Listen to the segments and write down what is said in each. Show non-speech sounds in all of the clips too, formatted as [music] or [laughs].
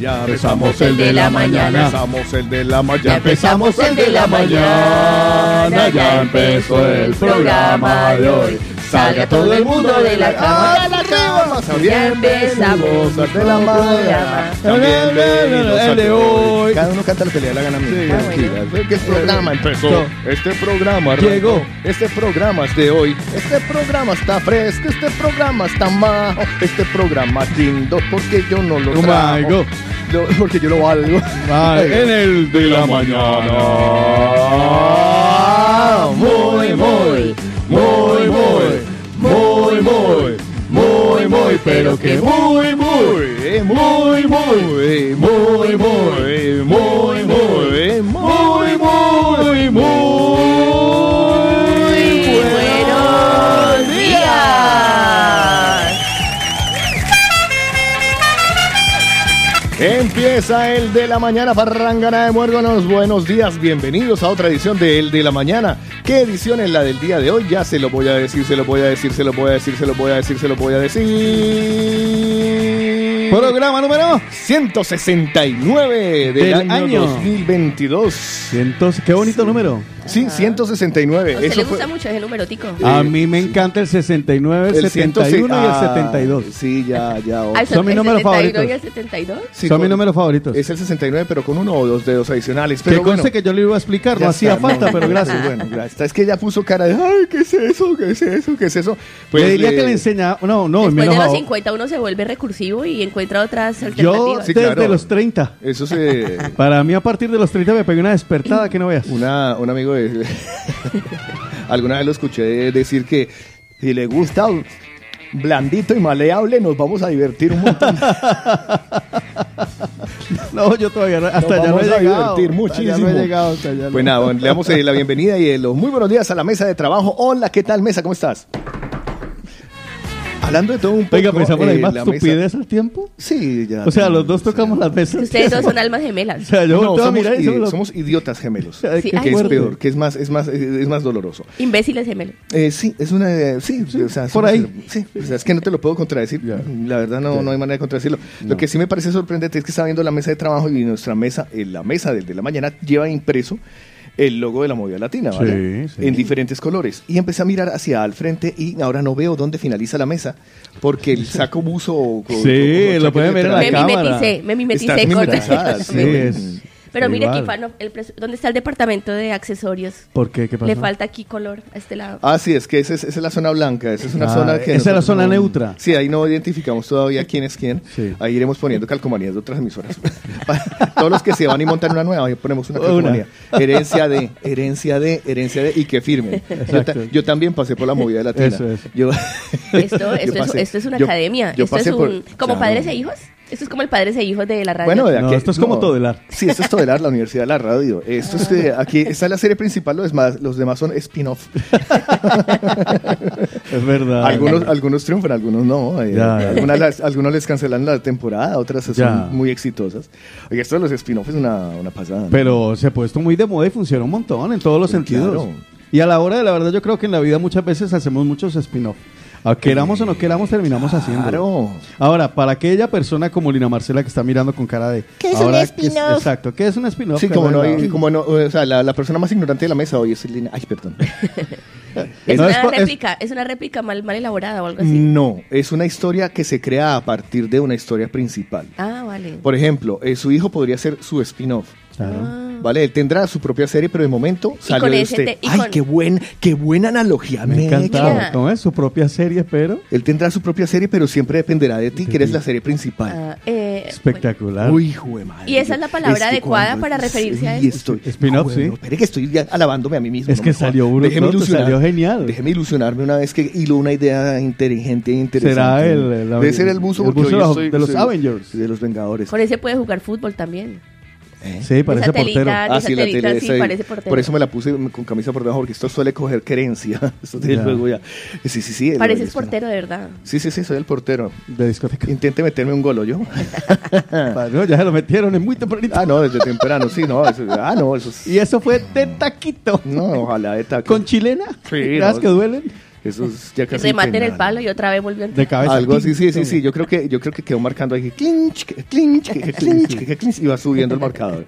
Ya empezamos el de la mañana. Empezamos el de la mañana. Ya empezamos el de la mañana. Ya empezó el programa de hoy. Salga todo el mundo de la cama. ¡Ah, cama! Ya empezamos el de la mañana. También bienvenidos El de hoy. Cada uno canta lo que le da la gana a que el programa empezó. Este programa. Llegó. Este programa es de hoy. Este programa está fresco. Este programa está majo. Este programa lindo. Porque yo no lo Oh. Lo- porque yo lo valgo. En el de la mañana. Muy, muy, muy, muy, muy, muy, pero que muy, muy, muy, muy, muy, muy, muy, muy, Empieza el de la mañana, Parrangana de Muérganos. Buenos días, bienvenidos a otra edición de El de la Mañana. ¿Qué edición es la del día de hoy? Ya se lo voy a decir, se lo voy a decir, se lo voy a decir, se lo voy a decir, se lo voy a decir. Programa número 169 del, Del año, año. 2022. Entonces, qué bonito número. Sí, 169. A usted Eso le fue- gusta mucho ese número, tico. A mí me encanta el 69, el, el 71 y el ah, 72. Sí, ya, ya. Ah, son mis números 71 favoritos. y el 72? Sí, Son mis números favoritos. Es el 69, pero con uno o dos dedos adicionales. que Pero conste bueno, que yo le iba a explicar, no ya hacía está, falta, no, pero gracias. Bueno, gracias. Es que ella puso cara de, ay, ¿qué es eso? ¿Qué es eso? ¿Qué es eso? le diría eh, que le enseñaba, no, no, Después me de los enojaba. 50 uno se vuelve recursivo y encuentra otras Yo. Sí, desde claro. los 30. Eso se... [laughs] Para mí a partir de los 30 me pegué una despertada que no veas. Una, un amigo de... [laughs] Alguna vez lo escuché decir que si le gusta blandito y maleable, nos vamos a divertir un montón. [laughs] No, yo todavía no- hasta Nos ya no he a llegado. divertir muchísimo. no he llegado, hasta ya no. Pues nada, le damos eh, la bienvenida y eh, los muy buenos días a la mesa de trabajo. Hola, ¿qué tal mesa? ¿Cómo estás? Hablando de todo un poco... Oiga, pensamos la eh, misma la mesa- estupidez al tiempo. Sí, ya. O sea, los dos tocamos las mesas. Ustedes dos son [laughs] almas gemelas. O sea, yo no, somos, mirar y somos los- somos idiotas gemelos. Sí, ay, que es peor, que es más, es más, es más doloroso. Imbéciles gemelos. Eh, sí, es una, eh, sí, o sea, por ahí. Sí, o sea, es que no te lo puedo contradecir. Ya. La verdad no, no hay manera de contradecirlo. Lo que sí me parece sorprendente es que estaba viendo la mesa de trabajo y nuestra mesa, en la mesa del de la mañana lleva impreso el logo de la movida latina, ¿vale? Sí, sí. En diferentes colores. Y empecé a mirar hacia al frente y ahora no veo dónde finaliza la mesa porque el saco buzo... con- con- Sí, con lo pueden ver en la Me cámara. mimeticé, me mimeticé Me-. [laughs] Pero mire aquí, Fano, el pres- ¿dónde está el departamento de accesorios? ¿Por qué? ¿Qué pasó? Le falta aquí color a este lado. Ah, sí, es que esa es, esa es la zona blanca, esa es una Ah, zona que... esa es la zona no- neutra. Sí, ahí no identificamos todavía quién es quién. Sí. Ahí iremos poniendo calcomanías de otras emisoras. [laughs] Para Todos los que se van y montan una nueva, ahí ponemos una Una. calcomanía. Herencia de, herencia de, herencia de, y que firmen. Yo, ta- Exacto. yo también pasé por la movida latina. Eso es. Yo, Esto, [laughs] yo esto, es, esto es una yo- academia. yo esto es por- como Claro. padres e hijos. Esto es como el padres e hijos de la radio. Bueno, de No, aquí, esto es como Todelar. Sí, esto es Todelar, la Universidad de la Radio. Esto es de- aquí está la serie principal, los demás, los demás son spin-off. [laughs] Es verdad. Algunos, algunos triunfan, algunos no. eh, Ya, algunas las- algunos les cancelan la temporada, otras son Ya. muy exitosas. Oye, esto de los spin-off es una, una pasada. ¿no? Pero se ha puesto muy de moda y funciona un montón en todos los Sí, sentidos. claro. Y a la hora de la verdad, yo creo que en la vida muchas veces hacemos muchos spin-off. A queramos o no queramos, terminamos haciendo. Claro. Ahora, para aquella persona como Lina Marcela que está mirando con cara de. ¿Qué es ahora, un spin-off? Exacto, ¿qué es un spin-off? Sí, como no, hay- como no, o sea, la, la persona más ignorante de la mesa hoy es Lina. Ay, perdón. [laughs] Es No, una es por- es- réplica, es, una réplica mal, mal elaborada o algo así. No, es una historia que se crea a partir de una historia principal. Ah, vale. Por ejemplo, eh, su hijo podría ser su spin-off. Claro. Ah. ¿Vale? Él tendrá su propia serie, pero de momento salió de usted. te- Ay, con- qué, buen, qué buena analogía. Me me. ¿Cómo es? Su propia serie, pero. Él tendrá su propia serie, pero siempre dependerá de ti, que eres la serie principal. Ah, eh, Espectacular. Uy, hijo de madre. Y esa es la palabra Es que adecuada cuando- para referirse a esto. estoy- Spin-off, Bueno, sí. Espere que estoy ya alabándome a mí mismo. Es no que salió bruto, ilusionar. salió genial. Déjeme ilusionarme una vez que hilo una idea inteligente e interesante. Será el- el- Debe ser el buzo, el buzo de los- estoy- de los soy- Avengers. De los Vengadores. Con ese puede jugar fútbol también. Sí, parece portero. Ah, sí, la tele. sí, esa- parece portero. por eso me la puse con camisa por debajo, porque esto suele coger querencia. [laughs] Esto Ya. luego ya. Sí, sí, sí. Pareces portero, de verdad. Sí, sí, sí, soy el portero. De discoteca. Intente meterme un golo yo. [laughs] No, ya se lo metieron, es muy tempranito. Ah, no, desde temprano, sí, no. Eso, ah, no, eso es. Y eso fue de taquito. No, ojalá de taco. Con chilena. Sí, ¿Las no. que duelen? Eso es ya casi. Remate en el palo y otra vez volvió a De entrar. cabeza. Algo así, sí, sí, sí. Yo creo que, yo creo que quedó marcando ahí clinch, clinch, [laughs] clinch, clinch, y va subiendo el marcador.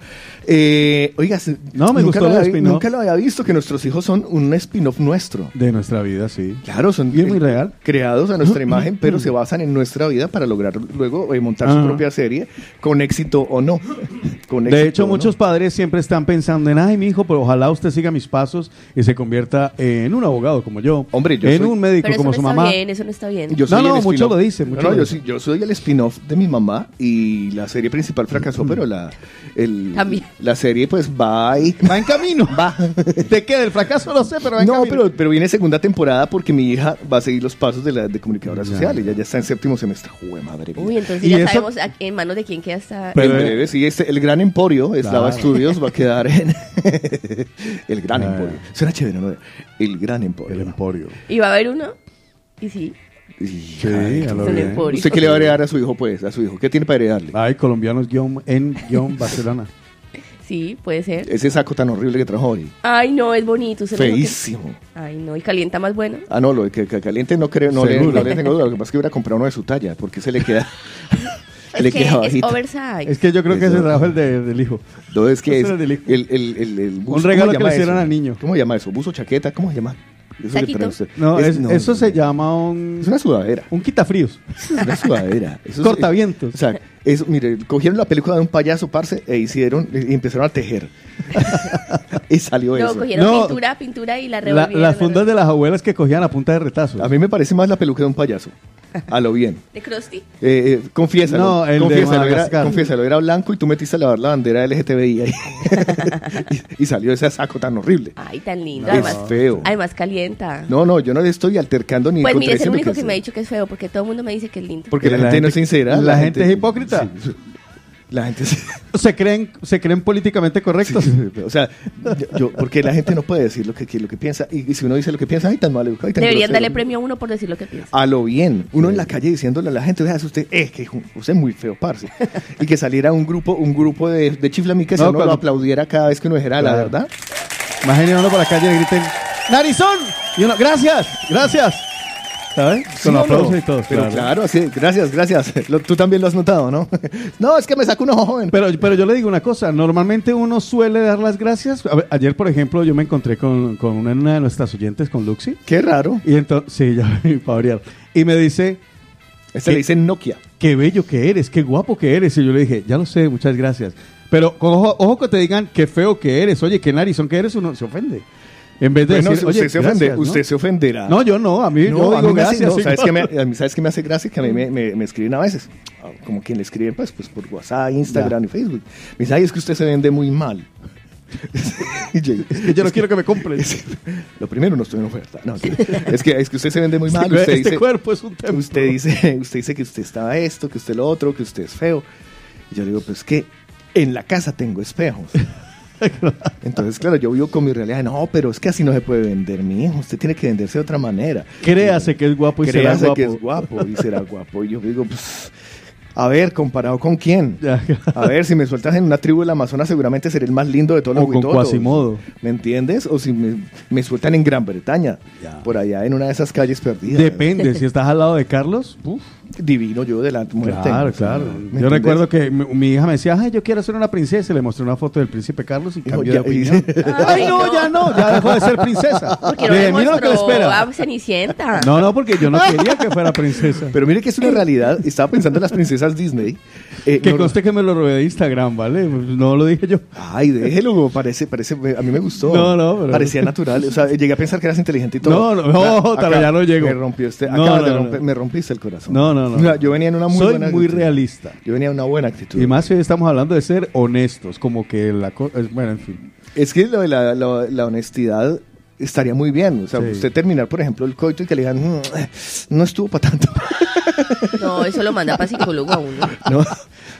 Eh, oiga, se- No, me nunca gustó lo había- spin-off. Nunca lo había visto que nuestros hijos son un spin-off nuestro. De nuestra vida, sí. Claro, son es muy real. creados a nuestra [clears throat] imagen, pero se basan en nuestra vida para lograr luego eh, montar su Ajá. propia serie, con éxito o no. [laughs] Con De hecho, o no. muchos padres siempre están pensando en, ay, mi hijo, pero ojalá usted siga mis pasos y se convierta en un abogado como yo. Hombre, yo En soy- un médico Pero eso como no su está mamá. bien, eso no está bien. Yo No, soy no, el mucho spin-off. lo dice, No, mucho no, lo yo, dice. sí- yo soy el spin-off de mi mamá y la serie principal fracasó, pero la, el, También. La serie pues va ahí. Va en camino. [laughs] Va. ¿De qué? Del fracaso no sé, pero va en No, camino. pero, pero viene segunda temporada porque mi hija va a seguir los pasos de la de comunicadora Ya. social. Ella ya está en séptimo semestre. Jue madre mía. Uy, entonces Y ya eso- sabemos a- en manos de quién queda esta... Pero- en breve, sí, este, el Gran Emporio, Eslava Claro. Studios, va a quedar en [laughs] el Gran Ah. Emporio. Suena chévere, ¿no? El Gran Emporio. El emporio. ¿Y va a haber uno? Y sí. Y- Sí, a lo bien. emporio. ¿Usted qué le va a heredar a su hijo, pues? A su hijo. ¿Qué tiene para heredarle? Ay, colombianos guion, en guion [laughs] Barcelona. Sí, puede ser. Ese saco tan horrible que trajo hoy. Ay, no, es bonito. me dijo que- Feísimo. Ay, no, y calienta más bueno. Ah, no, lo de que, que caliente no creo, no le, no le tengo duda. Lo que pasa es que hubiera comprado uno de su talla, porque se le queda. [laughs] le Es que queda es bajito. oversize. Es que yo creo que Eso. se trajo el de- del hijo. No, es que Ese es el, el, el, el buzo, Un regalo ¿cómo que le hicieron eso? al niño. ¿Cómo se llama eso? ¿Buzo chaqueta? ¿Cómo se llama? Eso que trae usted. No, es- no, eso no, se no. llama un, Es una sudadera. un quitafríos. Es una sudadera. [laughs] Eso es- Cortavientos. O sea, eso, mire, cogieron la película de un payaso, parce, e hicieron, y empezaron a tejer. [laughs] y salió No, eso. cogieron No. pintura, pintura y la La- revolvieron. las fundas de las abuelas que cogían a punta de retazos. A mí me parece más la peluca de un payaso. A lo bien. ¿De Krusty? Eh, eh, confiésalo. No, el de confiésalo, era, Madagascar. confiésalo, era blanco y tú metiste a lavar la bandera LGTBI ahí. [laughs] y, y salió ese saco tan horrible. Ay, tan lindo. Es Además, feo. además calienta. No, no, yo no le estoy altercando ni pues mire, es el único que, es- me ha dicho que es feo, porque todo el mundo me dice que es lindo. Porque la, gente, no es sincera. la gente es hipócrita. sí, la gente. [laughs] Se creen, se creen políticamente correctos. Sí, o sea, yo, porque la gente no puede decir lo que, que- lo que piensa. Y, y si uno dice lo que piensa, ay, tan mal. tan Deberían darle premio a uno por decir lo que piensa. A lo bien. Uno en la calle diciéndole a la gente, vea, usted, eh, que usted es muy feo, parce. y que saliera un grupo, un grupo de, de chiflamiques y No, uno cuando- lo aplaudiera cada vez que uno dijera la verdad. Imaginen uno por la calle y le griten, ¡Narizón! Y uno, ¡gracias! ¡Gracias! ¿Sabes? ¿Sí Con no? aplausos y todo. Pero claro, así, gracias, gracias. Lo- tú también lo has notado, ¿no? [laughs] no, es que me saco un ojo joven. Pero, pero yo le digo una cosa, normalmente uno suele dar las gracias. A ver, ayer, por ejemplo, yo me encontré con, con una, una de nuestras oyentes, con Luxi, Qué raro. y entonces, sí, ya, [laughs] para variar. Y me dice, Este le dicen Nokia. qué bello que eres, qué guapo que eres. Y yo le dije, ya lo sé, muchas gracias. Pero con ojo, ojo que te digan qué feo que eres, oye, qué narizón que eres, uno se ofende. En vez de Bueno, decir, usted, oye, se ofende, gracias, ¿no? usted se ofenderá. No, yo no, a mí No, yo a digo mí gracias. no, ¿sabes, qué me, a mí, ¿Sabes qué me hace gracia? Que a mí me, me- me escriben a veces. Como quien le escriben, pues, pues por WhatsApp, Instagram y Facebook. Me dice, ay, es que usted se vende muy mal. [laughs] Yo, Que yo no quiero que me compres. Lo primero, no estoy en oferta. No, [laughs] es, que, es que usted se vende muy mal. Este, Usted este dice, cuerpo es un templo. usted, dice, [laughs] usted dice que usted está esto, que usted lo otro, que usted es feo. Y yo le digo, pues que en la casa tengo espejos. [laughs] Entonces, claro, yo vivo con mi realidad. No, pero es que así no se puede vender, mi hijo. Usted tiene que venderse de otra manera. Créase que es guapo y será Créase guapo. que es guapo y será guapo. Y yo digo, pues, a ver, comparado con quién. A ver, si me sueltas en una tribu del Amazonas, seguramente seré el más lindo de todos los O con. Quasimodo. ¿Me entiendes? O si me, me sueltan en Gran Bretaña, Ya. por allá en una de esas calles perdidas. Depende, si estás al lado de Carlos, uf, Divino yo de la muerte. claro, claro. ¿me Yo recuerdo que mi, mi hija me decía, ay, yo quiero ser una princesa, y le mostré una foto del príncipe Carlos y cambió ya- de opinión. [laughs] Ay, no, ya no, ya dejó de ser princesa. [laughs] Porque no Le mira lo que le mostró espera. a Cenicienta. No, no, porque yo no quería que fuera princesa. Pero mire que es una realidad. Estaba pensando en las princesas Disney. Eh, que no- conste que me lo robé de Instagram, ¿vale? No lo dije yo. Ay, déjelo, parece, parece, a mí me gustó. No, no, pero- Parecía natural. O sea, llegué a pensar que eras inteligente y todo. No, no, no, Acá- todavía no llego. Me rompió este, No, acabas no, de no. romper- me rompiste el corazón. No, no, no. Yo venía en una muy Soy buena muy actitud. realista. Yo venía en una buena actitud. Y más si hoy estamos hablando de ser honestos, como que la cosa... Bueno, en fin. Es que lo de la, honestidad estaría muy bien. O sea, Sí. usted terminar, por ejemplo, el coito y que le digan, "Mm, eh, no estuvo para tanto. No, eso lo manda para psicólogo a uno. [laughs] ¿No?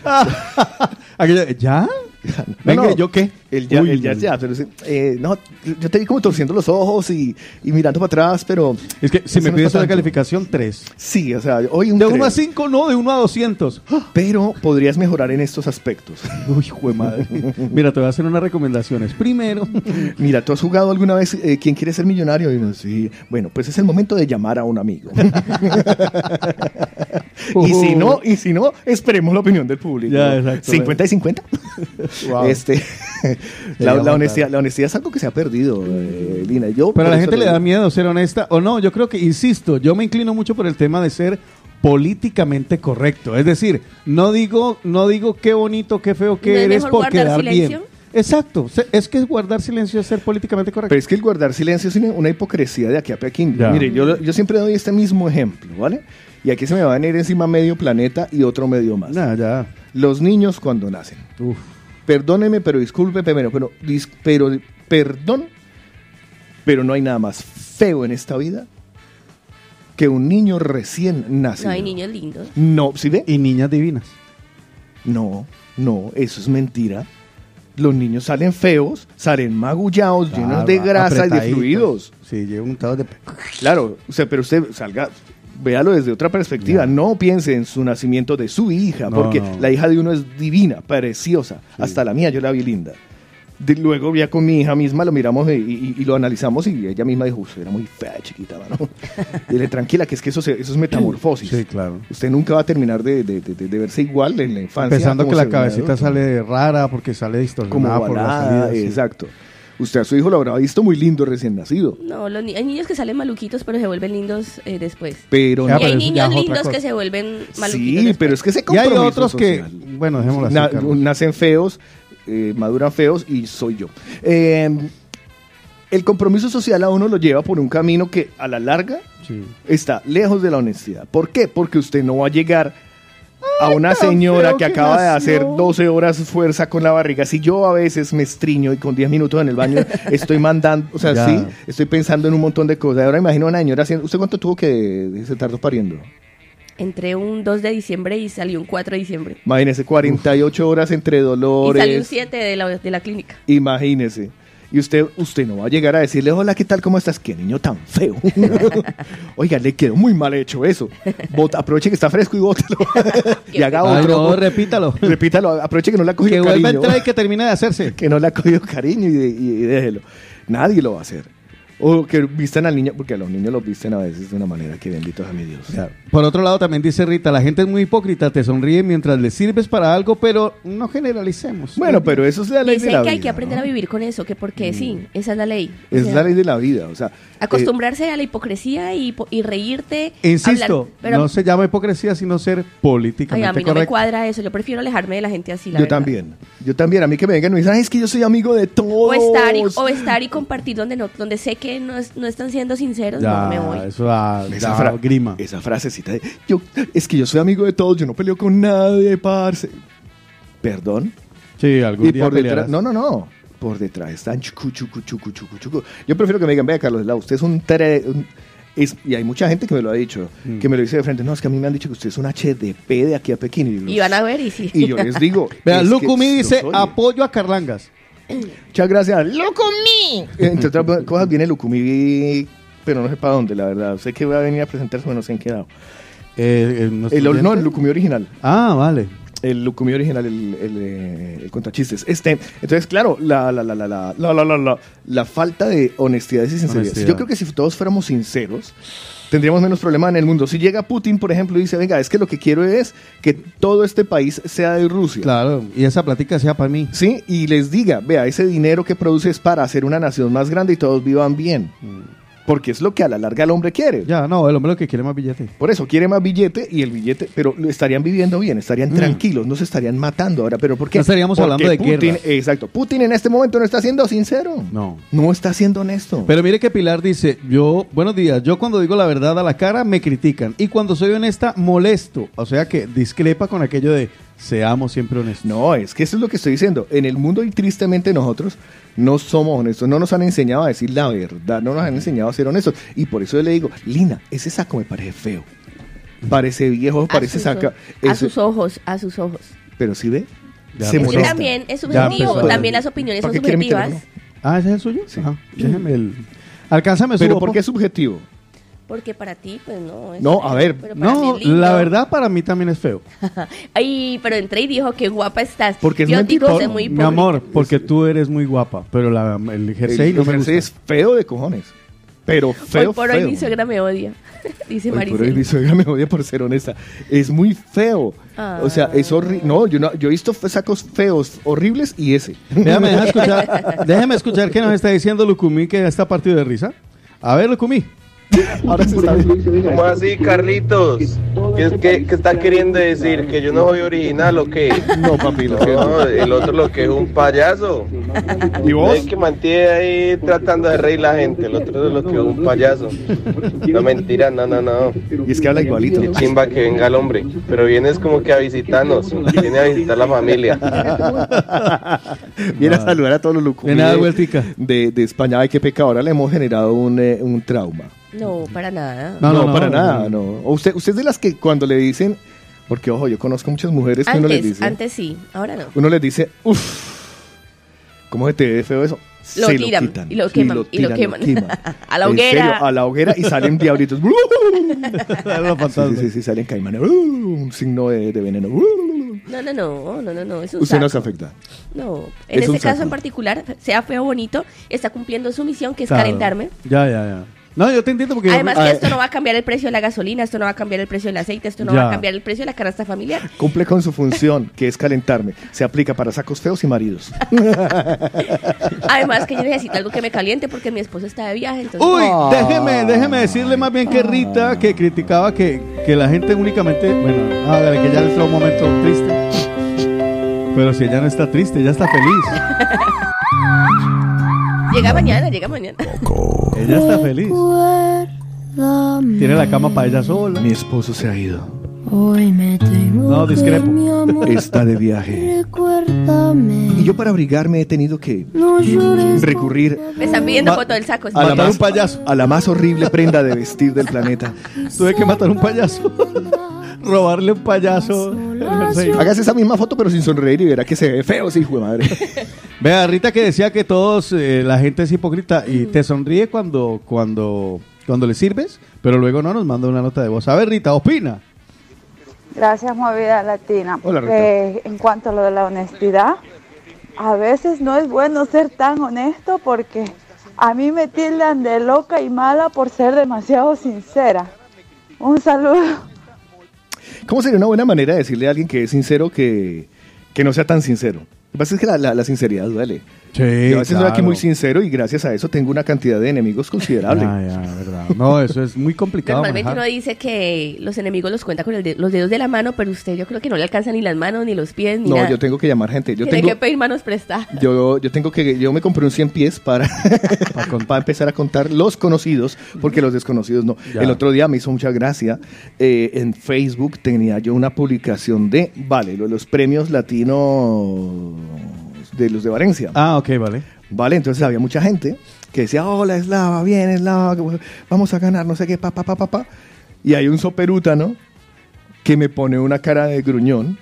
[laughs] Aquello, ¿Ya? No, Venga, no, ¿yo qué? El ya, Uy, el ya, no. ya, pero eh, no, yo te vi como torciendo los ojos y, y mirando para atrás, pero Es que si me no pides una tanto. calificación, 3. sí, o sea, hoy un De 1 a tres. 5, no, de 1 a 200. pero podrías mejorar en estos aspectos. [laughs] Uy, hijo de madre. Mira, te voy a hacer unas recomendaciones. Primero, [laughs] Mira, ¿tú has jugado alguna vez eh, ¿Quién quiere ser millonario? Y sí. Bueno, pues es el momento de llamar a un amigo. [laughs] y si no, y si no, esperemos la opinión del público. Ya, exacto. 50 y 50. Wow. Este, [laughs] la, honestidad, la honestidad es algo que se ha perdido, eh, Lina. Yo, pero a la gente le da miedo ser honesta o no. Yo creo que, insisto, yo me inclino mucho por el tema de ser políticamente correcto. Es decir, no digo, no digo qué bonito, qué feo que ¿No es eres por guardar quedar silencio? bien. Exacto. Es que guardar silencio es ser políticamente correcto. Pero es que el guardar silencio es una- hipocresía de aquí a Pekín. Ya. Mire, yo, yo siempre doy este mismo ejemplo, ¿vale? Y aquí se me va a venir encima medio planeta y otro medio más. Nah, ya. Los niños cuando nacen. Uf. Perdóneme, pero disculpe, pero, pero, dis- pero perdón, pero no hay nada más feo en esta vida que un niño recién nacido. No hay niños lindos. No, ¿sí ve? Y niñas divinas. No, no, eso es mentira. Los niños salen feos, salen magullados, llenos de grasa y de fluidos. Sí, llevo untados de... Claro, o sea, pero usted salga, véalo desde otra perspectiva. No piense en su nacimiento de su hija, No, porque no. la hija de uno es divina, preciosa. Hasta la mía yo la vi linda. De- luego ya con mi hija misma lo miramos y, y- y lo analizamos y ella misma dijo, "Usted era muy fea, chiquita, ¿no? y le tranquila, que es que eso, se- eso es metamorfosis. Sí, claro. Usted nunca va a terminar de, de- de- verse igual en la infancia. Pensando que la cabecita sale rara porque sale como distorsionada por la salida. sí. Usted a su hijo lo habrá visto muy lindo recién nacido, No, los ni- hay niños que salen maluquitos, pero se vuelven lindos eh, después. pero Ya, y no- hay eso ya niños lindos que se vuelven maluquitos. Sí, después. pero es que ese Y hay otros que... social. Bueno, dejémoslo así, Na- nacen feos, eh, maduran feos y soy yo. Eh, el compromiso social a uno lo lleva por un camino que a la larga Sí. está lejos de la honestidad. ¿Por qué? Porque usted no va a llegar a una señora que que acaba de hacer nació. 12 horas fuerza con la barriga. Si yo a veces me estriño y con 10 minutos en el baño [laughs] estoy mandando, o sea, Ya. sí, estoy pensando en un montón de cosas. Ahora imagino a una señora haciendo, ¿usted cuánto tuvo que se tardó pariendo? Entré un 2 de diciembre y salió un 4 de diciembre. Imagínese, 48 horas entre Y salió un dolores. 7 de la, de la clínica. Imagínese. Y usted, usted no va a llegar a decirle, hola, ¿qué tal? ¿Cómo estás? Qué niño tan feo. [laughs] Oiga, le quedó muy mal hecho eso. Bota, aproveche que está fresco y bótelo. [laughs] y haga Ay, otro. no, repítalo. [laughs] Repítalo, aproveche que no le ha que cogido vuelva a cariño. entrar y que termine de hacerse. que no le ha cogido cariño y, de- y- y déjelo. Nadie lo va a hacer. O que vistan al niño, porque a los niños los visten a veces de una manera que benditos a mi Dios. Por otro lado, también dice Rita, la gente es muy hipócrita, te sonríe mientras le sirves para algo, pero no generalicemos. Bueno, pero eso es la ley de la que vida. hay que aprender ¿no? a vivir con eso, que porque sí, esa es la ley. O Es sea, la ley de la vida. O sea, eh, Acostumbrarse a la hipocresía y, y reírte. Insisto, hablar- pero no se llama hipocresía, sino ser políticamente a mí no me cuadra eso. Yo prefiero alejarme de la gente así. La yo verdad. también. Yo también. A mí que me vengan y me dicen, "Ay, es que yo soy amigo de todos. O estar, y, o estar y compartir donde no donde sé que no, es- no están siendo sinceros, ya, no me voy. eso da, Esa, da fra- grima. esa frasecita de, yo, es que yo soy amigo de todos, yo no peleo con nadie, parce. Perdón. Sí, algún Y día por detrás, pelearás. no, no, no. Por detrás están chucu, chucu, chucu, chucu, chucu. Yo prefiero que me digan, vea, Carlos, Lau, usted es un, tre- un- es- y hay mucha gente que me lo ha dicho, Mm. que me lo dice de frente. No, es que a mí me han dicho que usted es un HDP de aquí a Pekín. Y, yo, Y van a ver y sí. y yo les digo. Vea, es que Lucumi lo dice soy. apoyo a Carlangas. Muchas gracias. ¡Lucumi! Entre otras cosas viene Lucumi, pero no sé para dónde, la verdad. Sé que va a venir a presentarse, pero no sé en qué lado. Eh, eh, ¿nuestro El, no, el Lucumi original. Ah, vale. El Lucumi original, el, el, eh, el contrachistes. Este, entonces, claro, la, la, la, la, la, la, la, la, la, la falta de honestidad y sinceridad. Honestidad. Yo creo que si todos fuéramos sinceros, tendríamos menos problema en el mundo. Si llega Putin, por ejemplo, y dice, venga, es que lo que quiero es que todo este país sea de Rusia. Claro, y esa plática sea para mí. Sí, y les diga, vea, ese dinero que produce es para hacer una nación más grande y todos vivan bien. Porque es lo que a la larga el hombre quiere. Ya, no, el hombre lo que quiere es más billete. Por eso quiere más billete y el billete, pero estarían viviendo bien, estarían tranquilos, no se estarían matando ahora. ¿Pero por qué? Mm. No estaríamos Porque hablando de Putin. Exacto. Putin en este momento no está siendo sincero. No. No está siendo honesto. Pero mire que Pilar dice, yo, buenos días, yo cuando digo la verdad a la cara me critican y cuando soy honesta molesto. O sea que discrepa con aquello de seamos siempre honestos. no, es que eso es lo que estoy diciendo. En el mundo y tristemente nosotros no somos honestos, no nos han enseñado a decir la verdad, no nos han enseñado a ser honestos. Y por eso yo le digo, Lina, ese saco me parece feo. Parece viejo, A parece saca. A sus ojos, a sus ojos. Pero sí ve, Ya se Es que molesta. también es Ya subjetivo, también las opiniones ¿Para son subjetivas. Ah, ¿ese es el suyo? Sí. Ajá. Déjeme el... Alcánzame su Pero. ¿por qué es subjetivo? Porque para ti, pues no. es No, feo, a ver, No, la verdad para mí también es feo. [laughs] Ay, pero entré y dijo que guapa estás. Porque es Yo mentiroso. digo, es muy Mi amor, porque tú eres muy guapa, pero la, el jersey el no me jersey gusta. es feo de cojones. Pero feo, Hoy por feo. hoy mi suegra me odia. [laughs] Dice Hoy por hoy Maricel. mi suegra me odia por ser honesta. Es muy feo. O sea, es horrible. No, yo no, yo he visto sacos feos, horribles y ese. Déjame, [laughs] escuchar, déjeme escuchar qué nos está diciendo Lucumí que está partido de risa. A ver, Lucumí. [laughs] Ahora se está viendo. ¿Cómo así, Carlitos? ¿Qué, qué, qué está queriendo decir? ¿Que yo no soy original o qué? [laughs] No, papi, lo No, siento. el otro lo que es un payaso. ¿Y vos? Es que mantiene ahí tratando de reír la gente. El otro es lo que es un payaso. No, mentira, no, no, no. Y es que habla igualito. Qué chimba que venga el hombre. Pero vienes como que a visitarnos. Viene a visitar la familia. [laughs] Viene a saludar a todos los vueltica. de, de España. Ay, qué pecado. Ahora le hemos generado un, eh, un trauma. No, para nada. No, No, no, no, para no, nada, no. no. O usted, usted es de las que cuando le dicen, porque ojo, yo conozco muchas mujeres que uno les Antes, dice, antes sí, ahora no. uno les dice, uff, ¿cómo se te ve feo eso? Lo Se tiran, quitan, y lo queman, y lo tiran, queman. [laughs] A la hoguera. serio, a la hoguera y salen diablitos. [laughs] Sí, sí, salen caimanes. Un signo de, de veneno. No, no, no, no, no, no, es un Usted no se afecta. No, en Es este caso saco. en particular, sea feo o bonito, está cumpliendo su misión, que es Claro. calentarme. Ya, ya, ya. No, yo te entiendo porque... Además que esto no va a cambiar el precio de la gasolina, esto no va a cambiar el precio del aceite, esto no Ya. va a cambiar el precio de la canasta familiar. Cumple con su función, que es calentarme. Se aplica para sacos feos y maridos. [laughs] Además que yo necesito algo que me caliente porque mi esposo está de viaje, entonces... Uy, déjeme, déjeme decirle más bien que Rita, que criticaba que, que la gente únicamente, bueno, hágale que ya le entró un momento triste. Pero si ella no está triste, ella está feliz. [laughs] Llega mañana, llega mañana. Ella está feliz. Tiene la cama para ella sola. Mi esposo se ha ido. Hoy me tengo No, que ir, discrepo. mi amor. Está de viaje. Recuérdame. Y yo para abrigarme he tenido que No llores. recurrir Me están pidiendo Ma- foto del saco. a la, Matar más, un payaso. a la más horrible prenda de vestir del planeta. Tuve que matar un payaso. [laughs] Robarle un payaso. Hágase esa misma foto pero sin sonreír y verá que se ve feo, ese hijo de madre. [laughs] Vea, Rita que decía que todos, eh, la gente es hipócrita y te sonríe cuando, cuando, cuando le sirves, pero luego no nos manda una nota de voz. A ver, Rita, opina. Gracias, Movida Latina. Hola, Porque en cuanto a lo de la honestidad, a veces no es bueno ser tan honesto porque a mí me tildan de loca y mala por ser demasiado sincera. Un saludo. ¿Cómo sería una buena manera de decirle a alguien que es sincero que, que no sea tan sincero? Lo que pasa es que la, la- la sinceridad duele. Sí, Yo a veces aquí muy sincero y gracias a eso tengo una cantidad de enemigos considerable. Ah, ya, verdad. No, eso es muy complicado. Normalmente uno dice que los enemigos los cuenta con el de- los dedos de la mano, pero usted yo creo que no le alcanza ni las manos, ni los pies, ni No, nada. yo tengo que llamar gente. Yo Tiene tengo, que pedir manos prestadas. yo, yo tengo que, yo me compré un 100 pies para, [laughs] para empezar a contar los conocidos, porque los desconocidos no. Ya. El otro día me hizo mucha gracia. eh, en Facebook tenía yo una publicación de, vale, lo de los premios latinos de los de Valencia. Ah, ok, vale. Vale, entonces había mucha gente que decía, hola Eslava, bien Eslava, vamos a ganar, no sé qué, pa, pa, pa, pa, pa. Y hay un soperútano que me pone una cara de gruñón.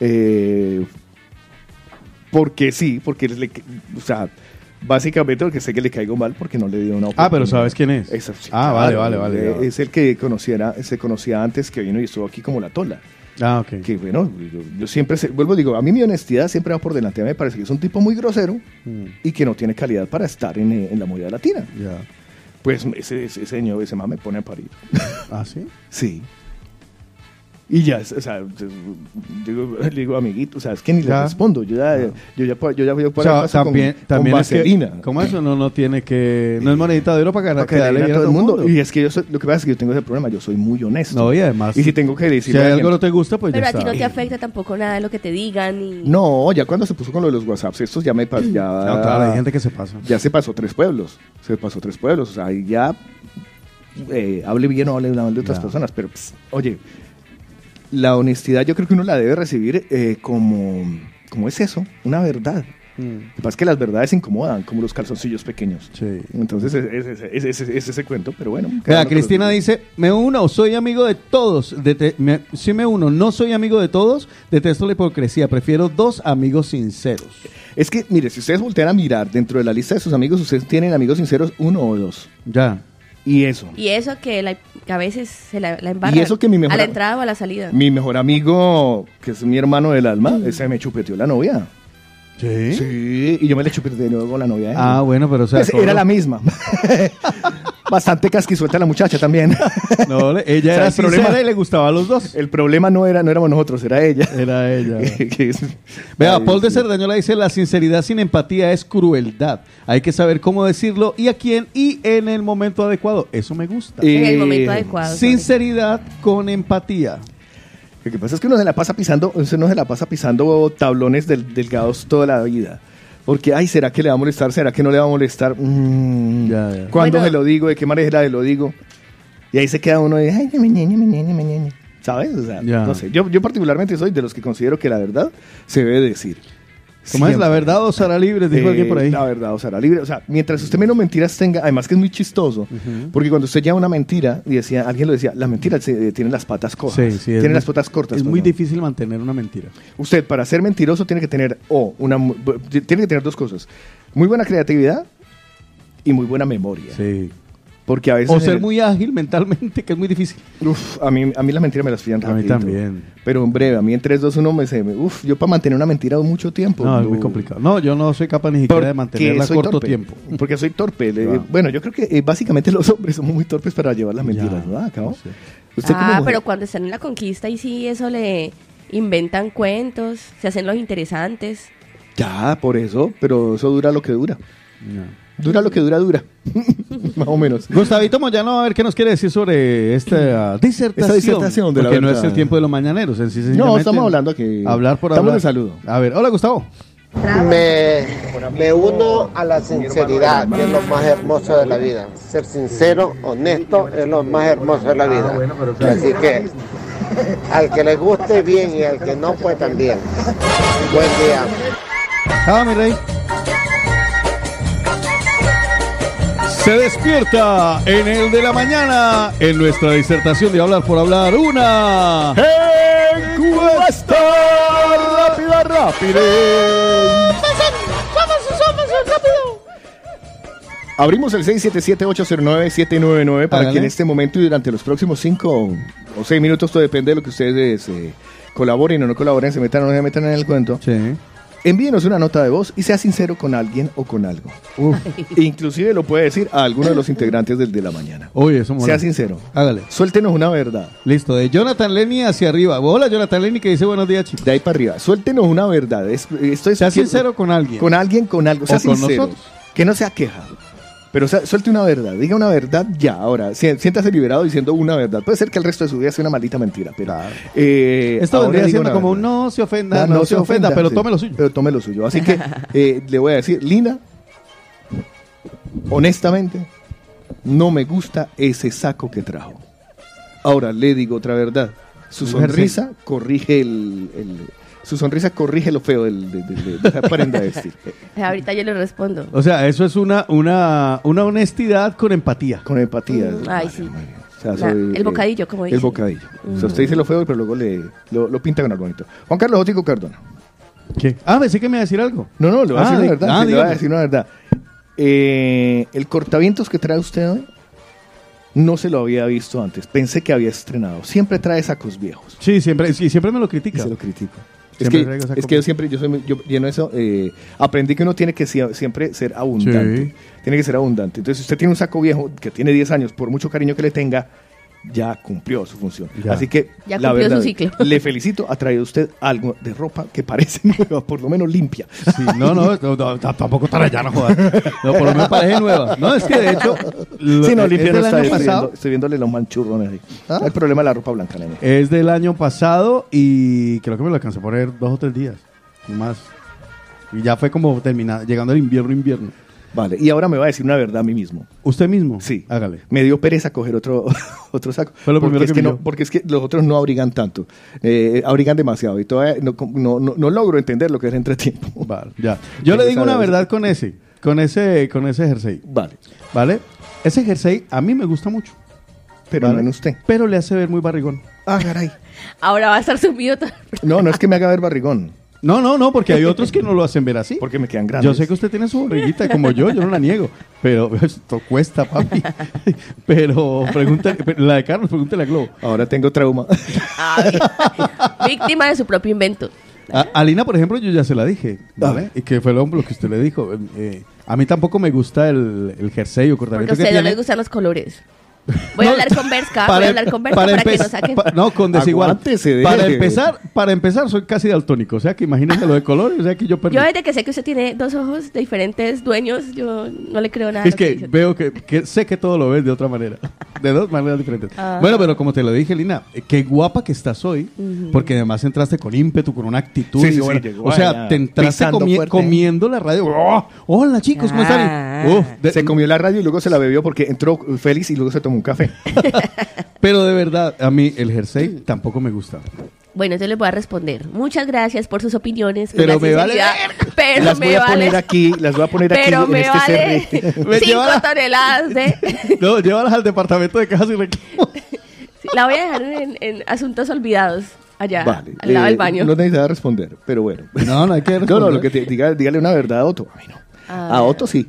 eh, porque sí, porque le, o sea, básicamente porque sé que le caigo mal porque no le dio una Ah, pero oportunidad. ¿sabes quién es? Esa- sí, Ah, vale, vale, vale, eh, ya. Es el que conociera, se conocía antes que vino y estuvo aquí como la tola. Ah, ok. Que bueno, yo, yo siempre, se- vuelvo digo, a mí mi honestidad siempre va por delante. A mí me parece que es un tipo muy grosero Mm, y que no tiene calidad para estar en, eh, en la movida latina. ya. Pues ese, ese señor, ese más me pone a parir. Ah, sí. Sí. Y ya, o sea, digo, [laughs] le digo, amiguito, o sea, es que ni le respondo. Yo ya, yo ya, yo ya voy O sea, también, con, también con es que. ¿cómo eso? No, no tiene que, no es monedita de oro para ganar, Para que darle a todo el mundo. Y es que yo soy- lo que pasa es que yo tengo ese problema, yo soy muy honesto. No, y además, y si tengo que si decir hay algo no te gusta, pues Pero ya a ti no te afecta tampoco nada de lo que te digan. Y... No, ya cuando se puso con lo de los WhatsApps, estos ya me pasó, ya, [clears throat] No, claro, hay gente que se pasa. ya se pasó tres pueblos, se pasó tres pueblos, o sea, ahí ya eh, hable bien o hable mal de otras Ya. personas, pero pss, oye, la honestidad yo creo que uno la debe recibir eh, como, como es eso, una verdad. Mm. Lo que pasa es que las verdades incomodan, como los calzoncillos pequeños. Sí. Entonces es, es- es- es- es- es ese cuento, pero bueno. con Cristina los- dice, me uno, soy amigo de todos. Dete- me- sí me uno, no soy amigo de todos, detesto la hipocresía, prefiero dos amigos sinceros. Es que, mire, si ustedes voltean a mirar dentro de la lista de sus amigos, ustedes tienen amigos sinceros uno o dos. Ya. Y eso. Y eso que, la- que a veces se la, la embarra Y eso que mi mejor a la entrada o a la salida. Mi mejor amigo, que es mi hermano del alma, ese me chupeteó la novia. ¿Sí? Sí, y yo me le chupeteé de nuevo con la novia. de él. Ah, bueno, pero o sea... Pues ¿cómo era la misma. [laughs] Bastante casquisuelta la muchacha también. No, ella [laughs] O sea, era el sincera problema- y le gustaba a los dos. El problema no era no éramos nosotros, era ella. Era ella. [laughs] Vea, Ay, Paul de. Cerdañola dice, la sinceridad sin empatía es crueldad. Hay que saber cómo decirlo y a quién y en el momento adecuado. Eso me gusta. En el Eh, momento adecuado. Sinceridad con empatía. Lo que pasa es que uno se la pasa pisando, uno se la pasa pisando tablones del- delgados toda la vida. Porque, ay, ¿será que le va a molestar? ¿Será que no le va a molestar? Mm, Ya, ya. ¿Cuándo Bueno. se lo digo? ¿De qué manera se lo digo? Y ahí se queda uno de, ay, me ñeñe, me ñeñe, me ñeñe". ¿Sabes? O sea, Ya. no sé. Yo, yo particularmente soy de los que considero que la verdad se debe decir. ¿Cómo es la verdad o será libre? Dijo Eh, alguien por ahí. La verdad, o la libre. O sea, mientras usted menos mentiras tenga, además que es muy chistoso, porque cuando usted lleva una mentira, y decía, alguien lo decía, la mentira se, eh, tiene las patas cojas. Sí, sí, tiene muy- las patas cortas. Es muy difícil mantener una mentira. Usted, para ser mentiroso, tiene que tener, o una, tiene que tener dos cosas. Muy buena creatividad y muy buena memoria. Sí. Porque a veces... O ser el- muy ágil mentalmente, que es muy difícil. Uf, a mí, a mí las mentiras me las pillan A mí también. Pero en breve, a mí en 3, 2, 1 me se me... Uf, yo para mantener una mentira mucho tiempo. No, es muy complicado. No, yo no soy capaz ni siquiera de mantenerla corto torpe. tiempo. Porque soy torpe. [laughs] Bueno, yo creo que eh, básicamente los hombres somos muy torpes para llevar las mentiras, Ya, ¿no? Usted como Ah, mujer- pero cuando están en la conquista y sí, eso le inventan cuentos, se hacen los interesantes. Ya, por eso, pero eso dura lo que dura. No. Dura lo que dura, dura. [laughs] Más o menos. Gustavito Moyano, a ver qué nos quiere decir sobre esta disertación. Esta disertación de la Porque no es el tiempo de los mañaneros. No, estamos hablando aquí. Hablar por Estamos hablar. de saludo. A ver, hola Gustavo. Me, me uno a la sinceridad, que es lo más hermoso de la vida. Ser sincero, honesto, es lo más hermoso de la vida. Así que al que le guste bien y al que no, pues también. Buen día. Ah, mi rey. Se despierta en el de la mañana en nuestra disertación de hablar por hablar. Una. Encuesta rápida, rápida. Abrimos el 677-809-799 para que en este momento y durante los próximos 5 o 6 minutos, todo depende de lo que ustedes eh, colaboren o no colaboren, se metan o no se metan en el cuento, Sí. Envíenos una nota de voz y sea sincero con alguien o con algo. [laughs] Inclusive lo puede decir a alguno de los integrantes del de la mañana. Oye, eso mola. Sea sincero. Hágale. Suéltenos una verdad. Listo, de Jonathan Lenny hacia arriba. Hola Jonathan Lenny que dice buenos días, chicos. De ahí para arriba. Suéltenos una verdad. Es- esto es Sea sincero con alguien. Con alguien, con algo. Sea O con sincero. nosotros. Que no sea queja. Pero sea- suelte una verdad. Diga una verdad ya. Ahora, si- siéntase liberado diciendo una verdad. Puede ser que el resto de su vida sea una maldita mentira. Pero, eh, Esto vendría siendo como un verdad. no se ofenda, Ah, no, se ofenda, pero sí. tome lo suyo. Pero tome lo suyo. Así que [laughs] eh, le voy a decir, Lina, honestamente, no me gusta ese saco que trajo. Ahora le digo otra verdad. Su sonrisa corrige el, el- su sonrisa corrige lo feo del- de, de- de- de esa prenda de vestir. [laughs] Ahorita yo le respondo. O sea, eso es una, una, una honestidad con empatía. Con empatía. Mm, ay, sí. O sea, La- soy, el bocadillo, como El dicen. bocadillo. O sea, Mm. usted dice lo feo, pero luego le, lo, lo pinta con algo bonito. Juan Carlos Ótico Cardona. ¿Qué? Ah, pensé que me iba a decir algo. No, no, le voy a Ah, decir di- una verdad. ah, sí, le voy a decir una verdad. Eh, el cortavientos que trae usted hoy no se lo había visto antes. Pensé que había estrenado. Siempre trae sacos viejos. Sí, siempre, sí, siempre me lo Y critica. se lo critico. Es que, es que yo siempre, yo soy yo lleno de eso, eh, aprendí que uno tiene que sie- siempre ser abundante. Sí. Tiene que ser abundante. Entonces, si usted tiene un saco viejo que tiene 10 años, por mucho cariño que le tenga, ya cumplió su función. Ya. Así que, Ya la cumplió su verdad, ciclo. le felicito. Ha traído usted algo de ropa que parece [laughs] nueva, por lo menos limpia. Sí, no, no, no, tampoco tan allá, no jodas. No, por lo menos parece nueva. No, es que de hecho. lo- Sí, no, es limpia no del está. año Estoy, pasado. viendo- estoy viéndole los manchurrones ahí. El problema de la ropa blanca, nene. Es del año pasado y creo que me lo alcancé a poner dos o tres días. Más. Y ya fue como terminado, llegando el invierno, invierno. Vale, y ahora me va a decir una verdad a mí mismo. ¿Usted mismo? Sí. Hágale. Me dio pereza coger otro, [laughs] otro saco. Fue lo porque primero es que no. Porque es que los otros no abrigan tanto. Eh, abrigan demasiado. Y todavía no, no, no, no logro entender lo que es entretiempo. [laughs] Vale, ya. Yo le digo una verdad. con ese, con ese, con ese jersey. Vale. ¿Vale? Ese jersey a mí me gusta mucho. Pero ¿vale? no en usted. Pero le hace ver muy barrigón. Ah, caray. Ahora va a estar sumido todo. No, no es que me haga ver barrigón. No, no, no, porque hay otros que no lo hacen ver así. Porque me quedan grandes. Yo sé que usted tiene su barriguita como yo, yo no la niego. Pero [laughs] esto cuesta, papi. [laughs] Pero pregúntale, la de Carlos, pregúntale a Globo. Ahora tengo trauma. [laughs] Víctima de su propio invento. A, a Lina, por ejemplo, yo ya se la dije, ¿vale? Y que fue lo, lo que usted le dijo. Eh, a mí tampoco me gusta el, el jersey o Porque cortamiento a que ustedes no tiene. les gustan los colores. Voy a No, hablar con Berska, voy a hablar con Berska para, que empe- nos saquen. pa- no, con desigual. Aguántese. Para empezar, para empezar, soy casi daltónico. O sea que imagínese lo de colores, o sea que yo perdí. Yo desde que sé que usted tiene dos ojos de diferentes dueños, yo no le creo nada. Es que que veo que, que sé que todo lo ves de otra manera. [laughs] De dos maneras diferentes. Ah. Bueno, pero como te lo dije, Lina, eh, qué guapa que estás hoy. Porque además entraste con ímpetu, con una actitud. Sí, sí, sí, bueno, llegó o sea, te entraste pisando comi- fuerte. comiendo la radio. ¡Oh! Hola, chicos, ¿cómo están? Ah. Uf, de- se comió la radio y luego se la bebió porque entró feliz y luego se tomó un café. [laughs] pero de verdad, a mí el jersey tampoco me gusta. Bueno, entonces les voy a responder. Muchas gracias por sus opiniones. Pero me vale Pero las me voy a vale. poner aquí, las voy a poner aquí pero en me este vale. [laughs] Me cinco toneladas de... [laughs] No, llévalas al departamento de cajas y reclamos. Sí, La voy a dejar en, en asuntos olvidados, allá, Vale. al lado eh, del baño. No necesitaba responder, pero bueno. No, no hay que No, no, responder. lo que te, diga, dígale una verdad a Otto. A mí no. Ah. A Otto sí.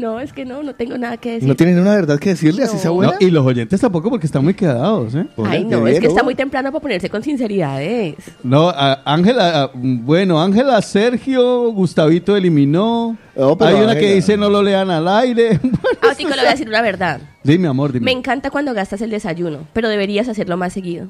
[laughs] No, es que no, no tengo nada que decir. No tienen una verdad que decirle, así No. sea No, buena. y los oyentes tampoco porque están muy quedados, ¿eh? Ay, no, es que está ¿no? muy temprano para ponerse con sinceridades. No, Ángela, bueno, Ángela, Sergio, Gustavito eliminó. No, pero Hay una que dice no lo lean al aire. [laughs] Ah, Tico, le voy a decir una verdad. dime, amor, dime. Me encanta cuando gastas el desayuno, pero deberías hacerlo más seguido.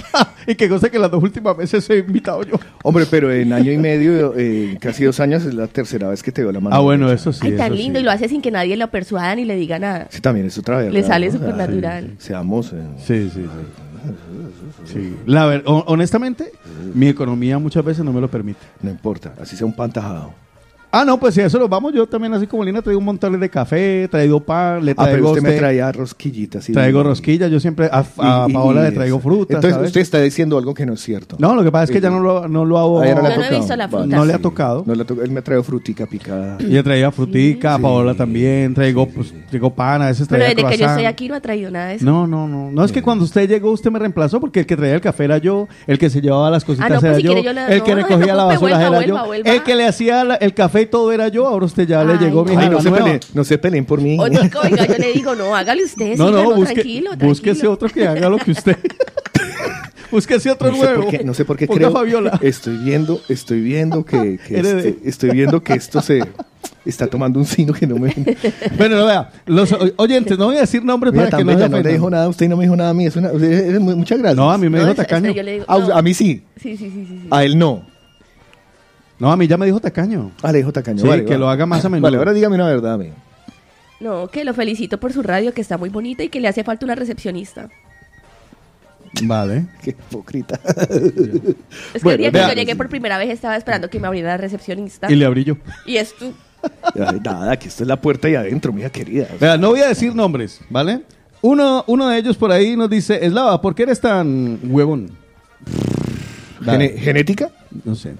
[laughs] y que cosa que las dos últimas veces he invitado yo. Hombre, pero en año y medio, eh, casi dos años, es la tercera vez que te veo la mano. Ah, bueno, derecha. eso sí. Ay, tan lindo, sí. y lo hace sin que nadie lo persuada ni le diga nada. Sí, también es otra verdad. Le sale ¿no? súper natural. Seamos. eh, Sí, sí, sí. Sí. La honestamente, mi economía muchas veces no me lo permite. no importa, así sea un pantajado. Ah, no, pues si a eso lo vamos, yo también así como Lina traigo un montón de café, traigo pan, le Ah, pero traigo usted me traía rosquillitas. y- traigo rosquillas, yo siempre a, a y- y- Paola le traigo frutas. Entonces ¿sabes? usted está diciendo algo que no es cierto. No, lo que pasa es que ya no lo, no lo hago. A ella no le ha Yo no he tocado. visto la fruta. No le ha Sí. tocado. No le ha tocado. Él me frutica picada. Y yo traía frutica, Sí. Paola también, traigo, pues, traigo pan, a veces Pero traía desde que yo estoy aquí no ha traído nada de eso. No, no, no. No es que cuando usted llegó, usted me reemplazó porque el que traía el café era yo, el que se llevaba las cositas Ah, no, pues era si yo, el que recogía la basura era yo, el que le hacía el café y todo era yo. Ahora usted ya le Ay, llegó mi Ay, hija no, se peleen, no se peleen por mí. O Tico, oiga, yo le digo, no, hágale usted, No, sí, no, busque, tranquilo, búsquese tranquilo. otro que haga lo que usted. [laughs] búsquese otro No sé nuevo. por qué, no sé por qué Ponga creo. Fabiola. Estoy viendo, estoy viendo que, [laughs] que este- estoy viendo que esto se está tomando un sino que no me. [laughs] Bueno, no vea, los oyentes, no voy a decir nombres Mira, para que no se no le dijo nada a usted y no me dijo nada a mí. Es una, es- es mu- muchas gracias. No, a mí me No, dijo tacaño. le digo, A, no. a mí sí, Sí, sí, sí, sí. sí. a él no. No, a mí ya me dijo tacaño. Ah, le dijo tacaño. Sí, vale, que lo haga más a menudo. Vale, ahora dígame una verdad a mí. No, que lo felicito por su radio, que está muy bonita y que le hace falta una recepcionista. Vale. Qué hipócrita. Es que Bueno, el día que yo llegué por primera vez estaba esperando que me abriera la recepcionista. Y le abrí yo. Y es tú. Ay, nada, aquí está es la puerta y adentro, mija querida. Vea, no voy a decir nombres, ¿vale? Uno, uno de ellos por ahí nos dice, Eslava, ¿por qué eres tan huevón? Gene- ¿Genética? No sé.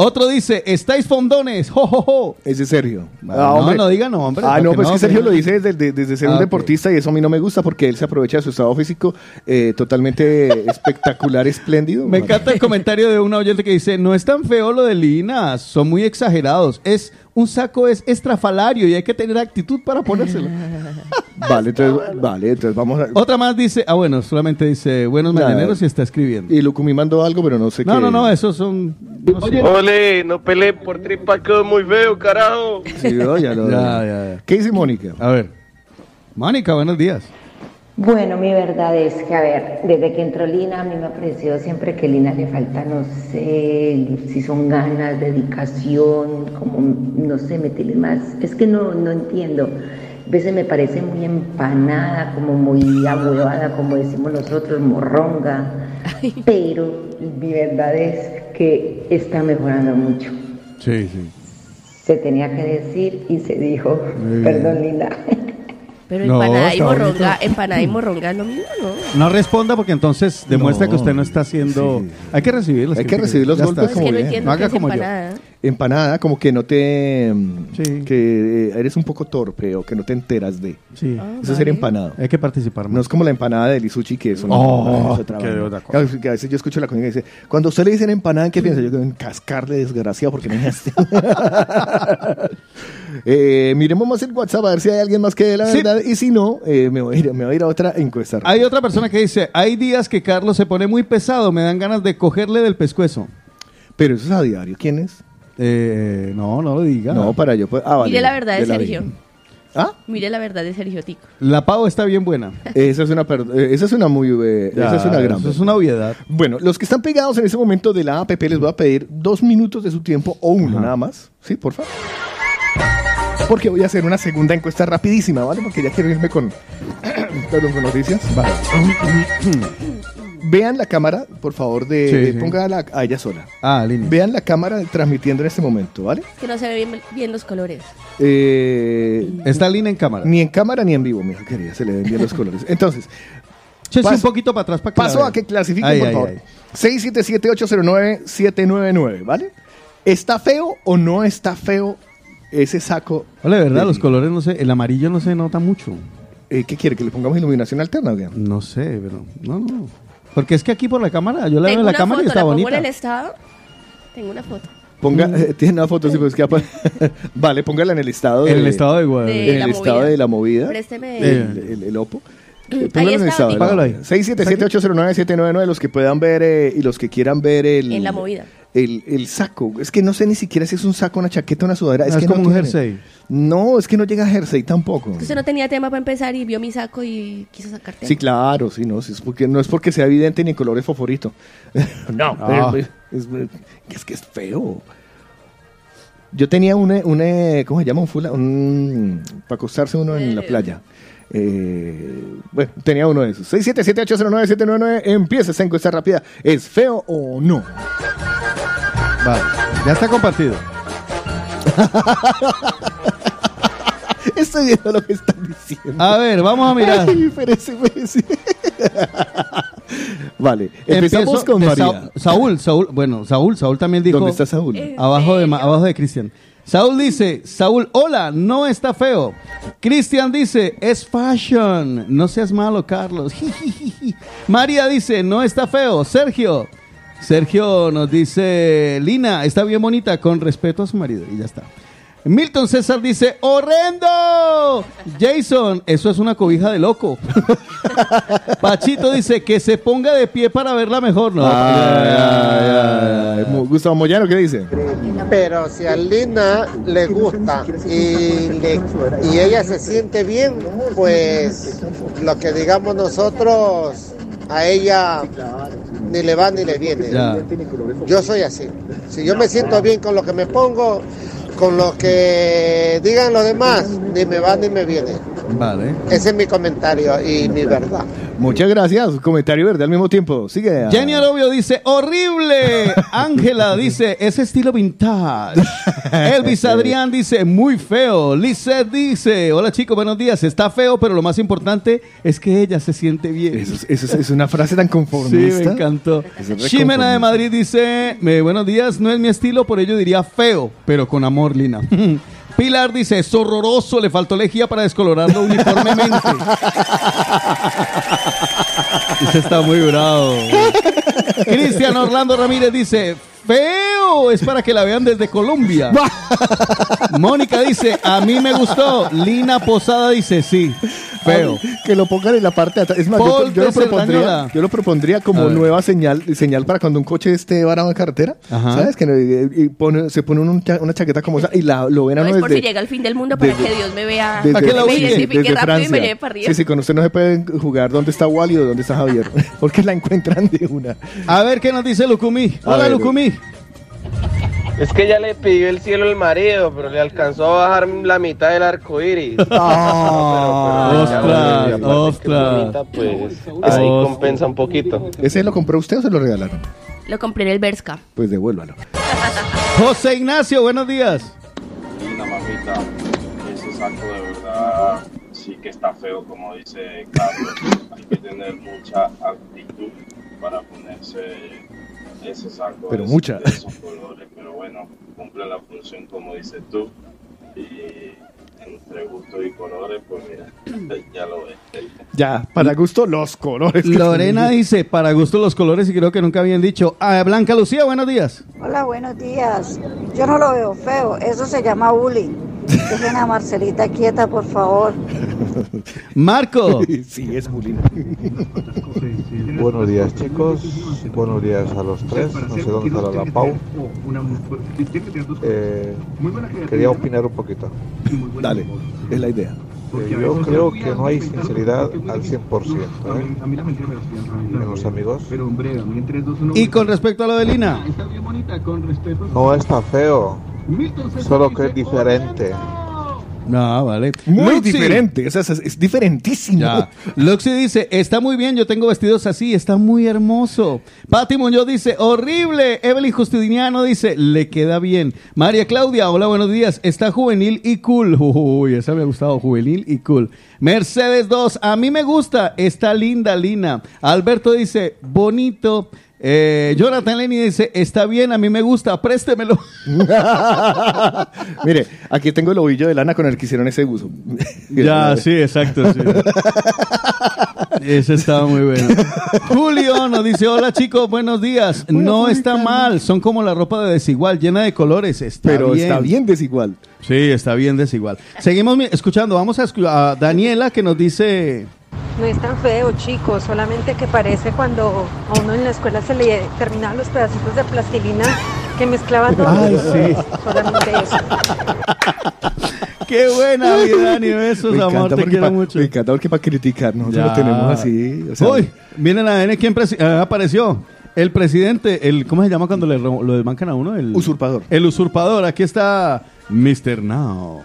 Otro dice, estáis fondones, jo, jo, jo. Ese es Sergio. no, no diga nombres, Ah, no, pues no, que Sergio lo dice desde, de- desde ser Ah, un ok. deportista y eso a mí no me gusta porque él se aprovecha de su estado físico eh, totalmente [laughs] espectacular, espléndido. Me encanta el comentario de una oyente que dice, no es tan feo lo de Lina, son muy exagerados. Es un saco es estrafalario y hay que tener actitud para ponérselo. [laughs] Vale, entonces, [laughs] vale, entonces vamos a... Otra más dice, ah bueno, solamente dice buenos Nada. mañaneros y está escribiendo. Y Lucumí mandó algo, pero no sé No, qué. no, no, esos son... no sé. Ole, no peleen por tripa que es muy feo, carajo. Sí, no, [laughs] ya lo- Ya, ya, ya. ¿Qué dice Mónica? A ver. Mónica, buenos días. Bueno, mi verdad es que, a ver, desde que entró Lina, a mí me ha parecido siempre que Lina le falta, no sé, si son ganas, dedicación, como, no sé, meterle más. Es que no, no entiendo. A veces me parece muy empanada, como muy ahuevada, como decimos nosotros, morronga. Pero mi verdad es que está mejorando mucho. Sí, sí. Se tenía que decir y se dijo. Perdón, Lina. Pero No, empanada, y morronga, empanada y morronga es lo mismo, ¿no? No responda porque entonces demuestra No. que usted no está haciendo. Hay que recibir las Hay que recibir los golpes como bien. No haga como yo. Empanada. Como que no te. Sí. que eh, eres un poco torpe o que no te enteras de. Sí. Ah, Eso sería vale. empanado. Hay que participar No más. es como la empanada del Isuchi, que es una Oh, es otra. Claro, que a veces yo escucho la coña que dice, cuando a usted le dicen empanada, ¿en qué piensa? Yo digo, en cascarle desgraciado porque no es así. eh, miremos más el WhatsApp a ver si hay alguien más que dé la Sí. verdad. Y si no, eh, me, voy a ir, me voy a ir a otra encuesta. Hay otra persona que dice: Hay días que Carlos se pone muy pesado, me dan ganas de cogerle del pescuezo. Pero eso es a diario. ¿Quién es? Eh, no, no lo diga. No, para yo. pues- ah, vale, Mire la verdad de Sergio. ¿Ah? Mire la verdad de Sergio Tico. La pavo está bien buena. [laughs] Esa es una, eh, esa es una muy. eh, esa es una gran. Eso es una obviedad. Bueno, los que están pegados en ese momento de la app les voy a pedir dos minutos de su tiempo o uno nada más. Sí, por favor. Porque voy a hacer una segunda encuesta rapidísima, ¿vale? Porque ya quiero irme con, perdón, [clears throat] con noticias. Vale. [clears throat] Vean la cámara, por favor, de, Sí, de- sí. póngala a ella sola. Ah, línea. Vean la cámara transmitiendo en este momento, ¿vale? Que no se ve bien, bien los colores. Eh, Está línea en cámara. ni en cámara ni en vivo, mija querida, se le ven bien los colores. Entonces, Échese Paso- un poquito para atrás para que Paso a que clasifiquen, Ay, por ay, favor. ay. 677-809-799, ¿vale? ¿Está feo o no está feo ese saco? Hola, de verdad, de- los colores no sé, el amarillo no se nota mucho. Eh, ¿Qué quiere? ¿Que le pongamos iluminación alterna qué? No sé, pero no, no. Porque es que aquí por la cámara, yo la veo en la cámara y foto, está la pongo bonita. en el estado. Tengo una foto. Ponga, Mm. eh, [laughs] tiene una foto, sí, pues que [laughs] Vale, póngala en el estado de... En el estado de Guadalupe. En la el estado movida. de la movida. Présteme. El, el- el Opo. Eh, Ahí póngalo en el está, estado. Págalo ahí. movida. 677-809-799, los que puedan ver eh, y los que quieran ver el... En la movida. El, el saco. Es que no sé ni siquiera si es un saco, una chaqueta, una sudadera. Ah, es es que como no un tiene. jersey. No, es que no llega a jersey tampoco. Usted no tenía tema para empezar y vio mi saco y quiso sacarte. Sí, claro, sí, no, sí, es porque, no es porque sea evidente ni en colores favorito. [laughs] no, Ah. es, es- es que es feo. Yo tenía un, un ¿cómo se llama? Un fula, un, para acostarse uno en la playa. Eh, bueno, tenía uno de esos. 677-809-799, empieza esa encuesta rápida. ¿Es feo o no? Vale, ya está compartido. [laughs] Estoy viendo lo que están diciendo. A ver, vamos a mirar. Ay, espérese, espérese. vale, empezamos Empiezo con de María. Sa- Saúl, Saúl, bueno, Saúl, Saúl también dijo. ¿Dónde está Saúl? Eh, Abajo de, ma- abajo de Cristian. Saúl dice, Saúl, hola, no está feo. Cristian dice, es fashion. No seas malo, Carlos. [laughs] María dice, no está feo. Sergio. Sergio nos dice, Lina, está bien bonita, con respeto a su marido. Y ya está. Milton César dice, horrendo. Jason, eso es una cobija de loco. [laughs] Pachito dice, que se ponga de pie para verla mejor. No, Ah. Mo- Gustavo Moyano, ¿qué dice? Pero si a Lina le gusta y, le- y ella se siente bien, pues lo que digamos nosotros a ella ni le va ni le viene. Ya. Yo soy así. Si yo me siento bien con lo que me pongo, con lo que digan los demás, ni me va ni me viene. Vale. Ese es mi comentario y mi verdad. Muchas gracias. Comentario verde al mismo tiempo. Sigue. a- Jenny Arobio dice, horrible. [laughs] Ángela dice, es estilo vintage. [laughs] Elvis Adrián dice, muy feo. Lizeth dice, hola chicos, buenos días. Está feo, pero lo más importante es que ella se siente bien. Eso es, eso es- una frase tan Sí, conformista. me encantó. Ximena de. Madrid dice, "Me- buenos días, no es mi estilo, por ello diría feo, pero con amor, Lina. [laughs] Pilar dice, es horroroso, le faltó lejía para descolorarlo uniformemente. Ese está muy bravo. Cristian Orlando Ramírez dice, feo, es para que la vean desde Colombia. [laughs] Mónica dice, a mí me gustó. Lina Posada dice, sí, feo. Ay, Que lo pongan en la parte de atrás. Es más, yo, lo propondría, yo lo propondría como nueva señal, señal para cuando un coche esté varado en carretera. Ajá. ¿Sabes? Que eh, y pone- se pone un una chaqueta como esa y la, lo ven a No uno es por si llega el fin del mundo para desde- que Dios me vea. desde- ¿Para qué la me identifique desde rápido y me lleve para arriba. Sí, sí, con usted no se puede jugar dónde está Wally o dónde está Javier. [laughs] Porque la encuentran de una. A ver qué nos dice Lucumí. Hola, ver. Lucumí. Es que ya le pidió el cielo al marido, pero le alcanzó a bajar la mitad del arco iris. Ostras, ostras. Pues ahí Ostras. compensa un poquito. ¿Ese lo compró usted o se lo regalaron? Lo compré en el Berska. Pues devuélvalo. [laughs] José Ignacio, buenos días. Linda, ese saco de verdad sí que está feo, como dice Carlos. Hay que tener mucha actitud para ponerse ese saco. Pero ese- mucha. de esos colores. Pero bueno, cumple la función como dices tú. Y entre gusto y colores, pues mira, [clears throat] ya lo ves. Ya, para gusto, los colores. Lorena dice, para gusto los colores y creo que nunca habían dicho. Ah, Blanca Lucía, buenos días. Hola, buenos días. Yo no lo veo feo, eso se llama bullying. Dejen a Marcelita quieta, por favor. [laughs] Marco. [laughs] sí, es bullying. Buenos días chicos, buenos días a los tres, no sé dónde estará la Pau. Eh, quería opinar un poquito. Dale, es la idea. Eh, yo creo que no hay sinceridad al 100% ¿eh? en los amigos. Y con respecto a lo de Lina. No está feo, solo que es diferente. No, vale. Muy Luxi. diferente, o sea, es, es diferentísimo. Ya. Luxi dice, está muy bien, yo tengo vestidos así, está muy hermoso. Pati Muñoz dice, horrible. Evelyn Justiniano dice, le queda bien. María Claudia, hola, buenos días. Está juvenil y cool. Uy, esa me ha gustado, juvenil y cool. Mercedes 2, a mí me gusta, está linda, Lina. Alberto dice, bonito. Eh, Jonathan Lenny dice, está bien, a mí me gusta, préstemelo. [laughs] Mire, aquí tengo el ovillo de lana con el que hicieron ese uso. Ya, [laughs] sí, exacto. sí. Ese estaba muy bueno. Julio nos dice, hola chicos, buenos días. no está mal, son como la ropa de desigual, llena de colores. Está Pero bien. está bien desigual. Sí, está bien desigual. Seguimos escuchando, vamos a, a Daniela que nos dice... No es tan feo, chicos, solamente que parece cuando a uno en la escuela se le terminaban los pedacitos de plastilina que mezclaban todo. Ay, sí. Solamente eso. Qué buena, mi Dani, besos, Me amor, te quiero pa- mucho. Me encanta porque para criticar nosotros Ya. lo tenemos así. O sea, Uy, miren a ver quién ah, apareció. El presidente, el ¿cómo se llama cuando le lo desmancan a uno? El Usurpador. El usurpador. Aquí está Mr. Now.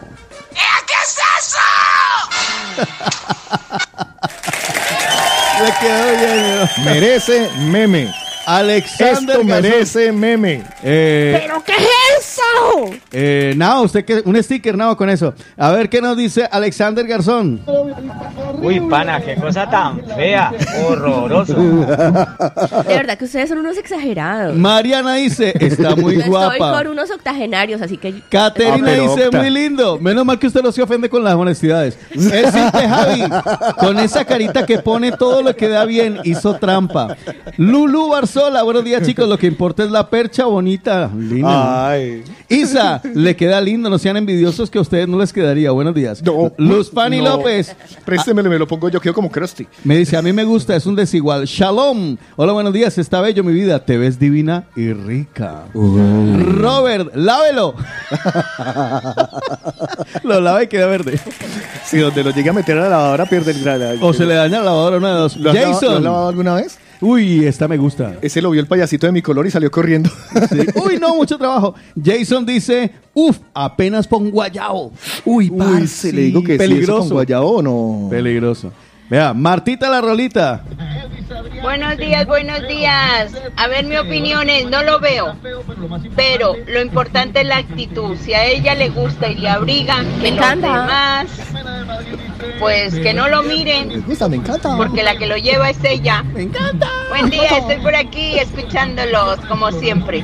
[laughs] Merece meme. Alexander Esto merece meme. Eh, ¿Pero qué es eso? eh, usted que un sticker Now con eso. A ver qué nos dice Alexander Garzón. Uy, pana, qué cosa tan fea, horroroso. De verdad que ustedes son unos exagerados. Mariana dice, está [laughs] muy Yo Estoy guapa. con unos octogenarios, así que... Caterina Ah, dice, Octa. muy lindo. Menos mal que usted no se ofende con las honestidades. Es simple, Javi. Con esa carita que pone todo lo que da bien, hizo trampa. Lulu Barzola, buenos días, chicos. Lo que importa es la percha bonita. Linda. Ay. Isa, le queda lindo. No sean envidiosos que a ustedes no les quedaría. Buenos días. No. Luz Fanny No. López. Préstemelo, me lo pongo yo, quedo como Krusty. Me dice, a mí me gusta, es un desigual. Shalom. Hola, buenos días. Está bello mi vida. Te ves divina y rica. Robert, lávelo. lo lava y queda verde. Si donde lo llegue a meter a la lavadora pierde el grado. O se le daña la lavadora una de dos. ¿Lo has, lavado, Jason. ¿Lo has lavado alguna vez? Uy, esta me gusta. Ese lo vio el payasito de mi color y salió corriendo. Sí. Uy, no, mucho trabajo. Jason dice, uf, apenas pongo guayao. Uy, Uy, parce, le digo que sí, eso peligroso. con guayabo o no. Peligroso. Vea, Martita la rolita. Buenos días, buenos días. A ver, mi opinión es, no lo veo. Pero lo importante es la actitud. Si a ella le gusta y le abrigan, que Me los encanta. demás, pues que no lo miren. Me gusta, me encanta. Porque la que lo lleva es ella. Me encanta. Buen día, estoy por aquí escuchándolos, como siempre.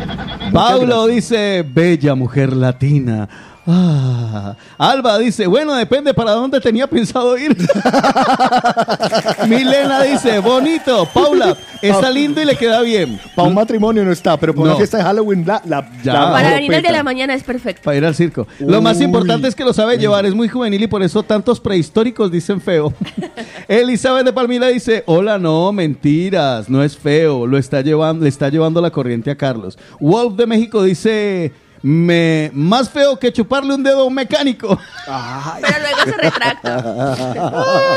Paulo dice, bella mujer latina. Ah. Alba dice, bueno, depende para dónde tenía pensado ir. [laughs] Milena dice, bonito. Paula, está lindo y le queda bien. Para un matrimonio no está, pero para No. una fiesta de Halloween la, la, Ya. la Para niña de la mañana es perfecto. Para ir al circo. Lo más importante es que lo sabe llevar, es muy juvenil y por eso tantos prehistóricos dicen feo. [laughs] Elizabeth de Palmira dice, hola, no, mentiras, no es feo, lo está llevando, le está llevando la corriente a Carlos. Wolf de México dice, me, más feo que chuparle un dedo a un mecánico. Pero luego se retracta.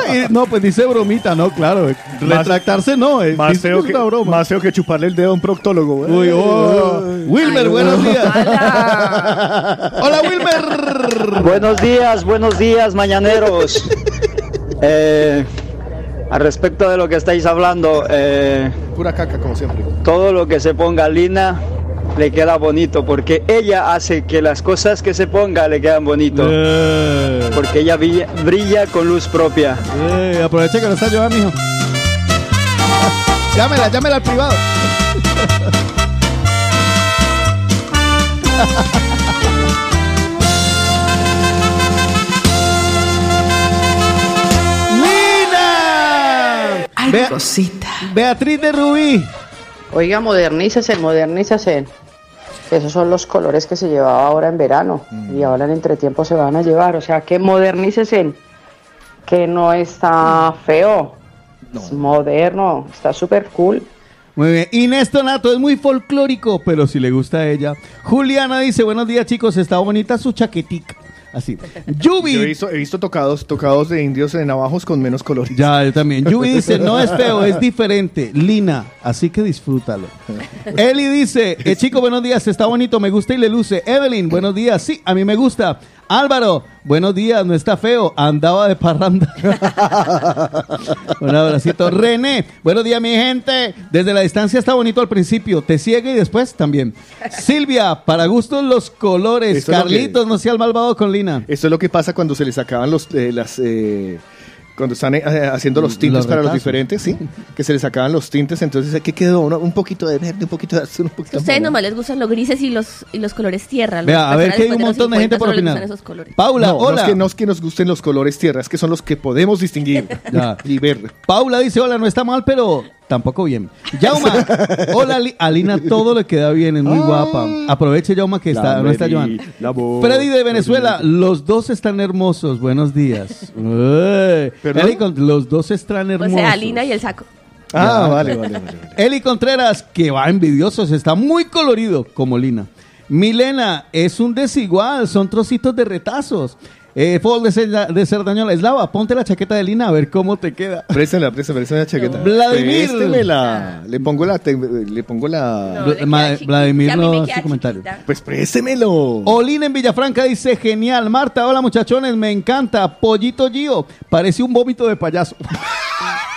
Ay, no, pues dice bromita, no, claro. Retractarse no, es, Más feo, es que, una broma. más feo que chuparle el dedo a un proctólogo. Uy, oh. Wilmer, Ay, buenos días. Hola. Hola, Wilmer. Buenos días, buenos días, mañaneros. [laughs] Eh, al respecto de lo que estáis hablando, eh, Pura caca, como siempre. todo lo que se ponga Lina le queda bonito porque ella hace que las cosas que se ponga le quedan bonito. Porque ella brilla, brilla con luz propia. Eh, aprovecha que lo está llevando, mijo. Llámela, llámela al privado. ¡Lina! Ay, Bea- cosita. Beatriz de Rubí. Oiga, modernícese, modernícese. Esos son los colores que se llevaba ahora en verano y ahora en entretiempo se van a llevar. O sea, que modernícese, que no está feo, es moderno, está súper cool. Muy bien. Inés Donato es muy folclórico, pero si le gusta a ella. Juliana dice, buenos días chicos, está bonita su chaquetica. Así. Yubi. Yo he visto, he visto tocados, tocados de indios de navajos con menos colores. Ya, yo también. Yubi dice, no es feo, es diferente. Lina, así que disfrútalo. Eli dice, eh, chico, buenos días, está bonito, me gusta y le luce. Evelyn, buenos días, sí, a mí me gusta. Álvaro, buenos días, no está feo, andaba de parranda. [laughs] Un abracito. René, buenos días, mi gente. Desde la distancia está bonito al principio, te ciega y después también. Silvia, para gustos los colores. Carlitos, no sea el malvado con Lina. Esto es lo que pasa cuando se les acaban los, eh, las, eh, cuando están eh, haciendo los tintes Los para los diferentes, ¿sí? [laughs] Que se les acaban los tintes, entonces ¿qué quedó? Uno- un poquito de verde, un poquito de azul, un poquito A de ustedes nomás les gustan los grises y los, y los colores tierra. Vea, a ver que hay un los montón de gente 50 por opinar. Paula, no, No hola. es, que, no es que nos gusten los colores tierra, es que son los que podemos distinguir [laughs] Ya. y ver. Paula dice, hola, no está mal, pero tampoco bien. Yauma, hola, Li- a Lina todo le queda bien, es muy guapa. Aproveche, Yauma, que está, no está Joan. Freddy de Venezuela, los dos están hermosos, buenos días. Los dos están O hermosos. sea, Alina y el saco. Ah, Ya. vale, vale, vale. Eli Contreras, que va envidiosos, está muy colorido como Lina. Milena, es un desigual, son trocitos de retazos. Eh, Fol de, Cerda- de Cerdañola, Eslava, ponte la chaqueta de Lina a ver cómo te queda. Préstemela, préstemela, préstemela la chaqueta. Vladimir. Préstemela. Le pongo la... te- le pongo la... Ma- Vladimir no hace comentario. Pues préstemelo. Olina en Villafranca dice, genial. Marta, hola muchachones, me encanta. Pollito Gio, parece un vómito de payaso. [laughs]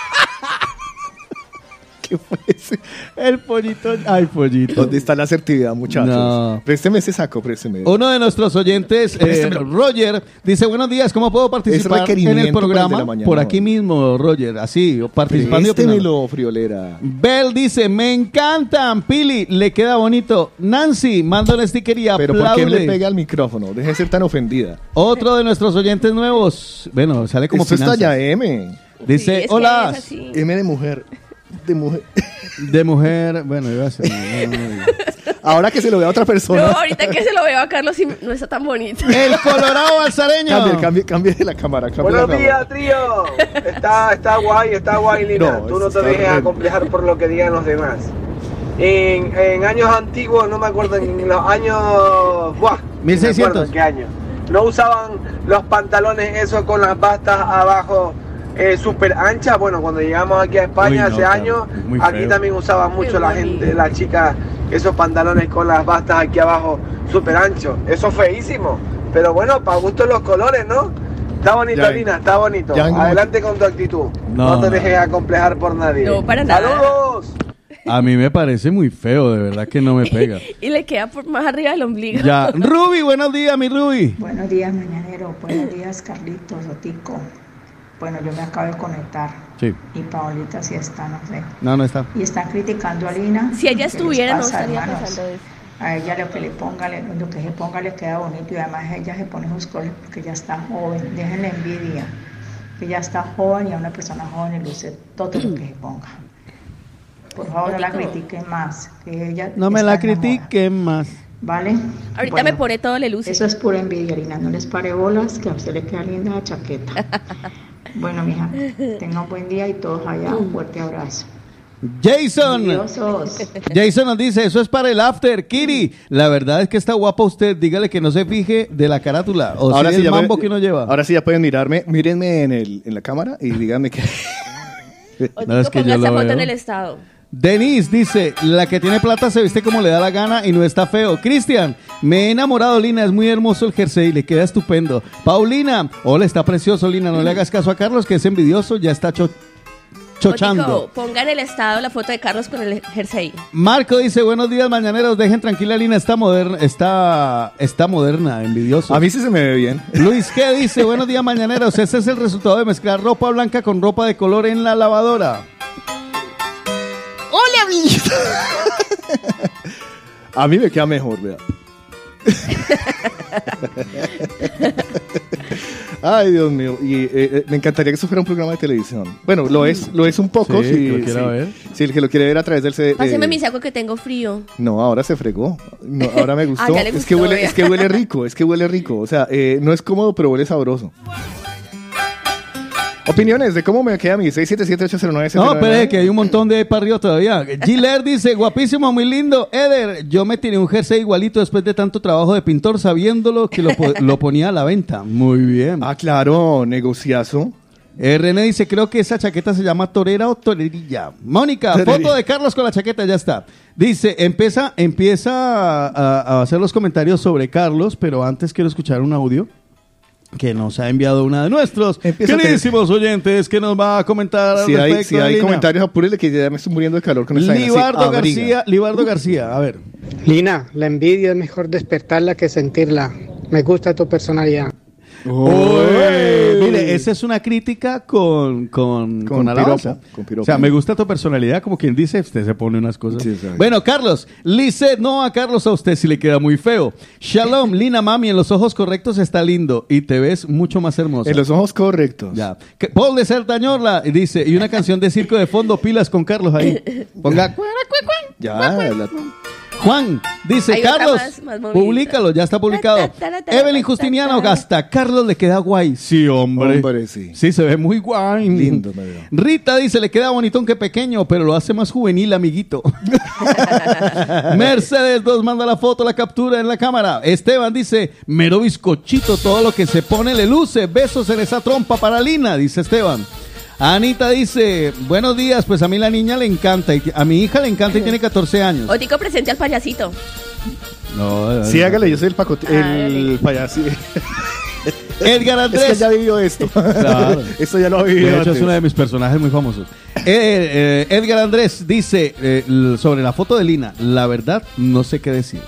¿Qué fue ese? El pollito, ay pollito. ¿Dónde está la asertividad, muchachos? No. Présteme ese saco, présteme. Uno de nuestros oyentes, eh. Roger, dice, buenos días, ¿cómo puedo participar en el programa? mañana, Por aquí mismo, Roger, así, participando. Préstemelo, friolera. Bell dice, me encantan, Pili, le queda bonito. Nancy, manda una sticker y Pero ¿por qué aplaude. le pega al micrófono? Deje de ser tan ofendida. Otro de nuestros oyentes nuevos, bueno, sale como Esto está finanzas. ya M. Dice, Sí, es que hola. M de mujer. De mujer. de mujer, bueno, iba a ser... no, no, no. Ahora que se lo vea a otra No, persona. ahorita que se lo veo a Carlos y no está tan bonito. El Colorado Balsareño. Cambie, cambie, cambie de la cámara. cambie Buenos la cámara. días, trío. Está, está guay, está guay, Lina. No, Tú no te dejes acomplejar por lo que digan los demás. En, en años antiguos, no me acuerdo, en los años... Buah, no me 1600. acuerdo en qué año. No usaban los pantalones esos con las bastas abajo eh, súper anchas. Bueno, cuando llegamos aquí a España Uy, no, hace años, muy aquí feo. también usaban mucho la gente, las chicas, esos pantalones con las bastas aquí abajo súper anchos. Eso es feísimo. Pero bueno, para gusto los colores, ¿no? Está bonito, Ya, Lina, está bonito. ya Adelante con tu actitud. No, No, te no. dejes acomplejar por nadie. No, para nada. ¡Saludos! A mí me parece muy feo, de verdad que no me pega. [laughs] Y le queda por más arriba del ombligo. Ya, Ruby, buenos días, mi Ruby. Buenos días, mañanero. Buenos días, Carlitos, Otico. Bueno, yo me acabo de conectar. Sí, Y Paolita sí está, no sé. no, no está. Y están criticando a Lina. Si ella ¿Qué les estuviera, no estaría hermanos? pasando eso. A ella lo que le ponga, lo que se ponga le queda bonito y además ella se pone sus colores porque ya está joven. Déjenle envidia. Que ya está joven y a una persona joven le luce todo lo que se ponga. Por favor, no la critiquen más. Que ella No me la critiquen más. ¿Vale? Ahorita Bueno, me pone todo le luce. Eso es pura envidia, Lina. No les pare bolas, que a usted le queda linda la chaqueta. [laughs] bueno, mija, tenga un buen día y todos allá. Un fuerte abrazo. Jason. Jason nos dice, eso es para el after, Kiri. La verdad es que está guapa usted. Dígale que no se fije de la carátula. O Ahora si sí el ya mambo pueden- que uno lleva. Ahora sí ya pueden mirarme. Mírenme en, el, en la cámara y díganme que... [laughs] No, es que yo lo foto veo. en el estado. Denise dice, la que tiene plata se viste como le da la gana y no está feo. Cristian, me he enamorado, Lina, es muy hermoso el jersey, le queda estupendo. Paulina, hola, está precioso, Lina, no le hagas caso a Carlos, que es envidioso, ya está cho- chochando. Botico, ponga en el estado la foto de Carlos con el jersey. Marco dice, buenos días, mañaneros, dejen tranquila Lina, está moderna, está, está moderna, envidioso. A mí sí se me ve bien. [laughs] Luis G dice, buenos días, mañaneros, ese es el resultado de mezclar ropa blanca con ropa de color en la lavadora. ¡Hola, amiguito! [laughs] A mí me queda mejor, vea. [laughs] Ay, Dios mío. Y eh, eh, me encantaría que eso fuera un programa de televisión. Bueno, lo es, lo es un poco. Sí, si, que lo quiera ver. Si el que lo quiere ver a través del CD. Páseme eh, mi saco que tengo frío. No, ahora se fregó. No, ahora me [laughs] gustó. Ah, ya le es que gustó, huele, es que huele rico, es que huele rico. O sea, eh, no es cómodo, pero huele sabroso. Opiniones de cómo me queda mi 677-809. No, pero es que hay un montón de arriba todavía. Giler dice, guapísimo, muy lindo. Eder, yo me tiré un jersey igualito después de tanto trabajo de pintor sabiéndolo que lo, po- [laughs] lo ponía a la venta. Muy bien. Ah, claro, negociazo. Eh, René dice, creo que esa chaqueta se llama torera o torerilla. Mónica, Torerilla. foto de Carlos con la chaqueta, ya está. Dice, empieza, empieza a hacer los comentarios sobre Carlos, pero antes quiero escuchar un audio que nos ha enviado una de nuestros Empieza queridísimos oyentes que nos va a comentar al Si hay, respecto si hay Lina. comentarios, apúrele que ya me estoy muriendo de calor con. Sí, Libardo abriga. García, Libardo García, a ver. Lina, la envidia es mejor despertarla que sentirla. Me gusta tu personalidad. Uy, mire, esa es una crítica con, con, con, Con alabanza. piropo, con piropo. O sea, me gusta tu personalidad, como quien dice, usted se pone unas cosas. Sí, bueno, Carlos, Lisette, no a Carlos a usted si le queda muy feo. Shalom, [laughs] Lina Mami, en los ojos correctos está lindo y te ves mucho más hermosa. En los ojos correctos. Ya. Paul de Sertañorla dice, y una canción de circo de fondo, pilas con Carlos ahí. [coughs] Ponga. Ya, la- Juan dice, Carlos, más- más movida. públicalo, ya está publicado. Evelyn Justiniano, hasta Carlos le queda guay. Sí, hombre. Hombre, sí. Sí, se ve muy guay. Lindo, me veo. Rita dice, le queda bonitón que pequeño, pero lo hace más juvenil, amiguito. [laughs] Mercedes 2 manda la foto, la captura en la cámara. Esteban dice, mero bizcochito, todo lo que se pone le luce. Besos en esa trompa para Lina, dice Esteban. Anita dice, buenos días, pues a mí la niña le encanta, y a mi hija le encanta y tiene 14 años. Otico presente al payasito. No, Sí, hágale, yo soy el, pacote, el payaso. [laughs] Edgar Andrés. Es que ya vivió esto. Claro. [laughs] esto ya lo ha vivido. De hecho, es uno de mis personajes muy famosos. Eh, eh, Edgar Andrés dice eh, sobre la foto de Lina, la verdad, no sé qué decir.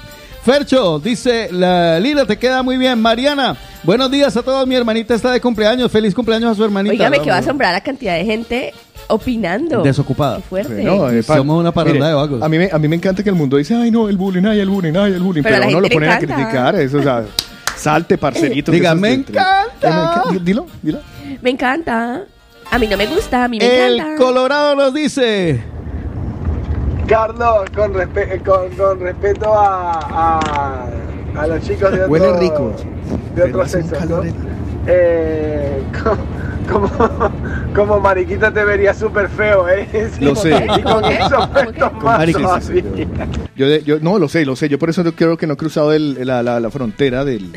Fercho dice, la, Lina te queda muy bien. Mariana, buenos días a todos. Mi hermanita está de cumpleaños. Feliz cumpleaños a su hermanita. Oígame que va a asombrar la cantidad de gente opinando. Desocupada. Qué fuerte. No, eh, pa- Somos una parranda mire, de vagos. A mí, me, a mí me encanta que el mundo dice, ay no, el bullying, ay el bullying, ay el bullying. Pero Pero, a la uno lo gente le ponen a encanta. criticar, eso, o sea, salte, parcerito. Diga, "Me encanta". Eh, me enca- Dilo, dilo. Me encanta. A mí no me gusta, a mí me El encanta. Colorado nos dice, Carlos, con, respe- con, con respeto a, a, a los chicos de otro, Huele rico. de otro sexo, ¿no? Eh, [laughs] como, como mariquita te vería súper feo, ¿eh? Lo sé. Y con [laughs] más Sí, sí, sí. Yo, de- yo no lo sé, lo sé. Yo por eso yo creo que no he cruzado el- la, la- la frontera del,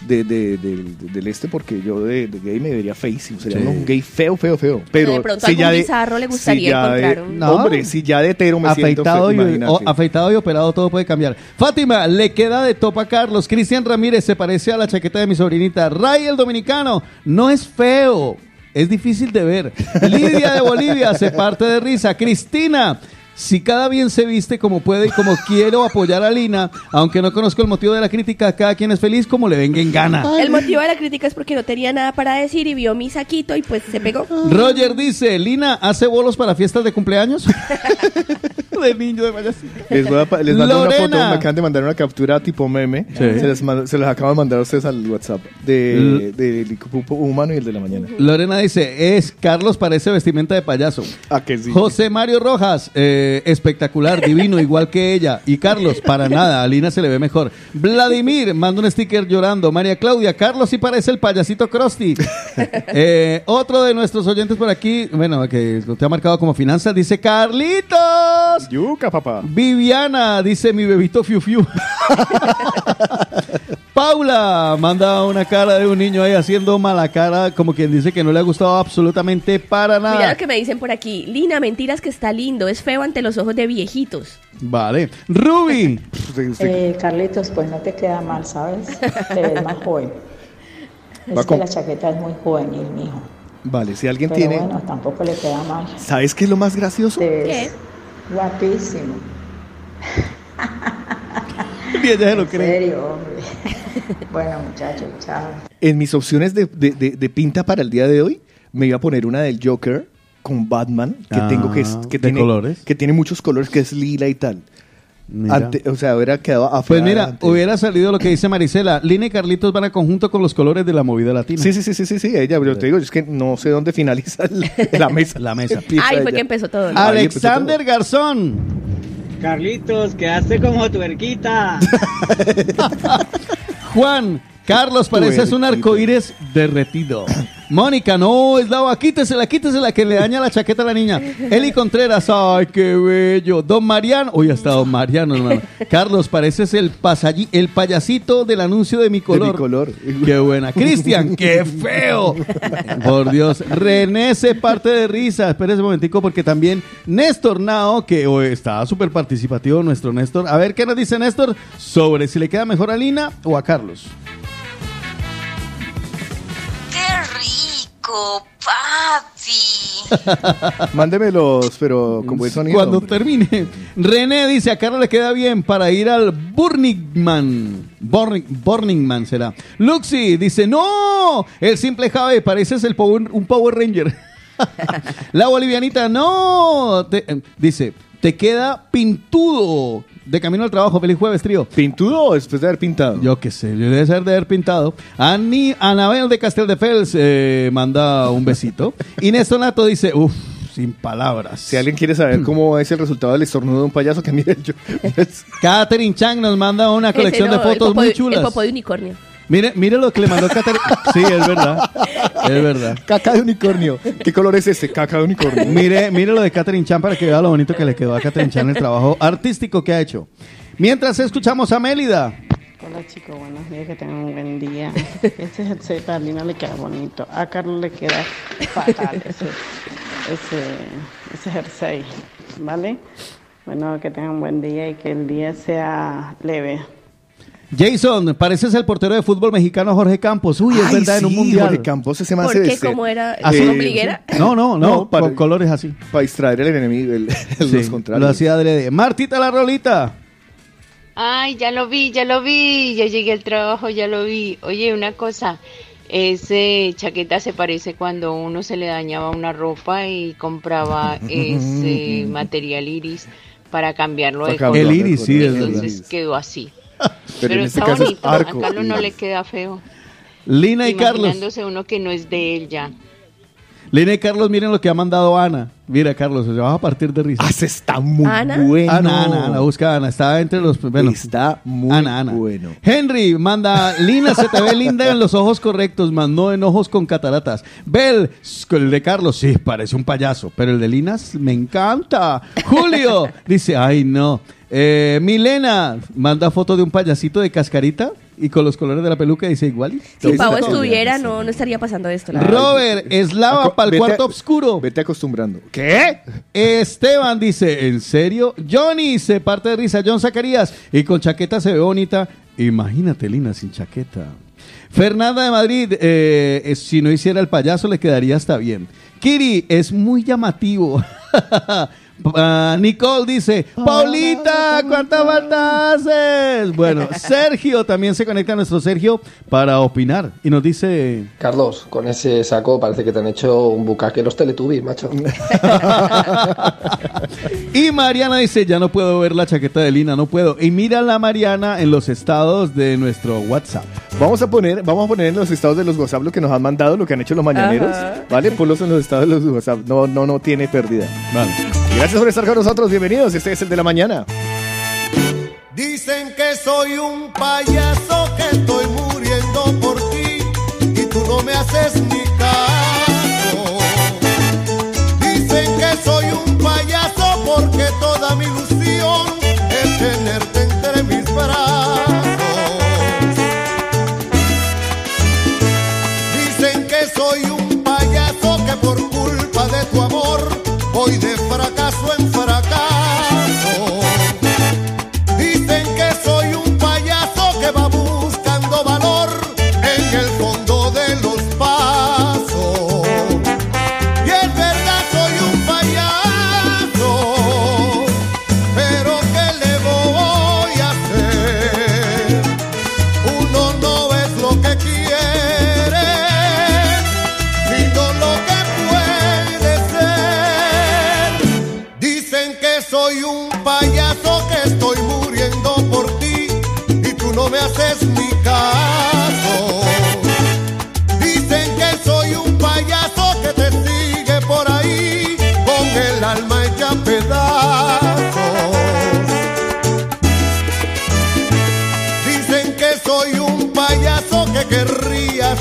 de- de- del- del este, porque yo de, de gay me vería feísimo. Sería Sí. un gay feo, feo, feo. Pero de pronto si algún ya de, bizarro le gustaría ya de- encontrar un- No. Hombre, si ya de hetero me afeitado siento y, o- afeitado y operado todo puede cambiar. Fátima, le queda de topa a Carlos. Cristian Ramírez se parece a la chaqueta de mi sobrinita. Ray el dominicano, no es feo. Es difícil de ver. Lidia de Bolivia se parte de risa. Cristina, si cada bien se viste como puede y como quiero apoyar a Lina, aunque no conozco el motivo de la crítica, cada quien es feliz como le venga en gana. El motivo de la crítica es porque no tenía nada para decir y vio mi saquito y pues se pegó. Roger dice, Lina, ¿hace bolos para fiestas de cumpleaños? [laughs] de niño de payasito. Les, voy a pa- les mando una foto, me acaban de mandar una captura tipo meme. Sí. Se, les mando- se los acabo de mandar a ustedes al WhatsApp de, del cupo humano y el de la mañana. Lorena dice, es Carlos parece vestimenta de payaso. ¿A que sí? José Mario Rojas, eh, espectacular, divino, igual que ella. Y Carlos, para nada, a Lina se le ve mejor. Vladimir, manda un sticker llorando. María Claudia, Carlos sí parece el payasito Krusty. Eh, otro de nuestros oyentes por aquí, bueno, que te ha marcado como finanzas, dice Carlitos. Yuca, papá. Viviana, dice mi bebito Fiu Fiu. Paula manda una cara de un niño ahí haciendo mala cara, como quien dice que no le ha gustado absolutamente para Mira nada. lo que me dicen por aquí. Lina, mentiras que está lindo. Es feo ante los ojos de viejitos. Vale. Ruby. [laughs] Eh, Carlitos, pues no te queda mal, ¿sabes? Te ves más joven. [laughs] Va Es con- que la chaqueta es muy juvenil, mijo. Vale, si alguien Pero tiene... bueno, tampoco le queda mal. ¿Sabes qué es lo más gracioso? Es guapísimo. [laughs] [laughs] Bien, ya se lo En cree. serio, hombre. [laughs] bueno, muchachos, chao. En mis opciones de, de- de- de pinta para el día de hoy, me iba a poner una del Joker con Batman, que Ah, tengo que, es- que ¿de tiene, colores? que tiene muchos colores, que es lila y tal. Ante- o sea, hubiera quedado Pues mira, hubiera salido lo que dice Marisela. Lina y Carlitos van a conjunto con los colores de la movida latina. Sí, sí, sí, sí, sí, sí, ella, pero te digo, es que no sé dónde finaliza el- la mesa. [laughs] la mesa. Ay, fue que empezó todo. ¿no? Alexander Garzón. Carlitos, quedaste como tuerquita. [laughs] Juan, Carlos, pareces un arcoíris derretido. [coughs] Mónica, no, es la quítesela, quítesela, que le daña la chaqueta a la niña. Eli Contreras, ay, qué bello. Don Mariano, hoy hasta Don Mariano, hermano. Carlos, pareces el, el payasito del anuncio de mi color. mi color. Qué buena. Cristian, qué feo. Por Dios. René se parte de risa. Espérese un momentico porque también Néstor Nao, que hoy está súper participativo nuestro Néstor. A ver qué nos dice Néstor sobre si le queda mejor a Lina o a Carlos. Papi! [laughs] Mándemelos, pero con buen sonido. Cuando hombre. termine. René dice, a Carlos le queda bien para ir al Burning Man. Burning, Burning Man será. Luxi dice, no, el simple Jave, pareces el power- un Power Ranger. [laughs] La bolivianita, no. Te- eh, dice, te queda pintudo. De camino al trabajo, feliz jueves, trío. ¿Pintudo o después de haber pintado? Yo qué sé, yo debe ser de haber pintado. Ani, Anabel de Casteldefels eh, manda un besito. [laughs] Y Néstor Nato dice, uff, sin palabras. Si alguien quiere saber [clears throat] cómo es el resultado del estornudo de un payaso, que mire yo. [laughs] Catherine Chang nos manda una Ese colección no, de el fotos popo muy de- chulas. El popo de unicornio. Mire, mire lo que le mandó Catherine. Sí, es verdad. Es verdad. Caca de unicornio. ¿Qué color es este? Caca de unicornio. Mire, mire lo de Catherine Chan para que vea lo bonito que le quedó a Catherine Chan el trabajo artístico que ha hecho. Mientras escuchamos a Mélida. Hola chicos, buenos días, que tengan un buen día. Este jersey a Lina le queda bonito, a Carlos le queda fatal ese, ese, ese jersey, ¿vale? Bueno, que tengan un buen día y que el día sea leve. Jason, pareces el portero de fútbol mexicano Jorge Campos. Uy, es Ay, verdad, en un mundial. Jorge Campos ¿Por se qué? veste- ¿Cómo era? Así. ¿Con ombliguera? No, no, no, No, para- con colores así. Para distraer el enemigo, el, [laughs] el- Sí, los contrarios. lo hacía adrede. Martita la rolita. Ay, ya lo vi, ya lo vi, ya llegué al trabajo, ya lo vi. Oye, una cosa, ese chaqueta se parece cuando uno se le dañaba una ropa y compraba [laughs] ese material iris para cambiarlo de color. El iris, sí, es Entonces verdad. quedó así. [laughs] Pero Pero, en este está caso es bonito, arco a Carlos no le queda feo. Lina y Carlos. Imaginándose uno que no es de él ya. Lina y Carlos, miren lo que ha mandado Ana. Mira, Carlos, se va a partir de risa. Ah, ese está muy Ana. bueno. Ana, Ana, Ana, busca a Ana. Está entre los. Bueno, Está muy Ana, Ana. bueno. Henry manda, Lina se te ve linda en los ojos correctos, más no en ojos con cataratas. Bel, el de Carlos, sí, parece un payaso, pero el de Linas me encanta. Julio dice, ay no. Eh, Milena manda foto de un payasito de cascarita y con los colores de la peluca dice igual. Si Pavo estuviera, no, no estaría pasando esto. la. Robert, eslava para el cuarto a- oscuro. Vete acostumbrando. ¿Qué? Esteban dice, ¿en serio? Johnny se parte de risa. John Zacarías. Y con chaqueta se ve bonita. Imagínate, Lina, sin chaqueta. Fernanda de Madrid, eh, eh, si no hiciera el payaso le quedaría hasta bien. Kiri, es muy llamativo. [laughs] Ah, Nicole dice, Paulita, ¿cuánta falta haces? Bueno, [laughs] Sergio también se conecta a nuestro Sergio para opinar y nos dice... Carlos, con ese saco parece que te han hecho un bucaque los Teletubbies, macho. [laughs] Y Mariana dice, ya no puedo ver la chaqueta de Lina, no puedo. Y mira la Mariana en los estados de nuestro WhatsApp. Vamos a poner, vamos a poner en los estados de los WhatsApp lo que nos han mandado, lo que han hecho los mañaneros. Ajá. ¿Vale? Ponlos en los estados de los WhatsApp. No, no, no tiene pérdida. Vale. Gracias por estar con nosotros. Bienvenidos. Este es el de la mañana. Dicen que soy un payaso, que estoy muriendo por ti y tú no me haces ni caso. Dicen que soy un payaso porque toda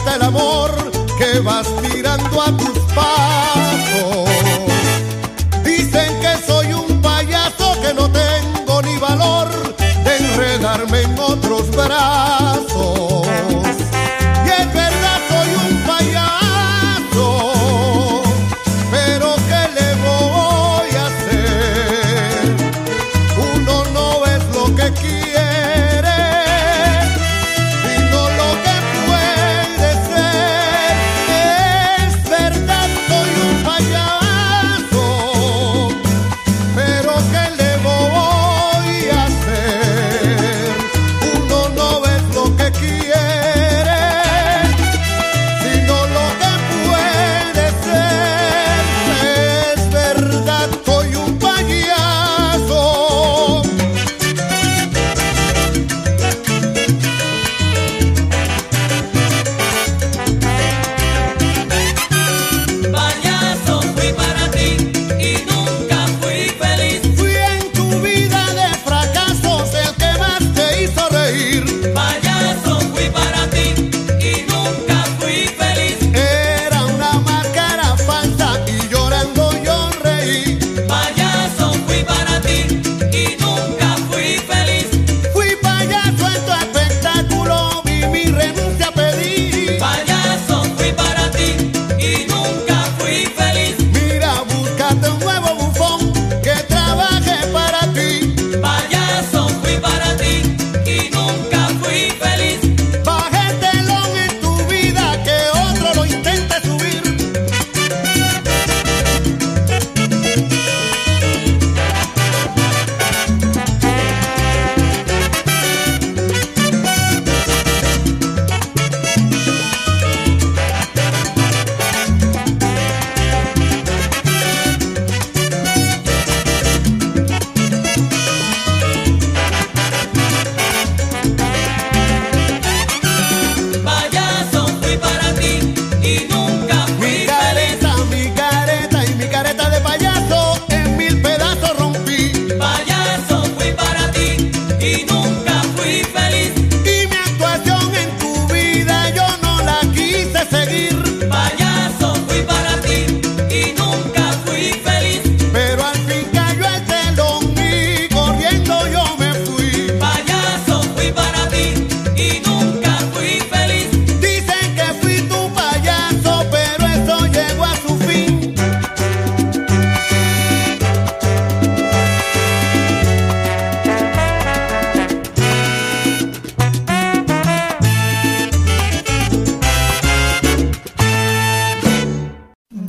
el amor que vas tirando a tus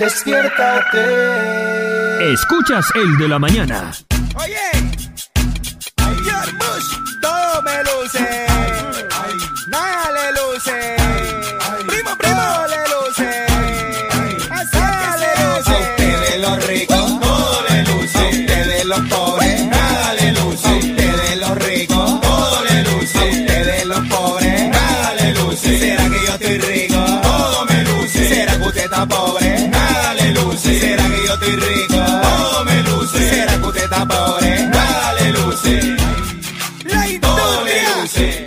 Despiértate. Escuchas el de la mañana. Oye, George Bush, todo me luce. Nada le luce. Estoy rico? Todo me luce. ¿Será que usted está pobre? Nada le luce. Todo le luce.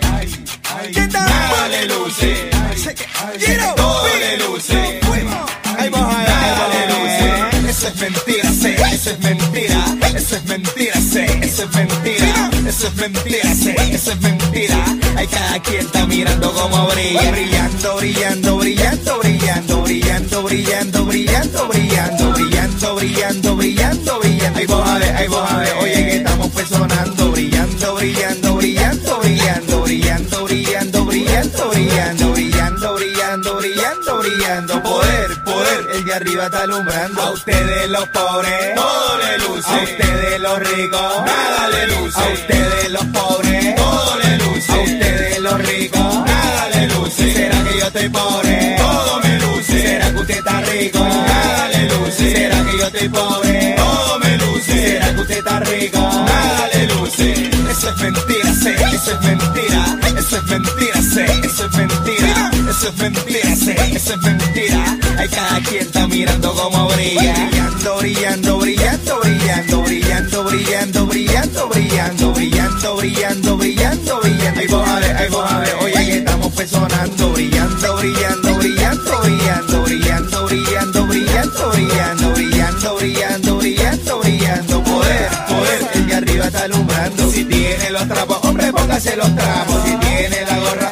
¿Qué tal? Nada le luce. Todo le luce. Ahí va, ahí va, ahí va. Nada le luce. Eso es mentira. Eso es mentira. Eso es mentira, Eso es mentira, sé. Eso es mentira. Hay cada quien está mirando como brilla. Brillando, brillando, brillando, brillando, brillando, brillando, brillando, brillando, brillando, brillando, brillando, brillando. Ahí vos a ver, ahí vos. Oye, que estamos personando. Brillando, brillando, brillando, brillando, brillando, brillando, brillando, brillando, brillando, brillando, brillando, brillando. Poder, arriba está alumbrando. A ustedes los pobres, todo le luce. A ustedes los ricos, nada le luce. A ustedes los pobres, todo le luce. A ustedes los ricos, nada le luce. ¿Será que yo estoy pobre? Todo me luce. ¿Será que usted está rico? Nada le luce. ¿Será que yo estoy pobre? Todo me luce. ¿Será que usted está rico? Nada le luce. Eso es mentira, sé. Eso es mentira. Eso es mentira. eso es mentira, sí, eso es mentira. Hay cada quien está mirando como brilla. Brillando, brillando, brillando, brillando, brillando, brillando, brillando, brillando, brillando, brillando, brillando, brillando. Ay, vos a ver, ay, vos oye, estamos personando. Brillando, brillando, brillando, brillando, brillando, brillando, brillando, brillando, brillando, brillando, brillando, brillando. Poder, poder, el de arriba está alumbrando. Si tiene los trapos, hombre, póngase los trapos. Si tiene la gorra,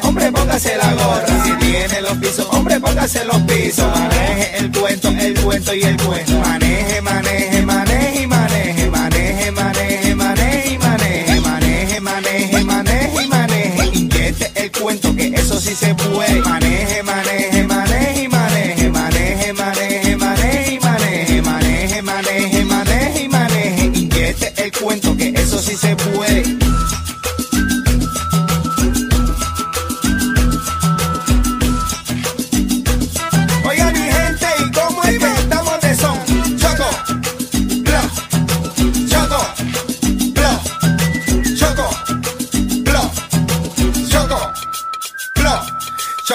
póngase la gorra. Si tiene los pisos, hombre, póngase los pisos. Maneje el cuento, el cuento y el cuento. Maneje, maneje, maneje y maneje, maneje, maneje, maneje y maneje, maneje, maneje, maneje y maneje. Inyecte el cuento que eso sí se puede.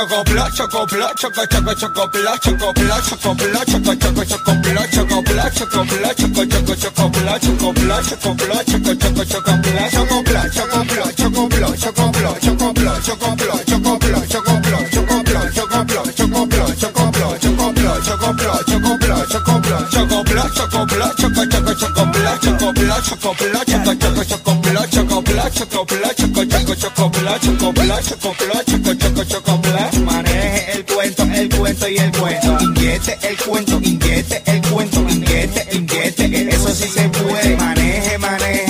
Choco bla, choco bla, choco choco choco bla, choco bla, choco bla, choco choco choco bla, choco bla, choco bla, choco choco choco bla, choco bla, choco bla, choco choco choco bla, choco bla, choco bla, choco bla, choco bla, choco bla, choco bla, choco bla, choco bla, choco bla, choco bla, choco bla, choco bla, choco bla, choco bla, choco bla, choco choco bla, choco bla, choco choco choco bla, choco bla, choco choco choco choco bla, choco bla, choco bla, choco choco choco bla, choco bla, choco bla, choco choco choco bla. Maneje el cuento, el cuento y el cuento. Inyecte el cuento, inyecte el cuento, inyecte, que eso sí se puede. Maneje, maneje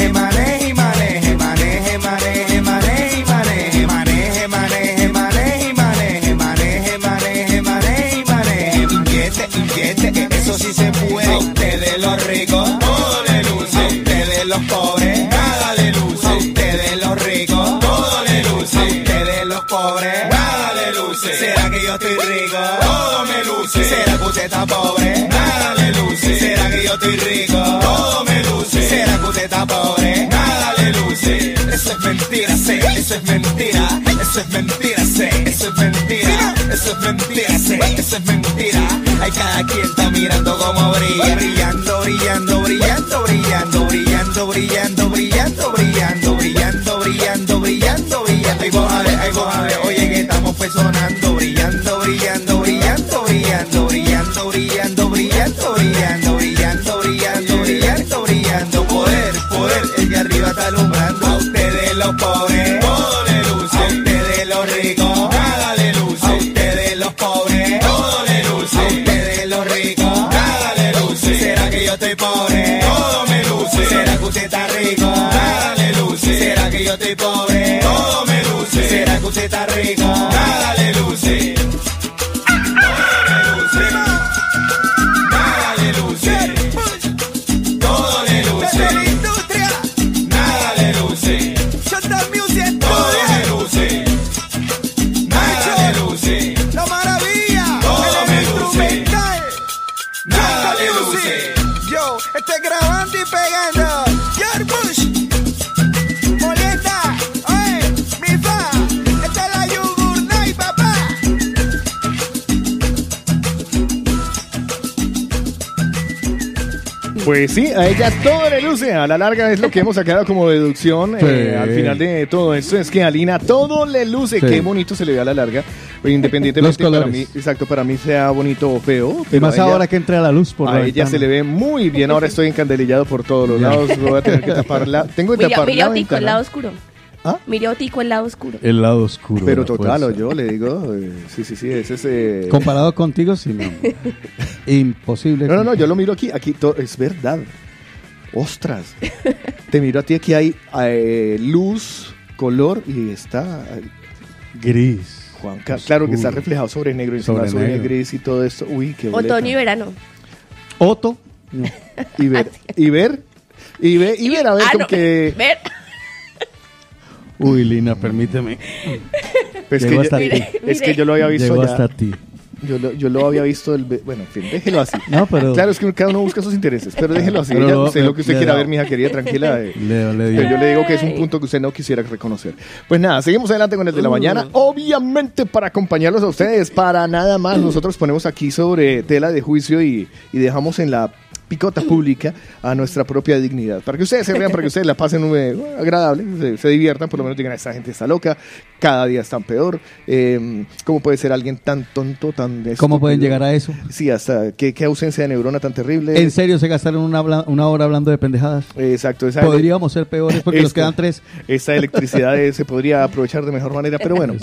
está pobre? Nada le luce. ¿Será que yo estoy rico? Todo me luce. ¿Será que usted está pobre? Nada le luce. Eso es mentira, sé. Eso es mentira. Eso es mentira, sé. Eso es mentira. Eso es mentira, sé. Eso es mentira. Hay cada quien está mirando como brilla. Brillando, brillando, brillando, brillando, brillando, brillando, brillando, brillando, brillando, brillando, brillando, brillando. Y vos a ver, ay, vos a ver, oye que estamos. Brillando, alumbrando. A ustedes los pobres, Pues sí, a ella todo le luce. A la larga es lo que hemos sacado como deducción eh, al final de todo esto. Es que a Alina todo le luce. Sí. Qué bonito se le ve a la larga. Pero independientemente Los para colores. mí, exacto, para mí sea bonito o feo. Y más a ella- ahora que entra la luz por a la ella ventana. se le ve muy bien. Ahora estoy encandelillado por todos los lados. Voy a tener que [laughs] tapar la. Tengo que Mira, tapar mira la el lado oscuro. ¿Ah? Mira Otico, el lado oscuro. El lado oscuro. Pero total, yo le digo. eh, sí, sí, sí, ese es. eh, Comparado contigo, sí, no. [laughs] Imposible. No, no, no, yo lo miro aquí, aquí to- es verdad. Ostras. [laughs] Te miro a ti, aquí hay eh, luz, color y está eh, Gris. Juanca. Claro que está reflejado sobre negro y Sobre sobre, negro. gris y todo esto. Uy, qué boleta. Otoño y verano. Otto. Y ver, y ver, y ver, y [laughs] ver, a ver Ah, con no, que... ver. Uy, Lina, permíteme. Pues Llegó que hasta yo- ti. es que yo lo había visto Llegó ya. hasta ti. Yo lo, yo lo había visto, el, bueno, en fin, déjelo así. [laughs] No, pero- Claro, es que cada uno busca sus intereses, pero déjelo así. Pero Ella- lo- usted lo que usted le quiera da- ver, mija querida, tranquila. [laughs] eh. Le- le dio. Pero yo le digo que es un punto que usted no quisiera reconocer. Pues nada, seguimos adelante con el de la mañana. Obviamente para acompañarlos a ustedes, para nada más, nosotros ponemos aquí sobre tela de juicio y, y dejamos en la picota pública a nuestra propia dignidad. Para que ustedes se vean, para que ustedes la pasen eh, agradable, se, se diviertan, por lo menos digan, esta gente está loca, cada día están peor. Eh, ¿Cómo puede ser alguien tan tonto, tan... ¿Cómo pueden estúpido? llegar a eso? Sí, hasta qué, qué ausencia de neurona tan terrible. ¿En serio se gastaron una, una hora hablando de pendejadas? Exacto. Esa Podríamos ser peores porque nos quedan tres. Esta electricidad eh, se podría aprovechar de mejor manera, pero bueno.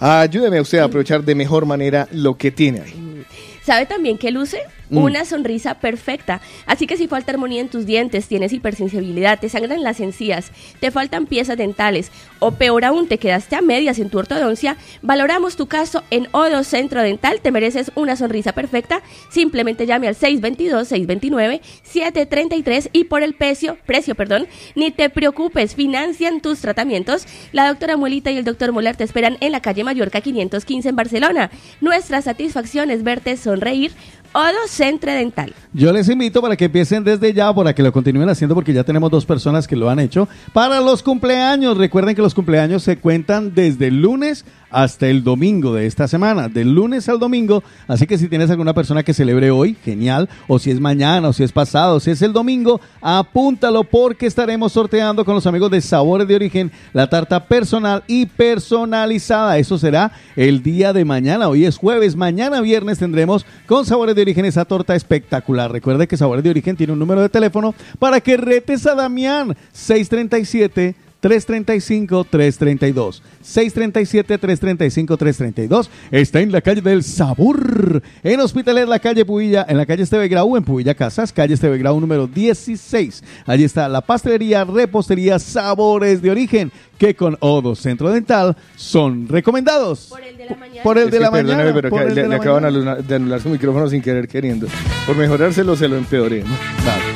Ayúdeme a usted a aprovechar de mejor manera lo que tiene ahí. ¿Sabe también que luce? Mm. Una sonrisa perfecta. Así que si falta armonía en tus dientes, tienes hipersensibilidad, te sangran las encías, te faltan piezas dentales o peor aún, te quedaste a medias en tu ortodoncia, valoramos tu caso en Odo Centro Dental. Te mereces una sonrisa perfecta. Simplemente llame al 622-629-733 y por el precio, precio, perdón, ni te preocupes, financian tus tratamientos. La doctora Muelita y el doctor Molar te esperan en la calle Mallorca 515 en Barcelona. Nuestra satisfacción es verte sonreír. Odo Centro Dental. Yo les invito para que empiecen desde ya, para que lo continúen haciendo, porque ya tenemos dos personas que lo han hecho. Para los cumpleaños, recuerden que los cumpleaños se cuentan desde el lunes hasta el domingo de esta semana, del lunes al domingo. Así que si tienes alguna persona que celebre hoy, genial. O si es mañana, o si es pasado, o si es el domingo, apúntalo porque estaremos sorteando con los amigos de Sabores de Origen la tarta personal y personalizada. Eso será el día de mañana. Hoy es jueves, mañana viernes tendremos con Sabores de Origen esa torta espectacular. Recuerde que Sabores de Origen tiene un número de teléfono para que retes a Damián 637 335-332. 637-335-332. Está en la calle del Sabor. En Hospitalet, la calle Pubilla, en la calle Esteve Grau, en Pubilla Casas, calle Esteve Grau número 16. Allí está la pastelería, repostería, sabores de origen, que con Odo Centro Dental son recomendados. Por el de la mañana. Por el Es de que la mañana. pero que le, le acaban de anular su micrófono sin querer queriendo. Por mejorárselo se lo empeoré. ¿no?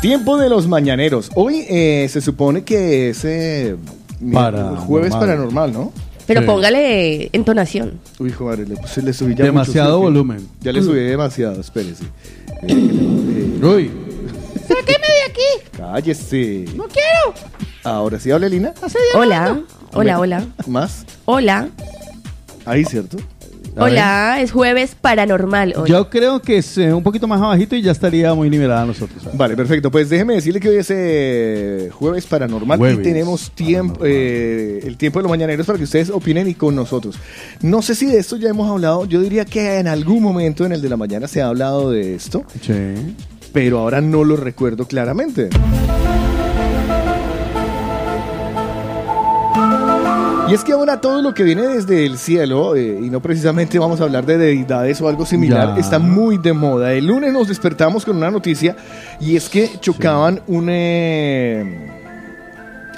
Tiempo de los mañaneros. Hoy eh, se supone que es eh, Paranormal. jueves paranormal, ¿no? Pero Sí. póngale entonación. Uy, joder, le, puse- le subí ya Demasiado mucho, sí, volumen. Ya le subí demasiado, espérese. [coughs] Eh, eh, Uy. ¡Sáqueme de aquí! cállese. ¡No quiero! Ahora sí habla Lina. Hola, hola, hola. Más. Hola, Ahí, ¿cierto? Hola. Es jueves paranormal hoy. Yo creo que es eh, un poquito más abajito y ya estaría muy nivelada a nosotros. ¿sabes? Vale, perfecto. Pues déjeme decirle que hoy es eh, jueves paranormal Jueves y tenemos tiempo, eh, el tiempo de los mañaneros para que ustedes opinen y con nosotros. No sé si de esto ya hemos hablado. Yo diría que en algún momento en el de la mañana se ha hablado de esto, Sí. pero ahora no lo recuerdo claramente. Y es que ahora todo lo que viene desde el cielo, eh, y no precisamente vamos a hablar de deidades o algo similar, Ya. está muy de moda. El lunes nos despertamos con una noticia y es que chocaban un eh,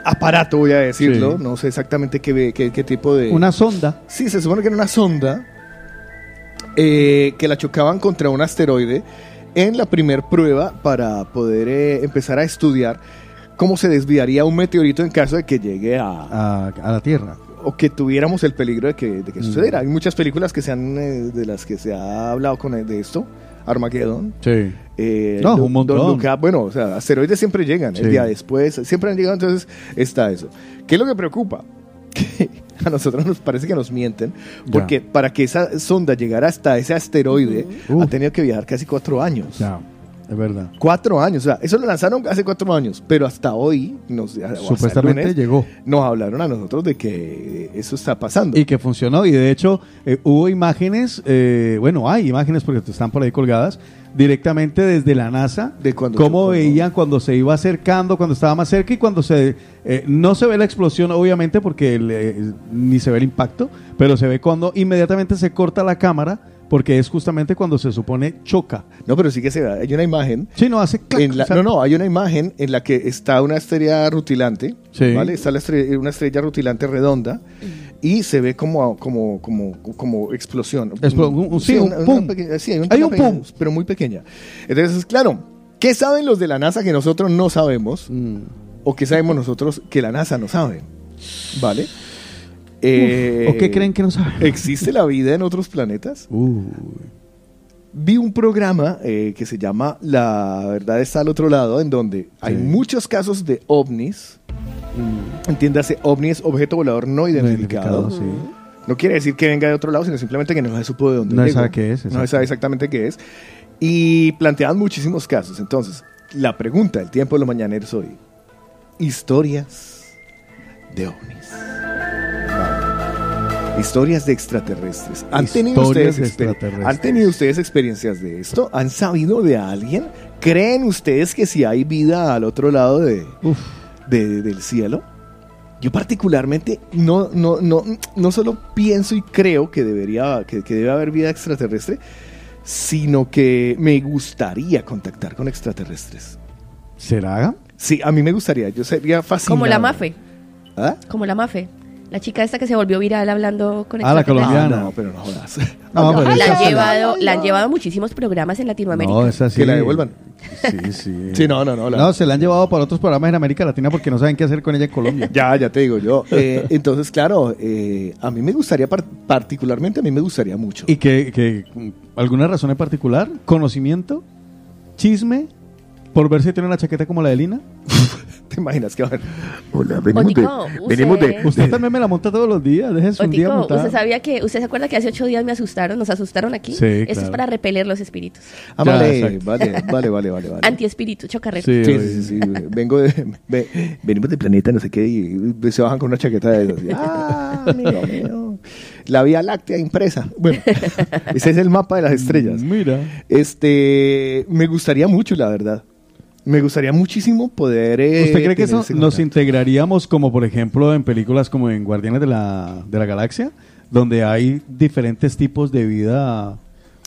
aparato, voy a decirlo, Sí. no sé exactamente qué, qué- qué tipo de... Una sonda. Sí, se supone que era una sonda eh, que la chocaban contra un asteroide en la primer prueba para poder eh, empezar a estudiar cómo se desviaría un meteorito en caso de que llegue a, A, a la Tierra. o que tuviéramos el peligro de que, de que Mm. sucediera. Hay muchas películas que se han, eh, de las que se ha hablado con de esto. Armageddon. Sí. Eh, No, un montón. Up. bueno, o sea, asteroides siempre llegan, Sí. el día después, siempre han llegado, entonces está eso. ¿Qué es lo que preocupa? [laughs] Que a nosotros nos parece que nos mienten, porque para que esa sonda llegara hasta ese asteroide, ha tenido que viajar casi cuatro años. Ya, es verdad. Cuatro años, o sea, eso lo lanzaron hace cuatro años, pero hasta hoy, nos, Supuestamente lunes, llegó. nos hablaron a nosotros de que eso está pasando. Y que funcionó. Y de hecho, eh, hubo imágenes, eh, bueno, hay imágenes porque están por ahí colgadas, directamente desde la NASA, de cuando cómo veían cuando se iba acercando, cuando estaba más cerca y cuando se... eh, no se ve la explosión, obviamente, porque el, eh, ni se ve el impacto, pero se ve cuando inmediatamente se corta la cámara porque es justamente cuando se supone choca. No, pero sí que se ve. Hay una imagen. Sí, no hace clac, en la- o sea- no, no, hay una imagen en la que está una estrella rutilante. Sí. ¿Vale? Está la estrella- una estrella rutilante redonda y se ve como, como, como, como explosión. Explo- un- sí, un pum. pequeña- sí, hay un, Hay una un pequeña- pum. Pero muy pequeña. Entonces, claro, ¿qué saben los de la NASA que nosotros no sabemos? Mm. ¿O qué sabemos nosotros que la NASA no sabe? ¿Vale? Eh, ¿O qué creen que no saben? ¿Existe la vida en otros planetas? Vi un programa eh, que se llama La verdad está al otro lado, en donde hay muchos casos de ovnis. Entiéndase, ovni es objeto volador no identificado. identificado, sí. No quiere decir que venga de otro lado, sino simplemente que no se supo de dónde No se llegó. sabe qué es, No sabe exactamente qué es. Y planteaban muchísimos casos. Entonces, la pregunta del tiempo de los mañaneros hoy. Historias de ovnis. Historias de extraterrestres. ¿Han tenido, ustedes de exper- extraterrestres. ¿Han tenido ustedes experiencias de esto? ¿Han sabido de alguien? ¿Creen ustedes que si hay vida al otro lado de, de- del cielo? Yo particularmente no, no, no, no solo pienso y creo que, debería, que, que debe haber vida extraterrestre, sino que me gustaría contactar con extraterrestres. ¿Será? Sí, a mí me gustaría. Yo sería fascinado. Como la Mafe. ¿Ah? Como la Mafe. La chica esta que se volvió viral hablando con Ah, la colombiana. No, pero no jodas. [laughs] No, pero la, han sí. llevado, la han llevado a muchísimos programas en Latinoamérica. No, es así. Que la devuelvan. Sí, sí. Sí, no, no, no. la- No, se la han llevado para otros programas en América Latina porque no saben qué hacer con ella en Colombia. [laughs] Ya, ya te digo yo. Eh, entonces, claro, eh, a mí me gustaría, par- particularmente a mí me gustaría mucho. ¿Y que, que alguna razón en particular? ¿Conocimiento? ¿Chisme? ¿Por ver si tiene una chaqueta como la de Lina? [laughs] [laughs] ¿Te imaginas que va a haber? Hola, Otico, venimos de... usted- Usted también me la monta todos los días. Déjese un día. ¿usted sabía que, usted se acuerda que hace ocho días me asustaron, nos asustaron aquí? Sí, Esto es para repeler los espíritus. Ah, Ya, vale, vale, vale, vale, vale, vale. Antiespíritu, chocarrero. Sí, Sí, sí. Vengo de, ve- venimos del planeta, no sé qué, y se bajan con una chaqueta de esas. [laughs] Ah, amigo mío. La Vía Láctea impresa. Bueno, [laughs] ese es el mapa de las estrellas. Mira. Este, me gustaría mucho, la verdad. Me gustaría muchísimo poder. eh, ¿Usted cree que eso nos integraríamos como por ejemplo en películas como en Guardianes de la, de la Galaxia? Donde hay diferentes tipos de vida.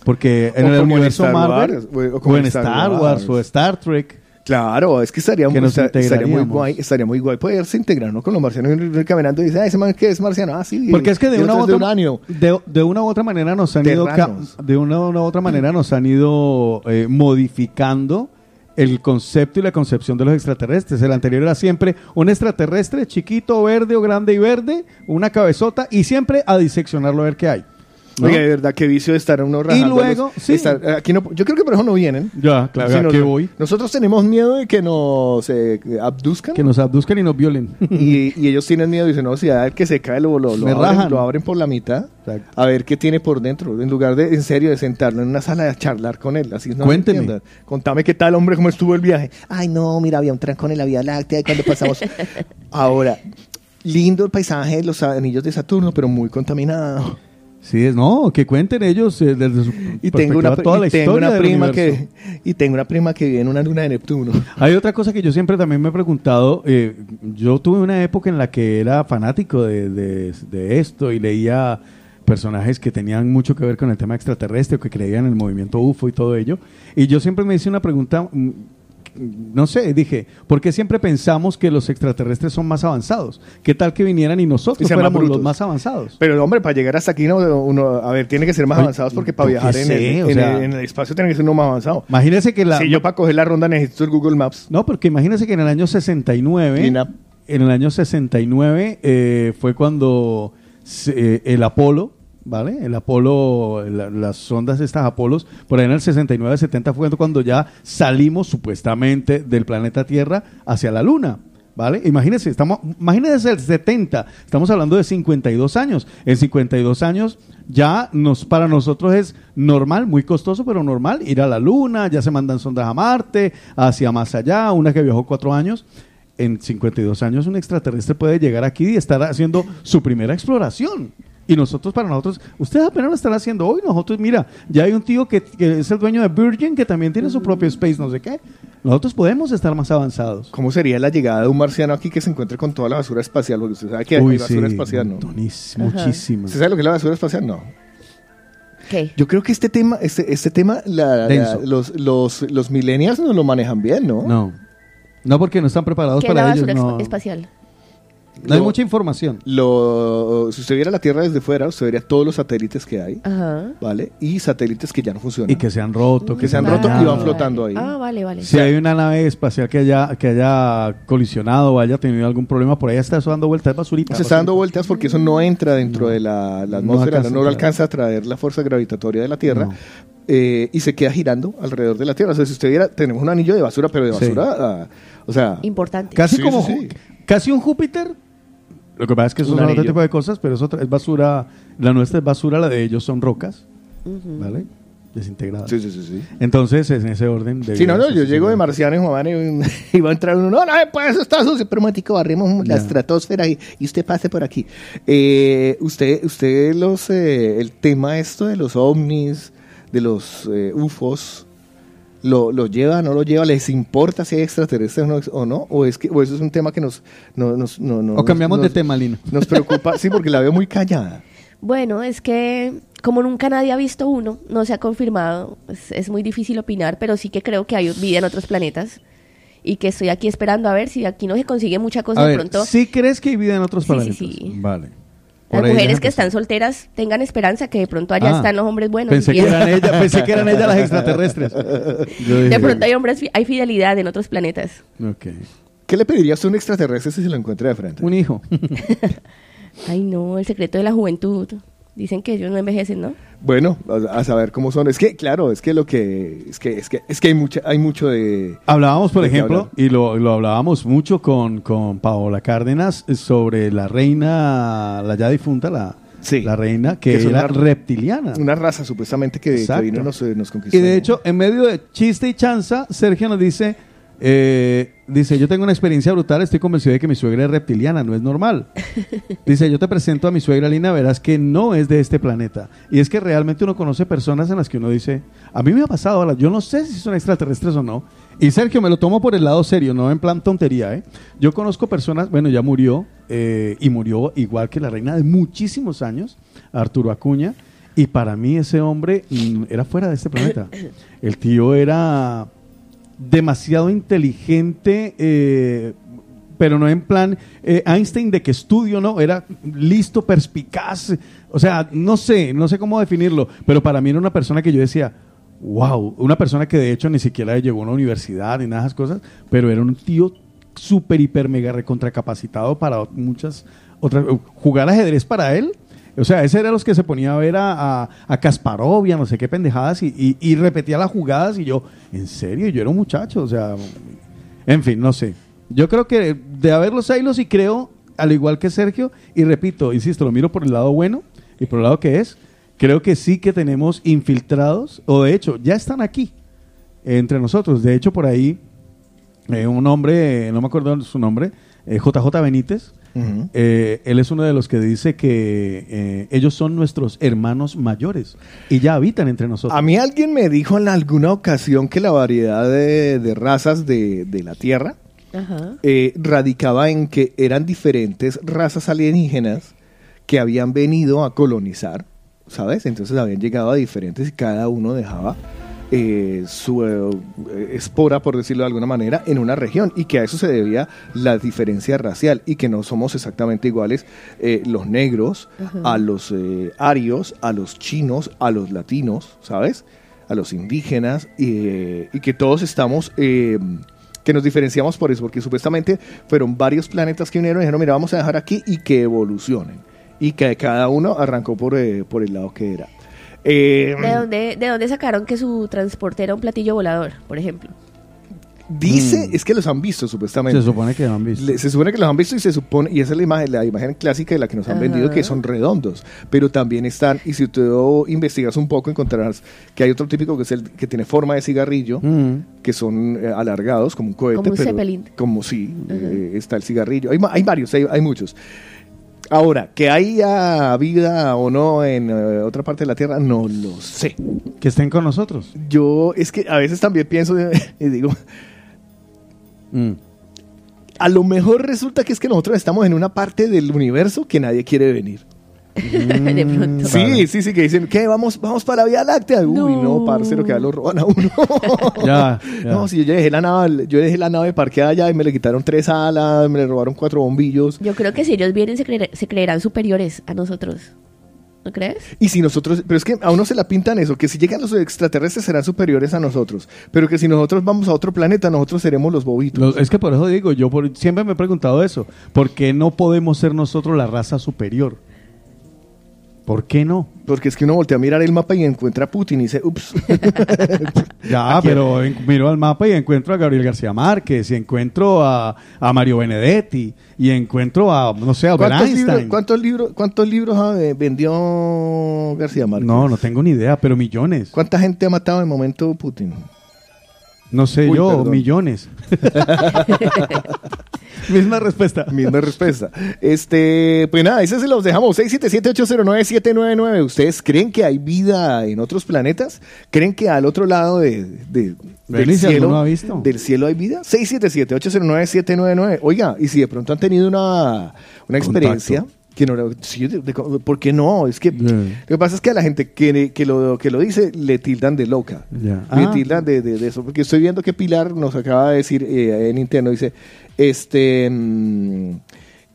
Porque en O el en universo Star Marvel, Wars, o- en en Star, Star Wars, Wars. o Star Trek. Claro, es que estaría, Que muy, nos esta- estaría muy integraríamos. guay, estaría muy guay poderse integrar ¿no? con los marcianos y caminando y dice, ah, ese man que es marciano, ah, sí. Porque es que de una, u otra, de uranio. de, de una u otra manera nos han ido de una u otra manera nos han ido eh, modificando el concepto y la concepción de los extraterrestres. El anterior era siempre un extraterrestre chiquito, verde o grande y verde, una cabezota y siempre a diseccionarlo a ver qué hay. ¿No? Oiga, de verdad, qué vicio de estar uno rajando. luego, sí. aquí no, yo creo que por eso no vienen. Ya, claro, Sí, ¿a nos- qué voy? Nosotros tenemos miedo de que nos eh, abduzcan. Que nos abduzcan y nos violen. y, y ellos tienen miedo y dicen, no, si a ver que se cae, lo, lo, lo Me abren, rajan. lo abren por la mitad, a ver qué tiene por dentro, en lugar de, en serio, de sentarlo en una sala a charlar con él. Así, no, Cuénteme. Contame qué tal, hombre, cómo estuvo el viaje. Ay, no, mira, había un trancón en la Vía Láctea y cuando pasamos... [laughs] Ahora, lindo el paisaje de los anillos de Saturno, pero muy contaminado. Sí, es, no, que cuenten ellos eh, desde su Y tengo una, perspectiva toda la y tengo historia una prima que y tengo una prima que vive en una luna de Neptuno. [laughs] Hay otra cosa que yo siempre también me he preguntado. eh, yo tuve una época en la que era fanático de, de- de esto y leía personajes que tenían mucho que ver con el tema extraterrestre o que creían en el movimiento UFO y todo ello. Y yo siempre me hice una pregunta, mm, no sé, dije, ¿por qué siempre pensamos que los extraterrestres son más avanzados? ¿Qué tal que vinieran y nosotros Y más fuéramos los más avanzados? Pero hombre, para llegar hasta aquí no uno, a ver, tiene que ser más Oye, avanzados porque para viajar en, sé, el, o en sea- el- en el espacio tiene que ser uno más avanzado. Imagínese que la... Si yo para coger la ronda necesito el Google Maps. No, porque imagínese que en el año 69, Clean up. en el año 69 eh, fue cuando se- eh, el Apolo, ¿vale? El Apolo, la- las sondas estas Apolos, por ahí en el 69, 70 fue cuando ya salimos supuestamente del planeta Tierra hacia la Luna. ¿Vale? Imagínense, estamos, imagínense el 70, estamos hablando de 52 años. En 52 años ya nos, para nosotros es normal, muy costoso, pero normal, ir a la Luna, ya se mandan sondas a Marte, hacia más allá, una que viajó cuatro años. En 52 años un extraterrestre puede llegar aquí y estar haciendo su primera exploración. Y nosotros, para nosotros, ustedes apenas lo están haciendo hoy. Nosotros, mira, ya hay un tío que, que es el dueño de Virgin que también tiene su propio space, no sé qué. Nosotros podemos estar más avanzados. ¿Cómo sería la llegada de un marciano aquí que se encuentre con toda la basura espacial? Porque usted sabe que Uy, hay basura sí, espacial, ¿no? muchísima. ¿Usted sabe lo que es la basura espacial? No. ¿Qué? Yo creo que este tema, este, este tema, la- la- Denso. los, los, los millennials no lo manejan bien, ¿no? No. No, porque no están preparados ¿Qué es la para ellos. basura No, espacial? No hay mucha información. Lo, si usted viera la Tierra desde fuera, usted vería todos los satélites que hay, Ajá. ¿vale? Y satélites que ya no funcionan. Y que se han roto. que se han roto y van flotando ahí. Ah, vale, vale. Si hay una nave espacial que haya, que haya colisionado o haya tenido algún problema, por ahí está eso dando vueltas, es basurita. Se está dando vueltas porque eso no entra dentro de la, atmósfera, no, alcanza no alcanza a traer la fuerza gravitatoria de la Tierra eh, y se queda girando alrededor de la Tierra. O sea, si usted viera, tenemos un anillo de basura, pero de Sí. basura, ah, o sea... Importante. Casi Sí, como sí, sí. casi un Júpiter. Lo que pasa es que eso Un son otro tipo de cosas, pero es, otra, es basura. La nuestra es basura, la de ellos son rocas. ¿vale? Desintegradas. Sí, sí, sí, sí. Entonces, en ese orden. Sí, no, no, yo llego de marciano y Juan y, [laughs] y va a entrar uno, no, no, pues eso está sucio, pero un momentico, barrimos la estratosfera y, y usted pase por aquí. Eh, usted, usted los, eh, el tema esto de los ovnis, de los eh, UFOs, ¿lo, ¿lo lleva, no lo lleva? ¿Les importa si hay extraterrestres o no? O, no? ¿O, es que, o eso es un tema que nos... no- nos- no- no- O cambiamos nos- de tema, Lina. Nos preocupa, sí, porque la veo muy callada. Bueno, es que como nunca nadie ha visto uno, no se ha confirmado, es, es muy difícil opinar, pero sí que creo que hay vida en otros planetas y que estoy aquí esperando a ver si aquí no se consigue mucha cosa A de ver, pronto. ¿sí crees que hay vida en otros Sí, sí, planetas? sí. Vale. Las Por mujeres que están solteras tengan esperanza que de pronto allá Ah, están los hombres buenos. Pensé que eran ellas, pensé que eran ellas las [laughs] extraterrestres. De pronto hay hombres, hay fidelidad en otros planetas. ¿Qué le pedirías a un extraterrestre si se lo encuentra de frente? Un hijo. [laughs] Ay, no, el secreto de la juventud. Dicen que ellos no envejecen, ¿no? Bueno, a, a saber cómo son. Es que, claro, es que lo que... Es que, es que, es que hay, mucha, hay mucho de... Hablábamos, por de ejemplo, y lo, lo hablábamos mucho con, con Paola Cárdenas sobre la reina, la ya difunta, la, la reina, que, son era una- reptiliana. Una raza supuestamente que, que vino y nos, eh, nos conquistó. Y de hecho, en medio de chiste y chanza, Sergio nos dice, eh, dice, yo tengo una experiencia brutal, estoy convencido de que mi suegra es reptiliana, no es normal. [laughs] Dice, yo te presento a mi suegra Lina, verás que no es de este planeta. Y es que realmente uno conoce personas en las que uno dice, a mí me ha pasado, ahora, yo no sé si son extraterrestres o no. Y Sergio, me lo tomo por el lado serio, no en plan tontería, ¿eh? Yo conozco personas, bueno, ya murió, eh, y murió igual que la reina de muchísimos años, Arturo Acuña, y para mí ese hombre mm, era fuera de este planeta. El tío era demasiado inteligente, eh, pero no en plan eh, Einstein de que estudio, no, era listo, perspicaz, o sea, no sé, no sé cómo definirlo, pero para mí era una persona que yo decía, wow, una persona que de hecho ni siquiera llegó a una universidad ni nada de esas cosas, pero era un tío súper, hiper, mega recontracapacitado para muchas otras, jugar ajedrez para él. O sea, ese era los que se ponía a ver a, a, a Kasparov y a no sé qué pendejadas y, y- repetía las jugadas y yo, en serio, yo era un muchacho, o sea, en fin, no sé. Yo creo que de haber los hilos y creo, al igual que Sergio, y repito, insisto, lo miro por el lado bueno y por el lado que es, creo que sí que tenemos infiltrados, o de hecho, ya están aquí, eh, entre nosotros. De hecho, por ahí, eh, un hombre, eh, no me acuerdo su nombre, eh, JJ Benítez, Eh, él es uno de los que dice que eh, ellos son nuestros hermanos mayores y ya habitan entre nosotros. A mí alguien me dijo en alguna ocasión que la variedad de, de razas de, de la Tierra eh, radicaba en que eran diferentes razas alienígenas que habían venido a colonizar, ¿sabes? Entonces habían llegado a diferentes y cada uno dejaba eh, su eh, espora, por decirlo de alguna manera, en una región y que a eso se debía la diferencia racial y que no somos exactamente iguales eh, los negros a los eh, arios, a los chinos, a los latinos, ¿sabes? A los indígenas eh, y que todos estamos... eh, que nos diferenciamos por eso, porque supuestamente fueron varios planetas que vinieron y dijeron, mira, vamos a dejar aquí y que evolucionen. Y que cada uno arrancó por, eh, por el lado que era. Eh, ¿De dónde, ¿De dónde sacaron que su transporte era un platillo volador, por ejemplo? Dice, es que los han visto supuestamente. Se supone que lo han visto. Le- se supone que los han visto y se supone, y esa es la imagen, la imagen clásica de la que nos han Ajá. vendido, que son redondos. Pero también están, y si tú investigas un poco, encontrarás que hay otro típico que es el que tiene forma de cigarrillo, Mm. que son eh, alargados, como un cohete. Como un pero- Zeppelin. Como sí, eh, está el cigarrillo. Hay, ma- hay varios, hay, hay muchos. Ahora, que haya vida o no en eh, otra parte de la Tierra, no lo sé. Que estén con nosotros. Yo es que a veces también pienso [laughs] y digo, Mm. a lo mejor resulta que es que nosotros estamos en una parte del universo que nadie quiere venir. [laughs] de pronto. Sí, sí, sí, que dicen, ¿qué? Vamos, vamos para la Vía Láctea. Uy, no, parcero, que ya lo roban a uno. [laughs] Ya, ya. No, si yo dejé la nave, yo dejé la nave parqueada allá y me le quitaron tres alas, me le robaron cuatro bombillos. Yo creo que si ellos vienen se, creer- se creerán superiores a nosotros. ¿No crees? Y si nosotros, pero es que a uno se la pintan eso, que si llegan los extraterrestres serán superiores a nosotros, pero que si nosotros vamos a otro planeta, nosotros seremos los bobitos. Los- es que por eso digo, yo por- siempre me he preguntado eso. ¿Por qué no podemos ser nosotros la raza superior? ¿Por qué no? Porque es que uno voltea a mirar el mapa y encuentra a Putin y dice, ups. [laughs] Ya, Aquí- pero en- miro al mapa y encuentro a Gabriel García Márquez, y encuentro a, a Mario Benedetti, y encuentro a, no sé, a ¿Cuántos libros, cuántos libros, cuántos libros ah, eh, vendió García Márquez? No, no tengo ni idea, pero millones. ¿Cuánta gente ha matado en el momento Putin? No sé Uy, yo, perdón. millones. [laughs] [laughs] [laughs] Misma respuesta. Misma respuesta. Este, pues nada, ese se los dejamos. 677-809-799. ¿Ustedes creen que hay vida en otros planetas? ¿Creen que al otro lado de, de- del, cielo, ¿alguno ha visto? del cielo hay vida? 677-809-799. Oiga, y si de pronto han tenido una, una experiencia que no, sí, de- de- ¿por qué no? Es que lo que pasa es que a la gente que, que, lo, que lo dice le tildan de loca. Le Ah. tildan de, de- de eso, porque estoy viendo que Pilar nos acaba de decir eh, en interno, dice, este, mm,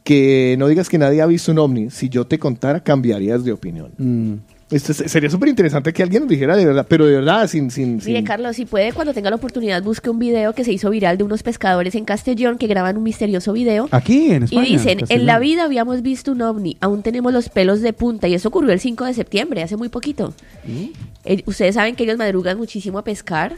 que no digas que nadie ha visto un ovni, si yo te contara cambiarías de opinión. Mm. Esto es- sería súper interesante que alguien nos dijera de verdad, pero de verdad, sin... sin, Mire, Carlos, si puede, cuando tenga la oportunidad, busque un video que se hizo viral de unos pescadores en Castellón que graban un misterioso video. Aquí, en Y España. dicen, Castellón. en la vida habíamos visto un ovni, aún tenemos los pelos de punta. Y eso ocurrió el 5 de septiembre, hace muy poquito. Eh, ustedes saben que ellos madrugan muchísimo a pescar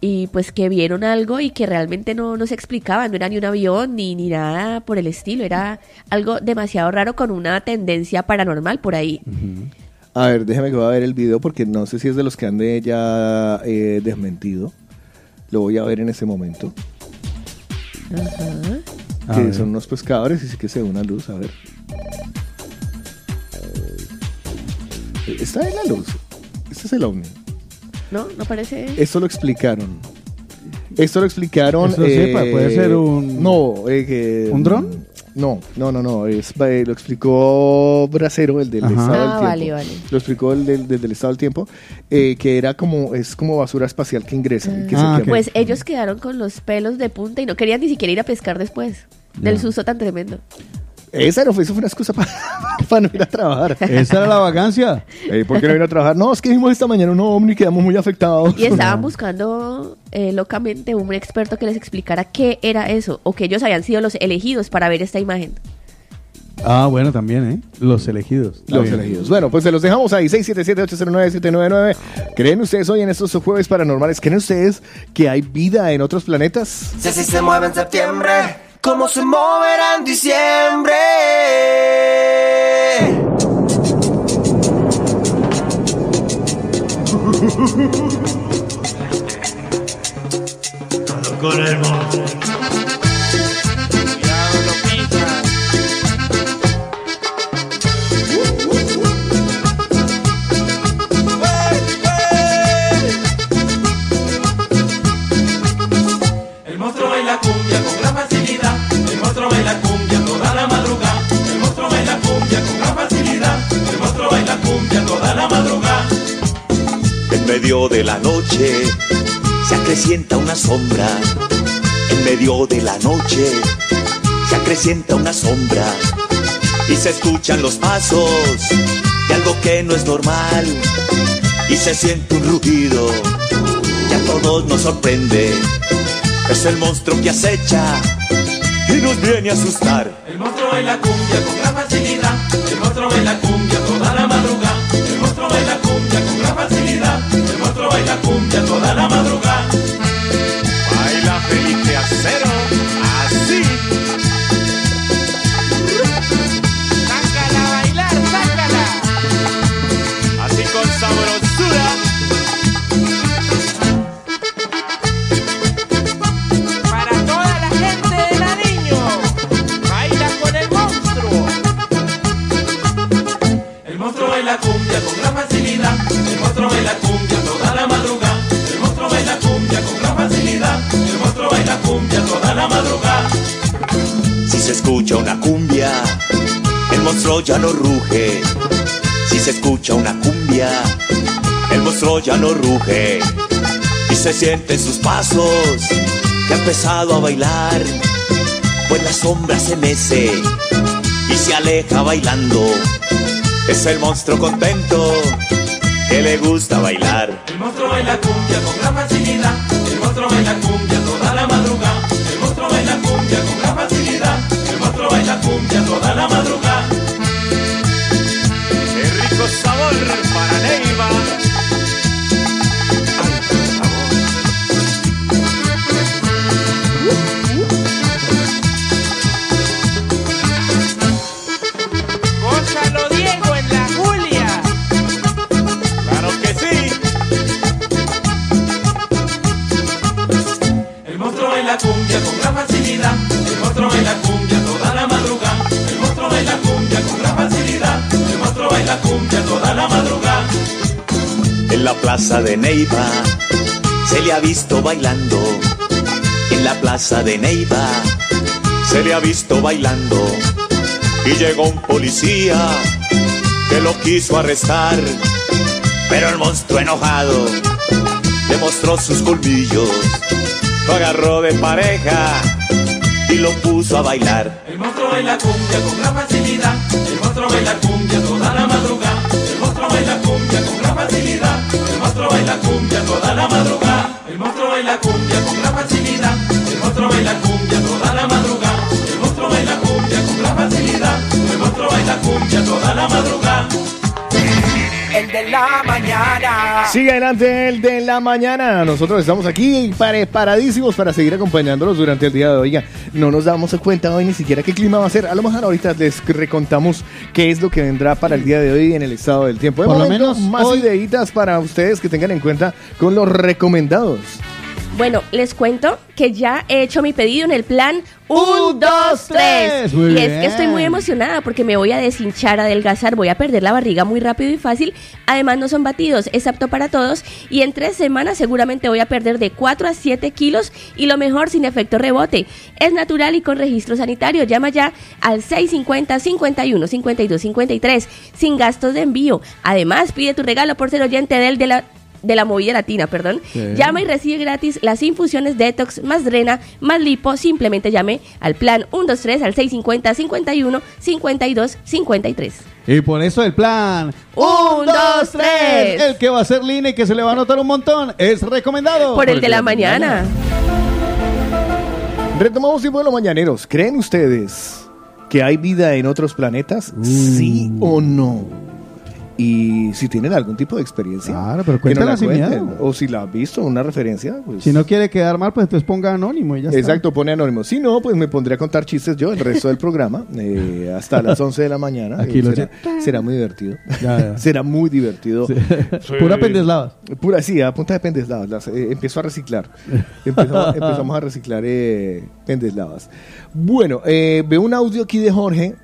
y pues que vieron algo y que realmente no, no se explicaba, no era ni un avión ni, ni nada por el estilo, era algo demasiado raro con una tendencia paranormal por ahí. A ver, déjame que voy a ver el video porque no sé si es de los que han de ya eh, desmentido. Lo voy a ver en ese momento. A Que son unos pescadores y sí que se ve una luz, a ver. Está en la luz. Este es el ovni. ¿No? ¿No parece? Esto lo explicaron. Esto lo explicaron. Eso sí, pa- puede ser un- No, eh, que- ¿Un dron? No, no, no, no. Es, eh, lo explicó Bracero, el del Ajá. Estado del Ah, Tiempo. vale, vale. Lo explicó el del, del- del Estado del Tiempo, eh, que era como, es como basura espacial que ingresa. y que se Ah. Pues ellos quedaron con los pelos de punta y no querían ni siquiera ir a pescar después. Del susto tan tremendo. Esa no fue, eso fue una excusa [laughs] para, para no ir a trabajar. Esa era la vacancia. Eh, ¿Por qué no ir a trabajar? No, es que vimos esta mañana un ovni y quedamos muy afectados. Y estaban buscando eh, locamente un experto que les explicara qué era eso o que ellos habían sido los elegidos para ver esta imagen. Ah, bueno, también, ¿eh? Los elegidos. Los bien. elegidos. Bueno, pues se los dejamos ahí. 677-809-799. ¿Creen ustedes hoy en estos jueves paranormales? ¿Creen ustedes que hay vida en otros planetas? Si así se mueve en septiembre, ¿cómo se moverá en diciembre? Con el. En medio de la noche se acrecienta una sombra. En medio de la noche se acrecienta una sombra. Y se escuchan los pasos de algo que no es normal. Y se siente un rugido que a todos nos sorprende. Es el monstruo que acecha y nos viene a asustar. El monstruo baila cumbia con gran facilidad. Monstruo ya no ruge. Si se escucha una cumbia, el monstruo ya no ruge. Y se siente en sus pasos que ha empezado a bailar. Pues la sombra se mece y se aleja bailando. Es el monstruo contento que le gusta bailar. El monstruo baila cumbia con gran facilidad. El monstruo baila cumbia toda la madrugada. El monstruo baila cumbia la madrugada. En la plaza de Neiva se le ha visto bailando. En la plaza de Neiva se le ha visto bailando. Y llegó un policía que lo quiso arrestar. Pero el monstruo enojado le mostró sus colmillos. Lo agarró de pareja y lo puso a bailar. El monstruo baila cumbia con gran facilidad. El monstruo baila cumbia toda la madrugada. El monstruo baila cumbia toda la madrugada. El monstruo baila cumbia con gran facilidad. El monstruo baila cumbia toda la madrugada. El monstruo baila cumbia con gran facilidad. El monstruo baila cumbia toda la madrugada. De la mañana. Sigue adelante el de la mañana. Nosotros estamos aquí preparadísimos para seguir acompañándolos durante el día de hoy. Oiga, no nos damos cuenta hoy ni siquiera qué clima va a ser. A lo mejor ahorita les recontamos qué es lo que vendrá para el día de hoy en el estado del tiempo. De Por lo momento, menos más hoy- ideitas para ustedes que tengan en cuenta con los recomendados. Bueno, les cuento que ya he hecho mi pedido en el plan 1, Un, 2, dos, 3. tres. Muy Y es que estoy muy emocionada porque me voy a deshinchar, adelgazar, voy a perder la barriga muy rápido y fácil. Además, no son batidos, es apto para todos. Y en tres semanas seguramente voy a perder de 4 a 7 kilos y lo mejor sin efecto rebote. Es natural y con registro sanitario. Llama ya al 650 51 52 53 sin gastos de envío. Además, pide tu regalo por ser oyente del de la de la movida latina, perdón. Sí. Llama y recibe gratis las infusiones detox más drena más lipo. Simplemente llame al plan 123 al 650 51 52 53. Y por eso el plan. Un, dos, tres. El que va a ser línea y que se le va a notar un montón es recomendado. Por el de la mañana. Retomamos tiempo de los mañaneros. ¿Creen ustedes que hay vida en otros planetas? ¿Sí o no? Y si tienen algún tipo de experiencia. Claro, pero que nos la sin cuenten. miedo. O si la han visto, una referencia. Pues, Si no quiere quedar mal, pues entonces ponga anónimo y ya está. Exacto, pone anónimo. Si no, pues me pondré a contar chistes yo el resto del programa [laughs] eh, hasta las 11 de la mañana. Aquí Eh, lo será, será muy divertido. Ya, ya. [laughs] será muy divertido. Sí. Pura pendeslava. Pura, sí, a punta de pendeslavas. Las, eh, empiezo a reciclar. [laughs] Empezamos, empezamos a reciclar eh, pendeslavas. Bueno, eh, veo un audio aquí de Jorge.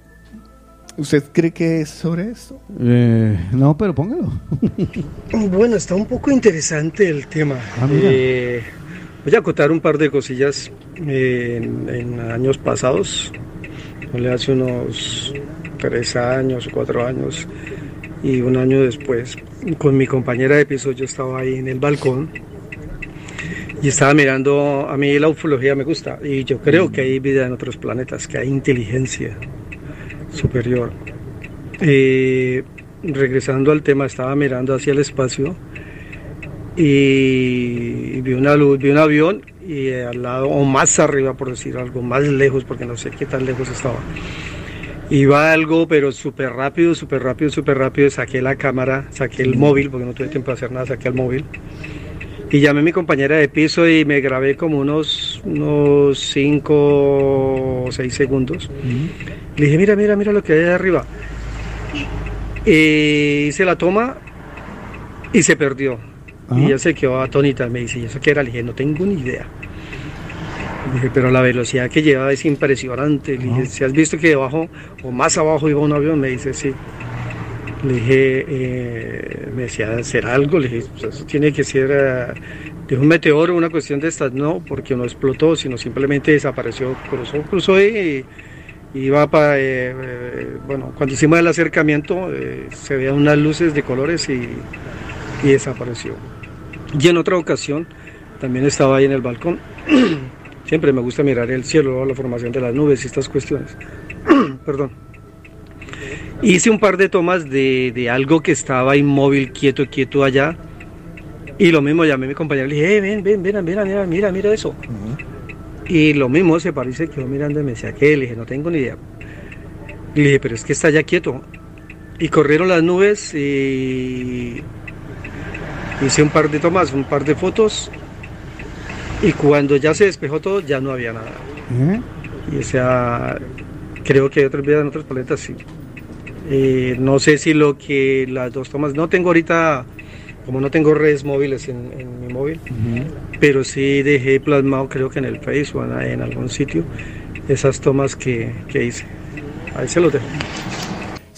¿Usted cree que es sobre esto? Eh, no, pero póngalo. Bueno, está un poco interesante el tema. Ah. Eh, voy a acotar un par de cosillas eh, en, en años pasados, hace unos tres años o cuatro años y un año después, con mi compañera de piso, yo estaba ahí en el balcón y estaba mirando, a mí la ufología me gusta y yo creo que hay vida en otros planetas, que hay inteligencia superior. Eh, regresando al tema, estaba mirando hacia el espacio y vi una luz, vi un avión y eh, al lado, o más arriba por decir algo, más lejos, porque no sé qué tan lejos estaba. Iba algo, pero súper rápido, súper rápido, súper rápido. Saqué la cámara, saqué el móvil, porque no tuve tiempo de hacer nada, saqué el móvil. Y llamé a mi compañera de piso y me grabé como unos 5 unos cinco o 6 segundos. Le dije, mira, mira, mira lo que hay allá arriba. Y hice la toma y se perdió. Y ella se quedó atónita. Me dice, ¿y eso qué era? Le dije, no tengo ni idea. Le dije, pero la velocidad que lleva es impresionante. Le dije, si has visto que debajo o más abajo iba un avión, me dice, sí. Le dije, eh, me decía, ¿será algo? Le dije, pues eso tiene que ser eh, de un meteoro, una cuestión de estas. No, porque no explotó, sino simplemente desapareció, cruzó, cruzó y, Iba para, eh, eh, bueno, cuando hicimos el acercamiento se veían unas luces de colores y, y desapareció. Y en otra ocasión también estaba ahí en el balcón. [clears throat] Siempre me gusta mirar el cielo, la formación de las nubes y estas cuestiones. [clears throat] Perdón. Hice un par de tomas de, de algo que estaba inmóvil, quieto, quieto allá. Y lo mismo llamé a mi compañero y le dije, "Eh, ven, ven, ven, mira, mira, mira, mira eso. Y lo mismo se parece que quedó mirando y me decía, ¿qué? Le dije, no tengo ni idea. Le dije, pero es que está ya quieto. Y corrieron las nubes y hice un par de tomas, un par de fotos. Y cuando ya se despejó todo, ya no había nada. Y o sea, creo que hay otras vidas en otros planetas, sí. Eh, no sé si lo que las dos tomas, no tengo ahorita, como no tengo redes móviles en, en mi móvil, pero sí dejé plasmado, creo que en el Face o en, en algún sitio, esas tomas que, que hice. Ahí se los dejo.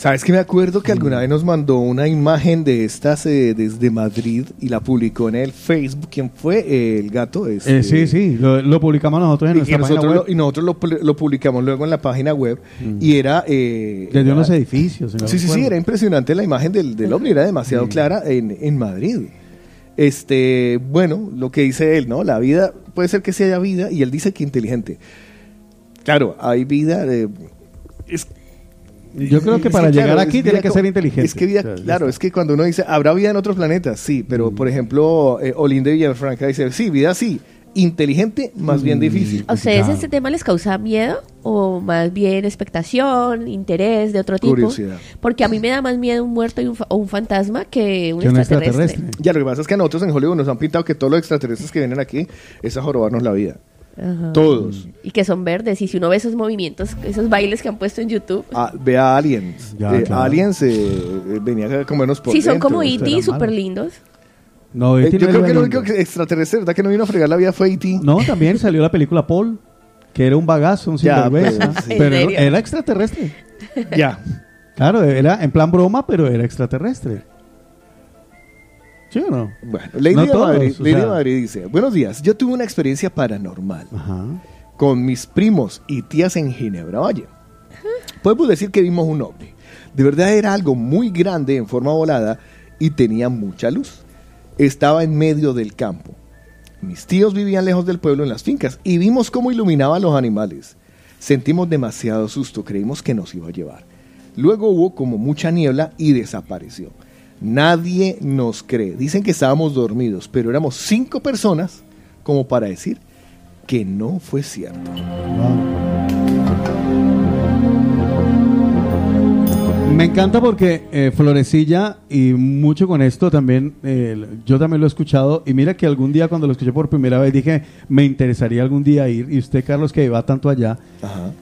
¿Sabes que me acuerdo que alguna vez nos mandó una imagen de estas eh, desde Madrid y la publicó en el Facebook? ¿Quién fue? Eh, el gato. Este, Eh, sí, sí, lo, lo publicamos nosotros en y, nuestra y nosotros, página web. lo, y nosotros lo, pu- lo publicamos luego en la página web y era... Eh, Desde era- unos edificios. Sí, sí, sí, era impresionante la imagen del, del ovni, era demasiado clara en, en Madrid. Este, bueno, lo que dice él, ¿no? La vida, puede ser que sí haya vida, y él dice que inteligente. Claro, hay vida de... es- Yo creo que para claro, llegar aquí tiene que ser inteligente. Es que vida, O sea, ya claro, es que cuando uno dice, habrá vida en otros planetas, sí, pero por ejemplo, eh, Olinda Villafranca dice, sí, vida sí, inteligente, más bien difícil. ¿A ustedes este tema les causa miedo o más bien expectación, interés de otro tipo? Curiosidad. Porque a mí me da más miedo un muerto y un fa- o un fantasma que un Que un extraterrestre. Ya, lo que pasa es que a nosotros en Hollywood nos han pintado que todos los extraterrestres que vienen aquí es a jorobarnos la vida. Ajá. Todos. Y que son verdes. Y si uno ve esos movimientos, esos bailes que han puesto en YouTube, Ah, ve a Aliens. Ya, Eh, claro. Aliens eh, venía a comernos por sí son dentro. como E.T., súper lindos. No, Eh, E.T. yo no creo que lo lindo. único extraterrestre, ¿verdad? Que no vino a fregar la vida fue E.T. No, también salió la película Paul, que era un bagazo, un Ya, sinvergüenza. pero- sí. Pero ¿En era, serio? era extraterrestre. Ya. Claro, era en plan broma, pero era extraterrestre. ¿Sí o no? Bueno, Lady, No de, todos, Madrid, o Lady de sea. Madrid dice, buenos días, yo tuve una experiencia paranormal con mis primos y tías en Ginebra Valle. Podemos decir que vimos un ovni. De verdad era algo muy grande en forma volada y tenía mucha luz. Estaba en medio del campo. Mis tíos vivían lejos del pueblo en las fincas y vimos cómo iluminaba a los animales. Sentimos demasiado susto, creímos que nos iba a llevar. Luego hubo como mucha niebla y desapareció. Nadie nos cree. Dicen que estábamos dormidos, pero éramos cinco personas como para decir que no fue cierto. Me encanta porque eh, Florecilla y mucho con esto también, eh, yo también lo he escuchado y mira que algún día cuando lo escuché por primera vez dije, me interesaría algún día ir y usted Carlos que va tanto allá,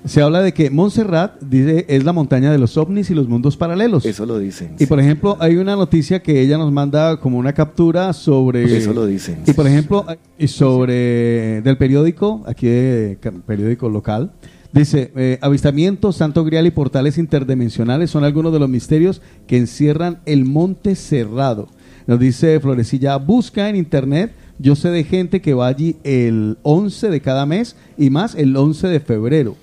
se habla de que Montserrat dice es la montaña de los ovnis y los mundos paralelos. Eso lo dicen. Y por ejemplo hay una noticia que ella nos manda como una captura sobre... Eso lo dicen. Y por ejemplo, y sobre del periódico, aquí de periódico local, dice, eh, avistamientos, Santo Grial y portales interdimensionales son algunos de los misterios que encierran el monte cerrado. Nos dice Florecilla, busca en internet, yo sé de gente que va allí el 11 de cada mes y más el 11 de febrero.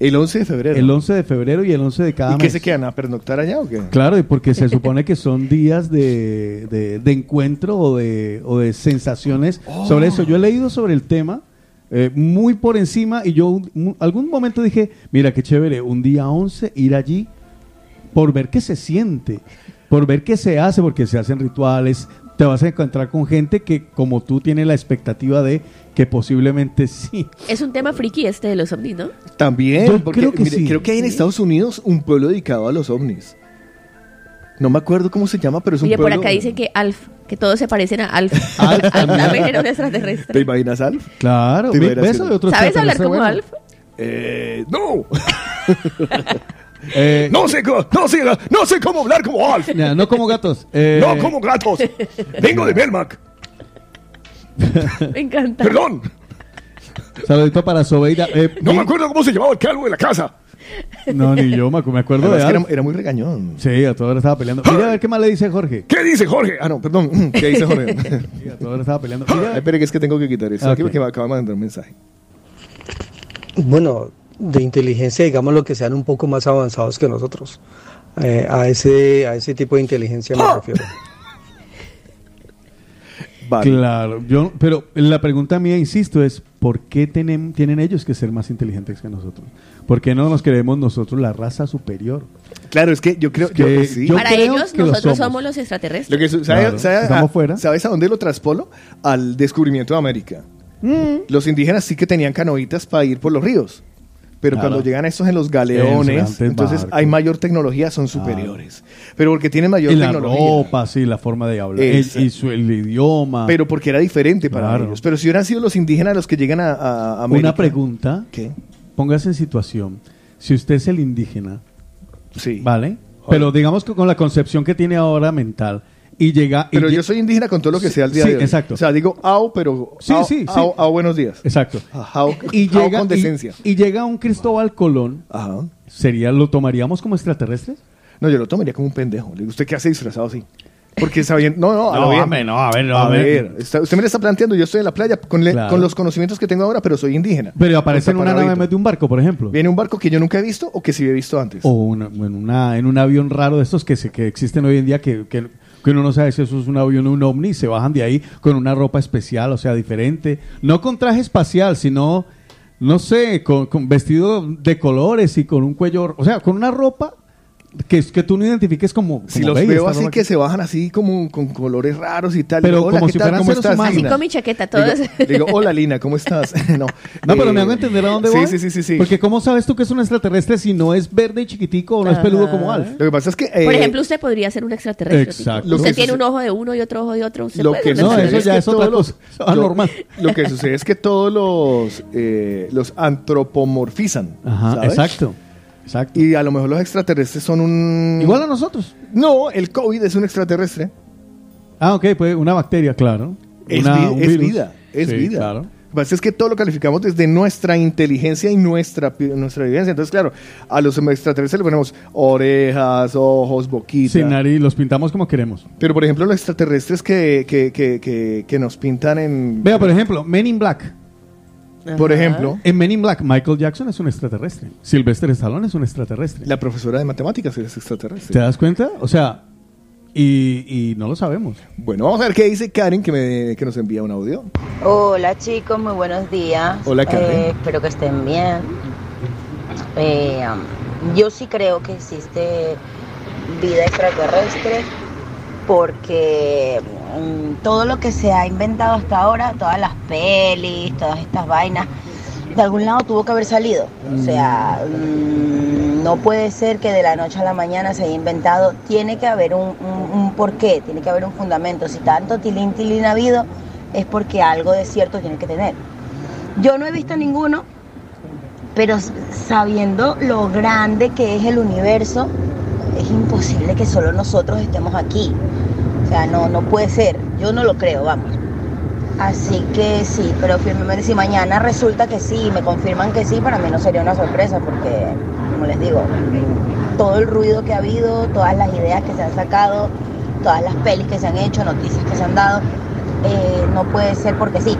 El 11 de febrero. El 11 de febrero y el 11 de cada ¿Y qué mes. se quedan a pernoctar allá o qué? Claro, y porque se supone que son días de, de- de encuentro o de, o de sensaciones sobre eso. Yo he leído sobre el tema eh, muy por encima y yo un- algún momento dije, mira qué chévere, un día 11 ir allí por ver qué se siente, por ver qué se hace, porque se hacen rituales. Te vas a encontrar con gente que como tú tiene la expectativa de que posiblemente [laughs] sí. Es un tema friki este de los ovnis, ¿no? También, Yo porque creo que mire, sí. creo que hay en Estados Unidos un pueblo dedicado a los ovnis. No me acuerdo cómo se llama, pero es un Oye, por pueblo... acá dicen que Alf, que todos se parecen a Alf. [laughs] Alf también era un extraterrestre. ¿Te imaginas Alf? Claro, ¿Te imaginas Hay otro ¿Sabes hablar como bueno. Alf? Eh, no. [laughs] Eh, no sé, no sé, no sé cómo hablar como Alf. Ya, no como gatos. Eh, No como gatos. Vengo de Melmac. Me encanta. Perdón. Saludito para Sobeida. Eh, No me acuerdo cómo se llamaba el calvo de la casa. No, ni yo me acu- me acuerdo Además de que Alf. era, era muy regañón. Sí, a toda hora estaba peleando. Mira a ver qué más le dice Jorge. ¿Qué dice Jorge? Ah, no, perdón. [laughs] ¿Qué dice Jorge? [laughs] Sí, a toda hora estaba peleando. Ay, espere, que es que tengo que quitar eso. Ah, Aquí me acaba de mandar un mensaje. Bueno, de inteligencia, digamos lo que sean un poco más avanzados que nosotros. Eh, a, ese, a ese tipo de inteligencia me refiero. [laughs] Claro, yo, pero la pregunta mía, insisto, es ¿por qué tienen, tienen ellos que ser más inteligentes que nosotros? ¿Por qué no nos creemos nosotros la raza superior? Claro, es que yo creo Es yo- que sí. yo Para creo ellos, que lo nosotros somos. somos los extraterrestres. Lo que su- ¿sabe- Claro, sabe- estamos a- fuera. ¿Sabes a dónde lo traspolo? Al descubrimiento de América. Los indígenas sí que tenían canoitas para ir por los ríos. Pero Claro. cuando llegan estos en los galeones, entonces hay mayor tecnología, son superiores. Pero porque tienen mayor Y la tecnología. ropa, sí, la forma de hablar. El, y su- el idioma. Pero porque era diferente para ellos. Pero si hubieran sido los indígenas los que llegan a, a América. Una pregunta. ¿Qué? Póngase en situación. Si usted es el indígena, Sí. ¿vale? Pero digamos que con la concepción que tiene ahora mental y llega... y Pero yo soy indígena con todo lo que sea al día sí, de hoy. exacto. O sea, digo au, pero. Sí, au, sí, au, au, buenos días. Exacto. Au, Y llega, con y- decencia. y, llega un Cristóbal Colón. Ajá. ¿Sería, ¿Lo tomaríamos como extraterrestres? No, yo lo tomaría como un pendejo. Le digo, ¿usted qué hace disfrazado así? Porque sabiendo. No, no, a No, bien. no, a ver, no, a a ver. ver. está- usted me lo está planteando. Yo estoy en la playa con, le- Claro. con los conocimientos que tengo ahora, pero soy indígena. Pero aparece en Con una nave en taparadito. vez de un barco, por ejemplo. Viene un barco que yo nunca he visto o que sí he visto antes. O una- en, una, en un avión raro de estos que, se, que existen hoy en día que, que, que uno no sabe si eso es un avión o un ovni, se bajan de ahí con una ropa especial, o sea, diferente. No con traje espacial, sino, no sé, con, con vestido de colores y con un cuello, o sea, con una ropa que, que tú no identifiques como... Si como, los "Ve, veo así que se bajan así como con colores raros y tal. Pero Digo, Hola, como ¿qué si tal? fueran ¿Cómo estás, humanos. Así con mi chaqueta, Digo, todos. [laughs] digo, hola Lina, ¿cómo estás? [laughs] no, No, pero me Eh, hago entender a dónde sí, voy. Sí, sí, sí, sí. Porque ¿cómo sabes tú que es un extraterrestre si no es verde y chiquitico o no es peludo como Alf? Lo que pasa es que... eh, Por ejemplo, usted podría ser un extraterrestre. Exacto. tipo. Usted tiene un ojo de uno y otro ojo de otro. Usted lo puede que No, eso ya es otra cosa. [laughs] Ah, lo- normal. Lo que sucede es que todos los, eh, los antropomorfizan. Ajá, exacto. Exacto. Y a lo mejor los extraterrestres son un... Igual a nosotros. No, el COVID es un extraterrestre. Ah, ok, pues una bacteria, claro. Es, Una- vi- un es virus. vida, es Sí, vida. Claro. Lo que pasa es que todo lo calificamos desde nuestra inteligencia y nuestra, nuestra evidencia. Entonces, claro, a los extraterrestres le ponemos orejas, ojos, boquita. Sin nariz, los pintamos como queremos. Pero, por ejemplo, los extraterrestres que, que, que, que, que nos pintan en... Vea, por ejemplo, Men in Black. Por ejemplo, En Men in Black, Michael Jackson es un extraterrestre. Sylvester Stallone es un extraterrestre. la profesora de matemáticas es extraterrestre. ¿Te das cuenta? O sea, y, y no lo sabemos. Bueno, vamos a ver qué dice Karen, que, me, que nos envía un audio. Hola chicos, muy buenos días. Hola, Karen. Eh, espero que estén bien. Eh, um, yo sí creo que existe vida extraterrestre porque todo lo que se ha inventado hasta ahora, todas las pelis, todas estas vainas, de algún lado tuvo que haber salido. O sea, mm, no puede ser que de la noche a la mañana se haya inventado. Tiene que haber un, un- un porqué, tiene que haber un fundamento. Si tanto tilín tilín ha habido, es porque algo de cierto tiene que tener. Yo no he visto ninguno, pero sabiendo lo grande que es el universo, es imposible que solo nosotros estemos aquí. Sea, no, no puede ser. Yo no lo creo, vamos. Así que sí, pero firmemente si mañana resulta que sí me confirman que sí, para mí no sería una sorpresa porque, como les digo, todo el ruido que ha habido, todas las ideas que se han sacado, todas las pelis que se han hecho, noticias que se han dado, eh, no puede ser porque sí.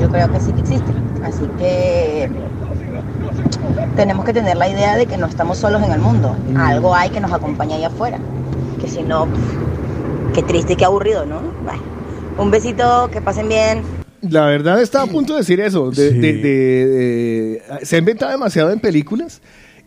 Yo creo que sí que existe. Así que tenemos que tener la idea de que no estamos solos en el mundo. Algo hay que nos acompaña allá afuera. Que si no, qué triste qué aburrido, ¿no? Bueno, un besito, que pasen bien. La verdad estaba a punto de decir eso. de- Sí. de- de- de- se ha inventado demasiado en películas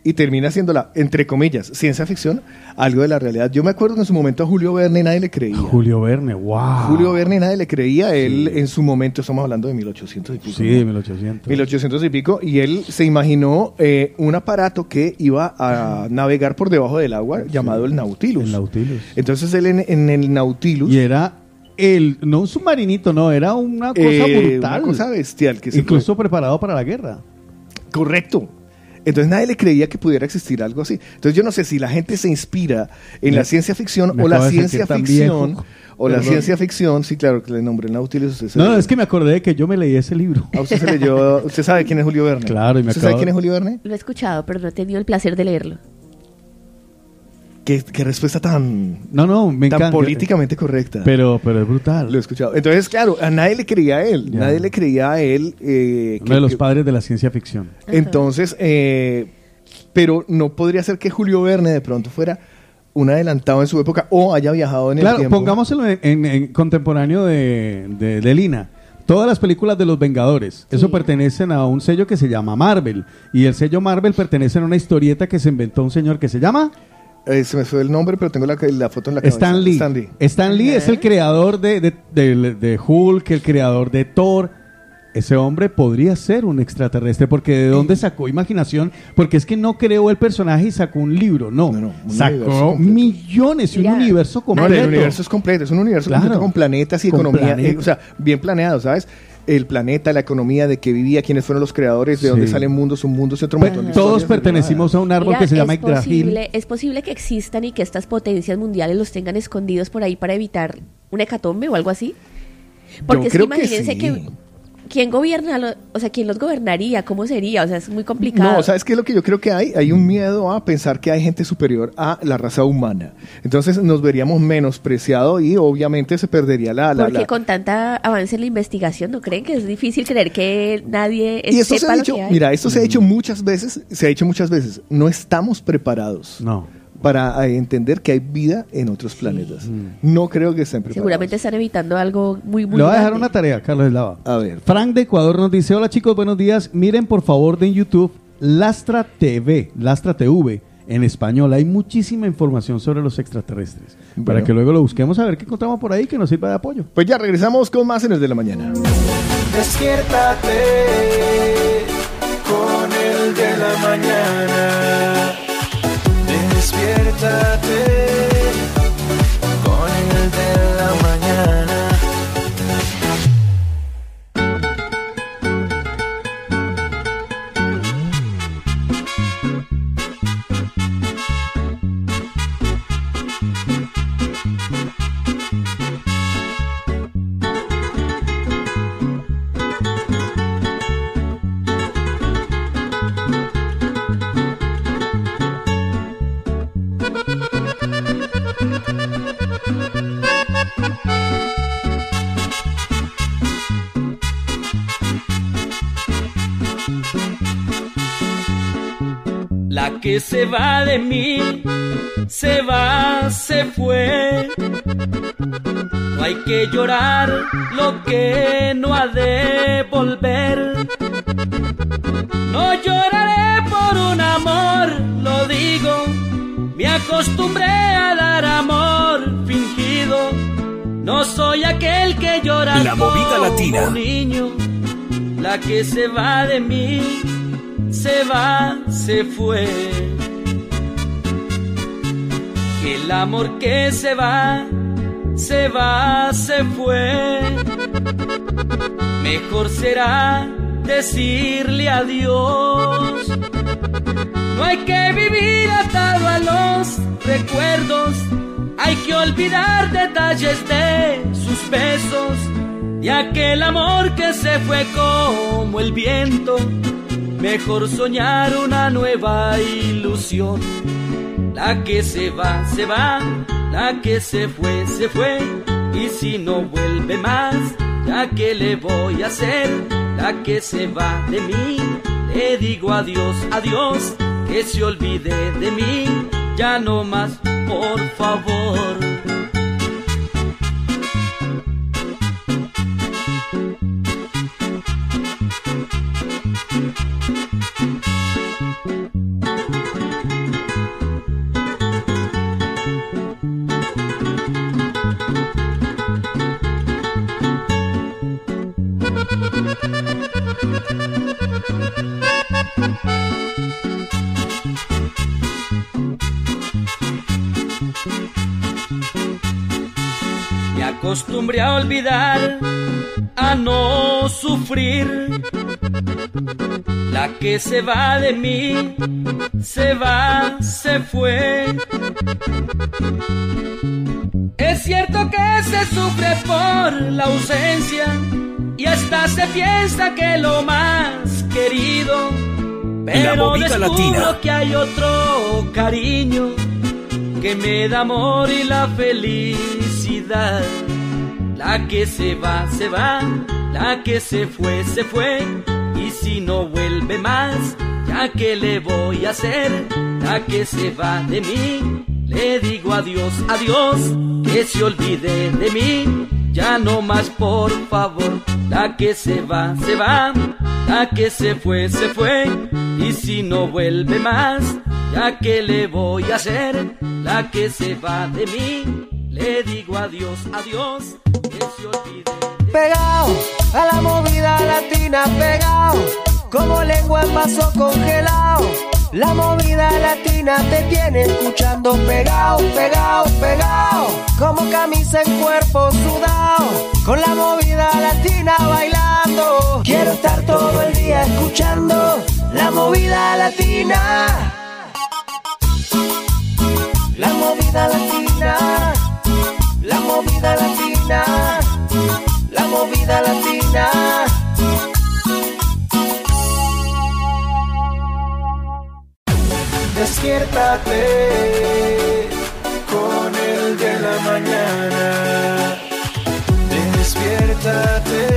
y termina siendo la, entre comillas, ciencia ficción, algo de la realidad. Yo me acuerdo que en su momento a Julio Verne nadie le creía. Julio Verne, wow. Julio Verne nadie le creía. Él en su momento, estamos hablando de 1800 y pico. Sí, ¿no? de 1800. 1800 y pico, y él se imaginó eh, un aparato que iba a navegar por debajo del agua llamado el Nautilus. El Nautilus. Entonces él en, en el Nautilus... Y era el, no un submarinito, no, era una cosa eh, brutal. Una cosa bestial. Que se Incluso preparado para la guerra. Correcto. Entonces nadie le creía que pudiera existir algo así. Entonces yo no sé si la gente se inspira en Me- la ciencia ficción o la ciencia ficción viejo. o la ciencia ficción. Sí, claro que le nombré Nautilus. Usted No, es que me acordé de que yo me leí ese libro. ¿A usted se leyó? ¿Usted sabe quién es Julio Verne? Claro, y me ¿Usted sabe quién es Julio Verne? Lo he escuchado, pero no he tenido el placer de leerlo. Qué, qué respuesta tan, No, no, me tan encanta. políticamente correcta. Pero, pero es brutal. Lo he escuchado. Entonces, claro, a nadie le creía a él. Ya. Nadie le creía a él. eh, Uno de los que- padres de la ciencia ficción. Entonces, eh, pero no podría ser que Julio Verne de pronto fuera un adelantado en su época o haya viajado en el Claro, tiempo. pongámoselo en, en- en contemporáneo de, de, de Lina. Todas las películas de los Vengadores, eso pertenecen a un sello que se llama Marvel. Y el sello Marvel pertenece a una historieta que se inventó un señor que se llama Eh, se me fue el nombre, pero tengo la, la foto en la cabeza. Stan Lee. Stan Lee. Stan Lee es el creador de, de, de- de Hulk, el creador de Thor. Ese hombre podría ser un extraterrestre, porque ¿de dónde sacó imaginación? Porque es que no creó el personaje y sacó un libro, no. universo sacó completo. millones y un universo No, completo. el universo es completo, es un universo Claro. completo con planetas y Con economía, planetas. eh, o sea, bien planeado, ¿sabes? El planeta, la economía, de qué vivía, quiénes fueron los creadores, de Sí. dónde salen mundos, un mundo y otro de todos pertenecimos a un árbol Mira, que se llama es Yggdrasil. posible, es posible que existan y que estas potencias mundiales los tengan escondidos por ahí para evitar una hecatombe o algo así. Porque es que creo que imagínense sí. que, quién gobierna, lo- o sea, quién los gobernaría, cómo sería, o sea, es muy complicado. No, ¿sabes qué es lo que yo creo que hay? Hay un miedo a pensar que hay gente superior a la raza humana. Entonces nos veríamos menospreciado y obviamente se perdería la... la- Porque la- con tanta avance en la investigación, ¿no creen que es difícil creer que nadie Y esto se sepa ha lo dicho, mira, esto se ha dicho muchas veces, se ha dicho muchas veces, no estamos preparados No. Para eh, entender que hay vida en otros planetas. No creo que estén preparados. Seguramente están evitando algo muy, muy Le voy a dejar una tarea, Carlos Eslava. A ver. Frank de Ecuador nos dice, hola chicos, buenos días. Miren por favor de en YouTube Lastra TV, Lastra TV en español. Hay muchísima información sobre los extraterrestres. Para que luego lo busquemos a ver qué encontramos por ahí que nos sirva de apoyo. Pues ya regresamos con más en el de la mañana. Despiértate con el de la mañana. La que se va de mí, se va, se fue. No hay que llorar lo que no ha de volver. No lloraré por un amor, lo digo. Me acostumbré a dar amor fingido. No soy aquel que llora La movida latina. un niño. La que se va de mí, se va, se fue. El amor que se va, se va, se fue. Mejor será decirle adiós. No hay que vivir atado a los recuerdos. Hay que olvidar detalles de sus besos. De aquel amor que se fue como el viento. Mejor soñar una nueva ilusión. La que se va, se va. La que se fue, se fue. Y si no vuelve más, ya que le voy a hacer. La que se va de mí, le digo adiós, adiós. Que se olvide de mí, ya no más, por favor. Me acostumbré a olvidar, a no sufrir. La que se va de mí, se va, se fue. Es cierto que se sufre por la ausencia y hasta se piensa que lo más querido. Pero movida descubro latina. que hay otro cariño que me da amor y la felicidad. La que se va, se va, la que se fue, se fue. Y si no vuelve más, ya que le voy a hacer, la que se va de mí, le digo adiós, adiós, que se olvide de mí. Ya no más, por favor, la que se va, se va, la que se fue, se fue. Y si no vuelve más, ya que le voy a hacer, la que se va de mí, le digo adiós, adiós, que se olvide. Pegado a la movida latina, pegado como lengua en vaso congelado. La movida latina te tiene escuchando pegado, pegado, pegado. Como camisa en cuerpo sudado. Con la movida latina bailando. Quiero estar todo el día escuchando la movida latina. La movida latina. La movida latina. La movida latina. Despiértate con el de la mañana. Despiértate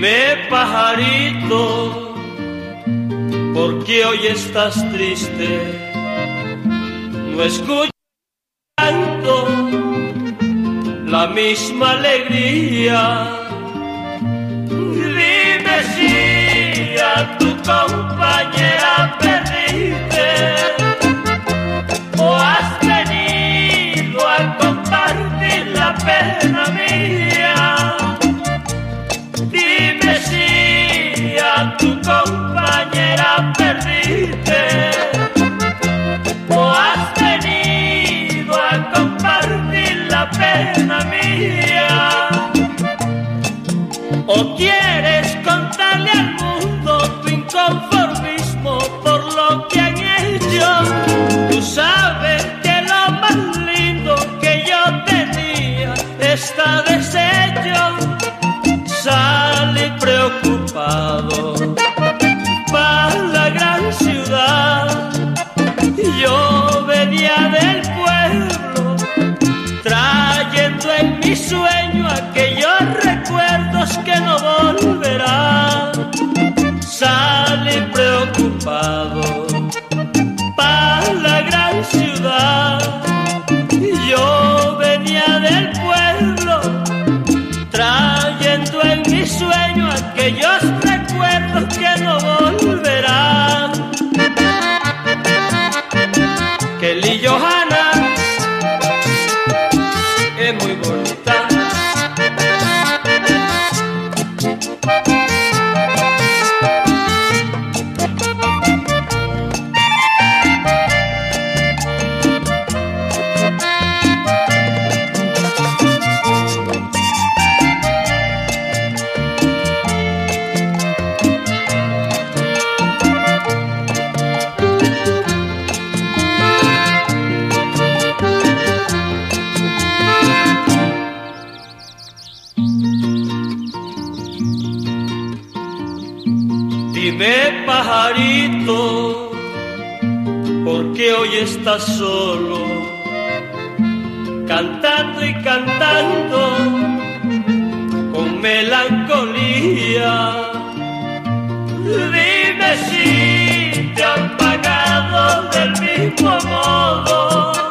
Dime pajarito, ¿por qué hoy estás triste? No escucho tanto la misma alegría. Dime si a tu compañera perdiste o has venido a compartir la pena mía. Compañera perdiste o has venido a compartir la pena mía. O quieres contarle al mundo tu inconformismo por lo que han hecho. Tú sabes que lo más lindo que yo tenía está mi sueño aquellos recuerdos que no volverán. Salí preocupado para la gran ciudad. Yo venía del pueblo trayendo en mi sueño aquellos solo? Cantando y cantando con melancolía. Dime si te han pagado del mismo modo.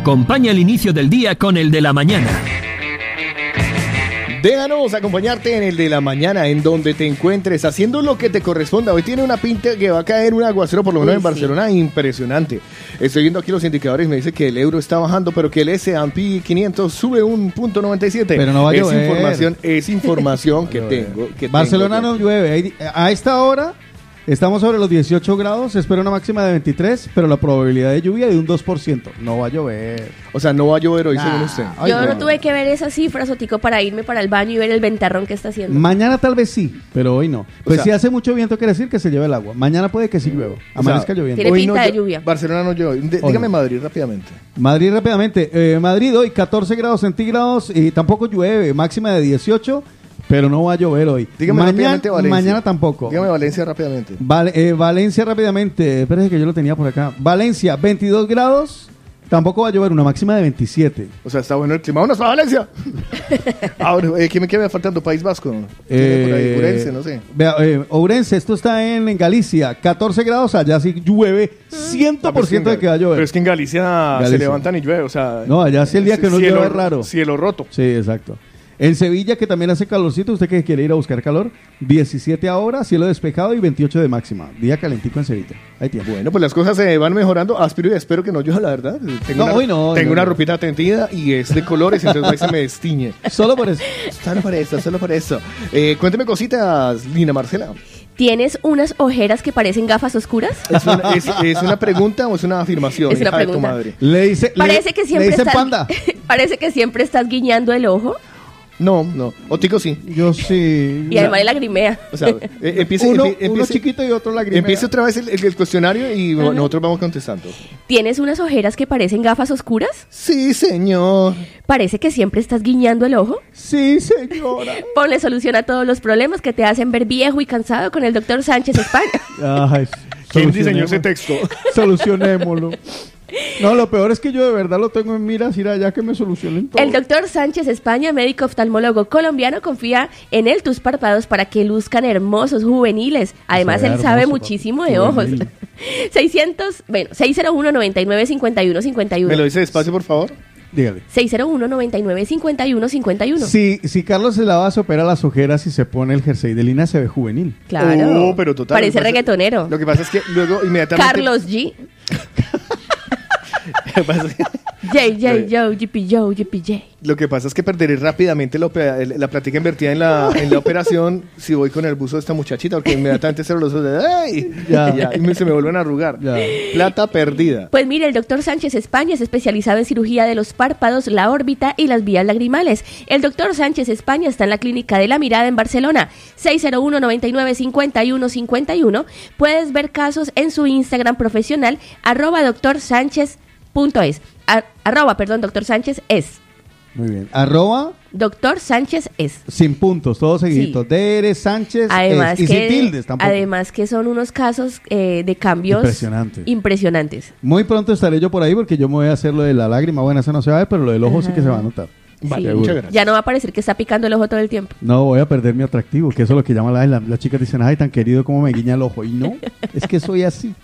Acompaña el inicio del día con el de la mañana. Déjanos acompañarte en el de la mañana, en donde te encuentres, haciendo lo que te corresponda. Hoy tiene una pinta que va a caer un aguacero, por lo menos en sí. Barcelona, impresionante. Estoy viendo aquí los indicadores, me dice que el euro está bajando, pero que el S&P 500 sube un punto 97. Pero no va a es llover. información, es información que [laughs] tengo. que Barcelona tengo. no llueve. A esta hora estamos sobre los 18 grados. Se espera una máxima de 23, pero la probabilidad de lluvia de un 2%. No va a llover. O sea, no va a llover hoy, Nah, según usted. ay, Yo no tuve que ver esas cifras, Otico, para irme para el baño y ver el ventarrón que está haciendo. Mañana tal vez sí, pero hoy no. Pues sea- si hace mucho viento, quiere decir que se lleve el agua. Mañana puede que sí llueva. O sea, Amanezca lloviendo. Tiene hoy pinta no de lluvia. Barcelona no llueve. Dígame. Madrid rápidamente. Madrid rápidamente. Eh, Madrid hoy 14 grados centígrados y tampoco llueve. Máxima de 18, pero no va a llover hoy. Dígame mañana, rápidamente Valencia. mañana tampoco. Dígame Valencia rápidamente. Eh, Valencia rápidamente. Espérese que yo lo tenía por acá. Valencia 22 grados. Tampoco va a llover. Una máxima de 27. O sea, está bueno el clima. ¡Vámonos para Valencia! [laughs] Ahora, eh, ¿qué me queda faltando? País Vasco. Tiene por ahí, Eh, Urense, no sé. Vea, eh, Ourense, esto está en, en Galicia. 14 grados. Allá sí llueve. 100% No, pero es que de que va a llover. Pero es que en Galicia, se levantan y llueve, o sea... No, allá sí el día que no cielo- llueve es raro. Cielo roto. Sí, exacto. En Sevilla, que también hace calorcito, usted que quiere ir a buscar calor, 17 ahora, cielo despejado y 28 de máxima. Día calentico en Sevilla. Ahí tiene. Bueno, pues las cosas se van mejorando. Aspiro y espero que no llueva, la verdad. Tengo No, una, hoy no, Tengo no, una no. ropita tendida y es de colores, entonces ahí se me destiñe. [laughs] Solo por eso. Solo por eso, solo por eso. Eh, cuénteme cositas, Lina Marcela. ¿Tienes unas ojeras que parecen gafas oscuras? ¿Es una, es- es una pregunta o es una afirmación? Es una hija de tu madre? Le dice, Parece que siempre le estás, panda. [laughs] parece que siempre estás guiñando el ojo No, no. Otico sí. Yo sí. y además lagrimea. O sea, eh, [laughs] empiece, uno, empie- uno empiece- chiquito y otro lagrimea. empiece otra vez el, el- el cuestionario y nosotros vamos contestando. ¿Tienes unas ojeras que parecen gafas oscuras? Sí, señor. Parece que siempre estás guiñando el ojo. Sí, señora. [laughs] Ponle solución a todos los problemas que te hacen ver viejo y cansado con el doctor Sánchez España. Ay, ¿Quién diseñó ese texto? [laughs] Solucionémoslo. No, lo peor es que yo de verdad lo tengo en miras, ir allá que me solucionen todo. El doctor Sánchez España, médico oftalmólogo colombiano, confía en él tus párpados para que luzcan hermosos, juveniles. Además, ve él sabe muchísimo de ojos. Juvenil. [laughs] 600, bueno, 601 99 51 51. ¿Me lo dice despacio, por favor? Dígale. 601 99 51 51. Si, si Carlos se lava, se opera las ojeras y se pone el jersey de Lina, se ve juvenil. Claro. Oh, pero total. Parece lo pasa- reggaetonero. Lo que pasa es que luego inmediatamente... Carlos G. [laughs] Lo que pasa es que- J, J, Joe, GP Joe, GP J. Lo que pasa es que perderé rápidamente la, la plática invertida en la, en la operación si voy con el buzo de esta muchachita, porque inmediatamente cierro los ojos de ¡ay! Ya. Y, ya, y me- se me vuelven a arrugar. Ya. Plata perdida. Pues mire, el doctor Sánchez España es especializado en cirugía de los párpados, la órbita y las vías lagrimales. El doctor Sánchez España está en la Clínica de la Mirada en Barcelona, 601 99 51 51. Puedes ver casos en su Instagram profesional, arroba doctor Sánchez punto es. Ar- arroba, perdón, doctor Sánchez es. Muy bien. Arroba Doctor Sánchez es. sin puntos, todos seguiditos. Sí. Dere Sánchez Además es. y sin que, tildes tampoco. además que son unos casos eh, de cambios Impresionantes. impresionantes. Muy pronto estaré yo por ahí porque yo me voy a hacer lo de la lágrima. Bueno, eso no se va a ver, pero lo del ojo sí que se va a notar. Vale, Sí. muchas gracias. Ya no va a parecer que está picando el ojo todo el tiempo. No voy a perder mi atractivo, que eso es lo que llaman las la, las chicas dicen, ay, tan querido como me guiña el ojo. Y no, [laughs] es que soy así.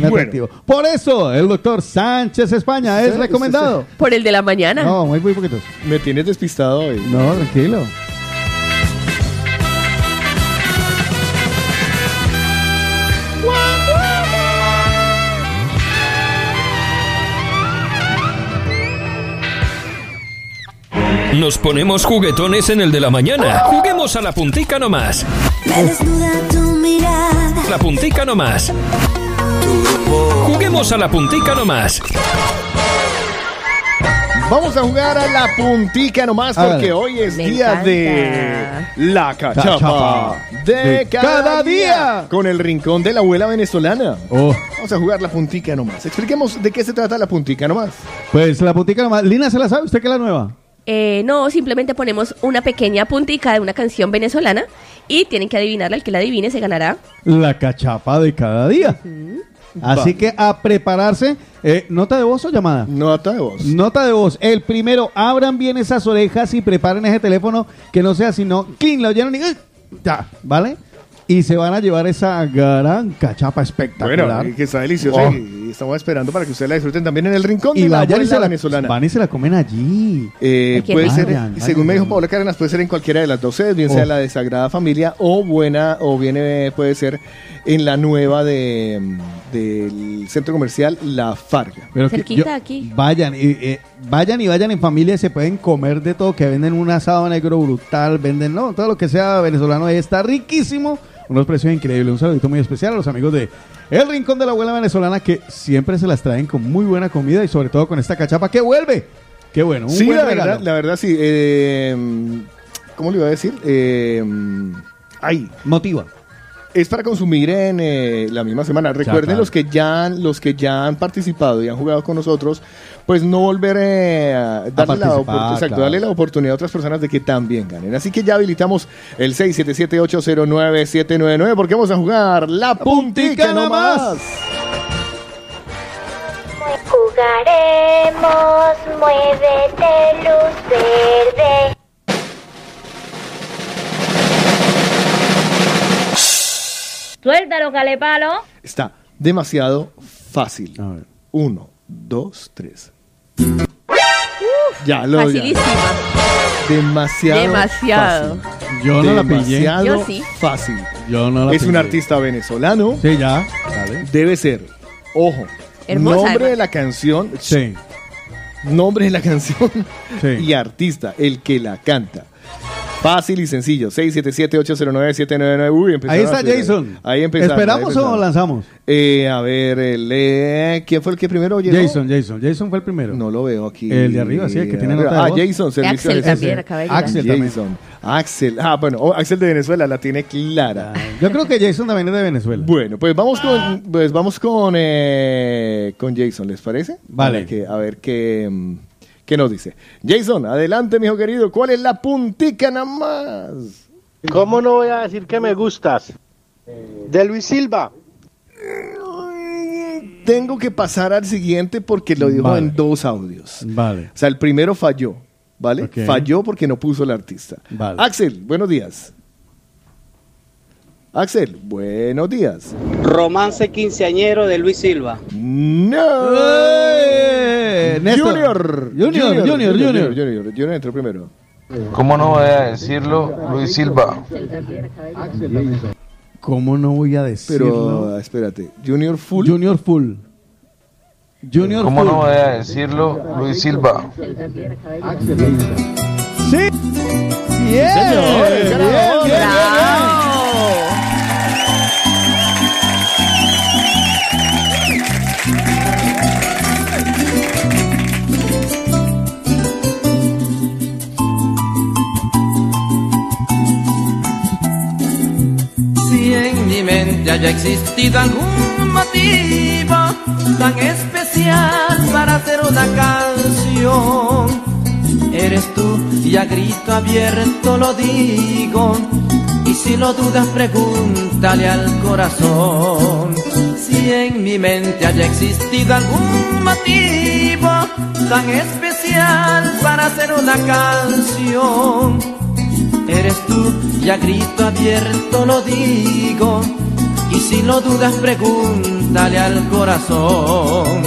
Bueno. Por eso, el doctor Sánchez España es Sí, recomendado. Por el de la mañana. No, muy, muy poquitos. Me tienes despistado hoy. No, tranquilo. Nos ponemos juguetones en el de la mañana. Juguemos a la puntica nomás. Me desnuda tu mirada. La puntica nomás. Juguemos a la puntica nomás. Vamos a jugar a la puntica nomás porque hoy es Me día encanta. de la cachapa Cachapa de, de cada, cada día. día. con el rincón de la abuela venezolana. Oh, Vamos a jugar la puntica nomás. Expliquemos de qué se trata la puntica nomás. pues la puntica nomás. Lina, ¿se la sabe usted que es la nueva? Eh, no, simplemente ponemos una pequeña puntica de una canción venezolana y tienen que adivinarla. El que la adivine se ganará. La cachapa de cada día. Así Va. que a prepararse. Eh, ¿Nota de voz o llamada? Nota de voz. Nota de voz. El primero, abran bien esas orejas y preparen ese teléfono que no sea sino clean, lo llenan y ya, ¿vale? Y se van a llevar esa gran cachapa espectacular. Bueno, que está deliciosa Oh. y estamos esperando para que ustedes la disfruten también en el rincón Y de la vayan y se la, venezolana. van y se la comen allí. Eh, puede ser, Vayan, según vayan. me dijo Paola Cárdenas, puede ser en cualquiera de las dos sedes, bien sea Oh. la de Sagrada Familia o buena, o bien eh, puede ser en la nueva de, mm, del centro comercial La Farga. Pero Cerquita yo- aquí. Vayan y, eh, vayan y vayan en familia, se pueden comer de todo, que venden un asado negro brutal, venden, no, todo lo que sea venezolano ahí está riquísimo, unos precios increíbles. Un saludito muy especial a los amigos de El Rincón de la Abuela Venezolana que siempre se las traen con muy buena comida y sobre todo con esta cachapa que vuelve. Qué bueno, un Sí, buen la regalo. verdad, la verdad sí. eh, ¿Cómo le iba a decir? Eh, ay, Motiva. Es para consumir en eh, la misma semana. Recuerden claro. los que ya han, los que ya han participado y han jugado con nosotros, pues no volver eh, a darle, la, exacto, claro. darle la oportunidad a otras personas de que también ganen. Así que ya habilitamos el 677-809-799 porque vamos a jugar la puntica nomás. Jugaremos, muévete luz verde. Suéltalo, calepalo. Está demasiado fácil. A ver. Uno, dos, tres. Ya lo ya. Facilísima. Demasiado. Demasiado. fácil. Yo no la pillé. Demasiado Yo sí. fácil. Yo no la es un pillé. artista venezolano. Sí, ya. Dale. Debe ser, ojo, Hermosa, nombre además. de la canción, Sí. nombre de la canción Sí. [laughs] y artista, el que la canta. Fácil y sencillo. 677-809-799. Uy, empezaron Ahí está Jason. Ahí empezaron. ¿Esperamos ahí o lanzamos? Eh, a ver, el, eh, ¿quién fue el que primero llegó? Jason, Jason. Jason fue el primero. No lo veo aquí. El de arriba, sí, el que tiene nota Ah, voz. Jason, servicio Axel de también acaba de llegar. Axel también. Jason. Axel. Ah, bueno, oh, Axel de Venezuela la tiene clara. Yo creo que Jason también es de Venezuela. Bueno, pues vamos con, pues vamos con, eh, con Jason, ¿les parece? Vale. A ver, qué, a ver qué, mm, qué nos dice. Jason, adelante, mi hijo querido. ¿Cuál es la puntica nada más? ¿Cómo no voy a decir que me gustas? De Luis Silva. Tengo que pasar al siguiente porque lo dijo Vale. en dos audios. Vale. O sea, el primero falló, ¿vale? Falló porque no puso el artista. Vale. Axel, buenos días. Axel, buenos días. Romance quinceañero de Luis Silva. No. ¡Eh! Junior. Junior, Junior, Junior. Junior, Junior, Junior entró primero. ¿Cómo no voy a decirlo? Luis Silva. ¿Cómo no voy a decirlo? Pero, espérate. Junior Full. Junior Full. Junior ¿Cómo Full. no voy a decirlo? Luis Silva. Sí. Bien. señor, bien, bien, bien, haya existido algún motivo tan especial para hacer una canción, eres tú y a grito abierto lo digo. Y si lo dudas, pregúntale al corazón. Si en mi mente haya existido algún motivo tan especial para hacer una canción, Eres tú y a grito abierto lo digo. Y si lo dudas, pregúntale al corazón.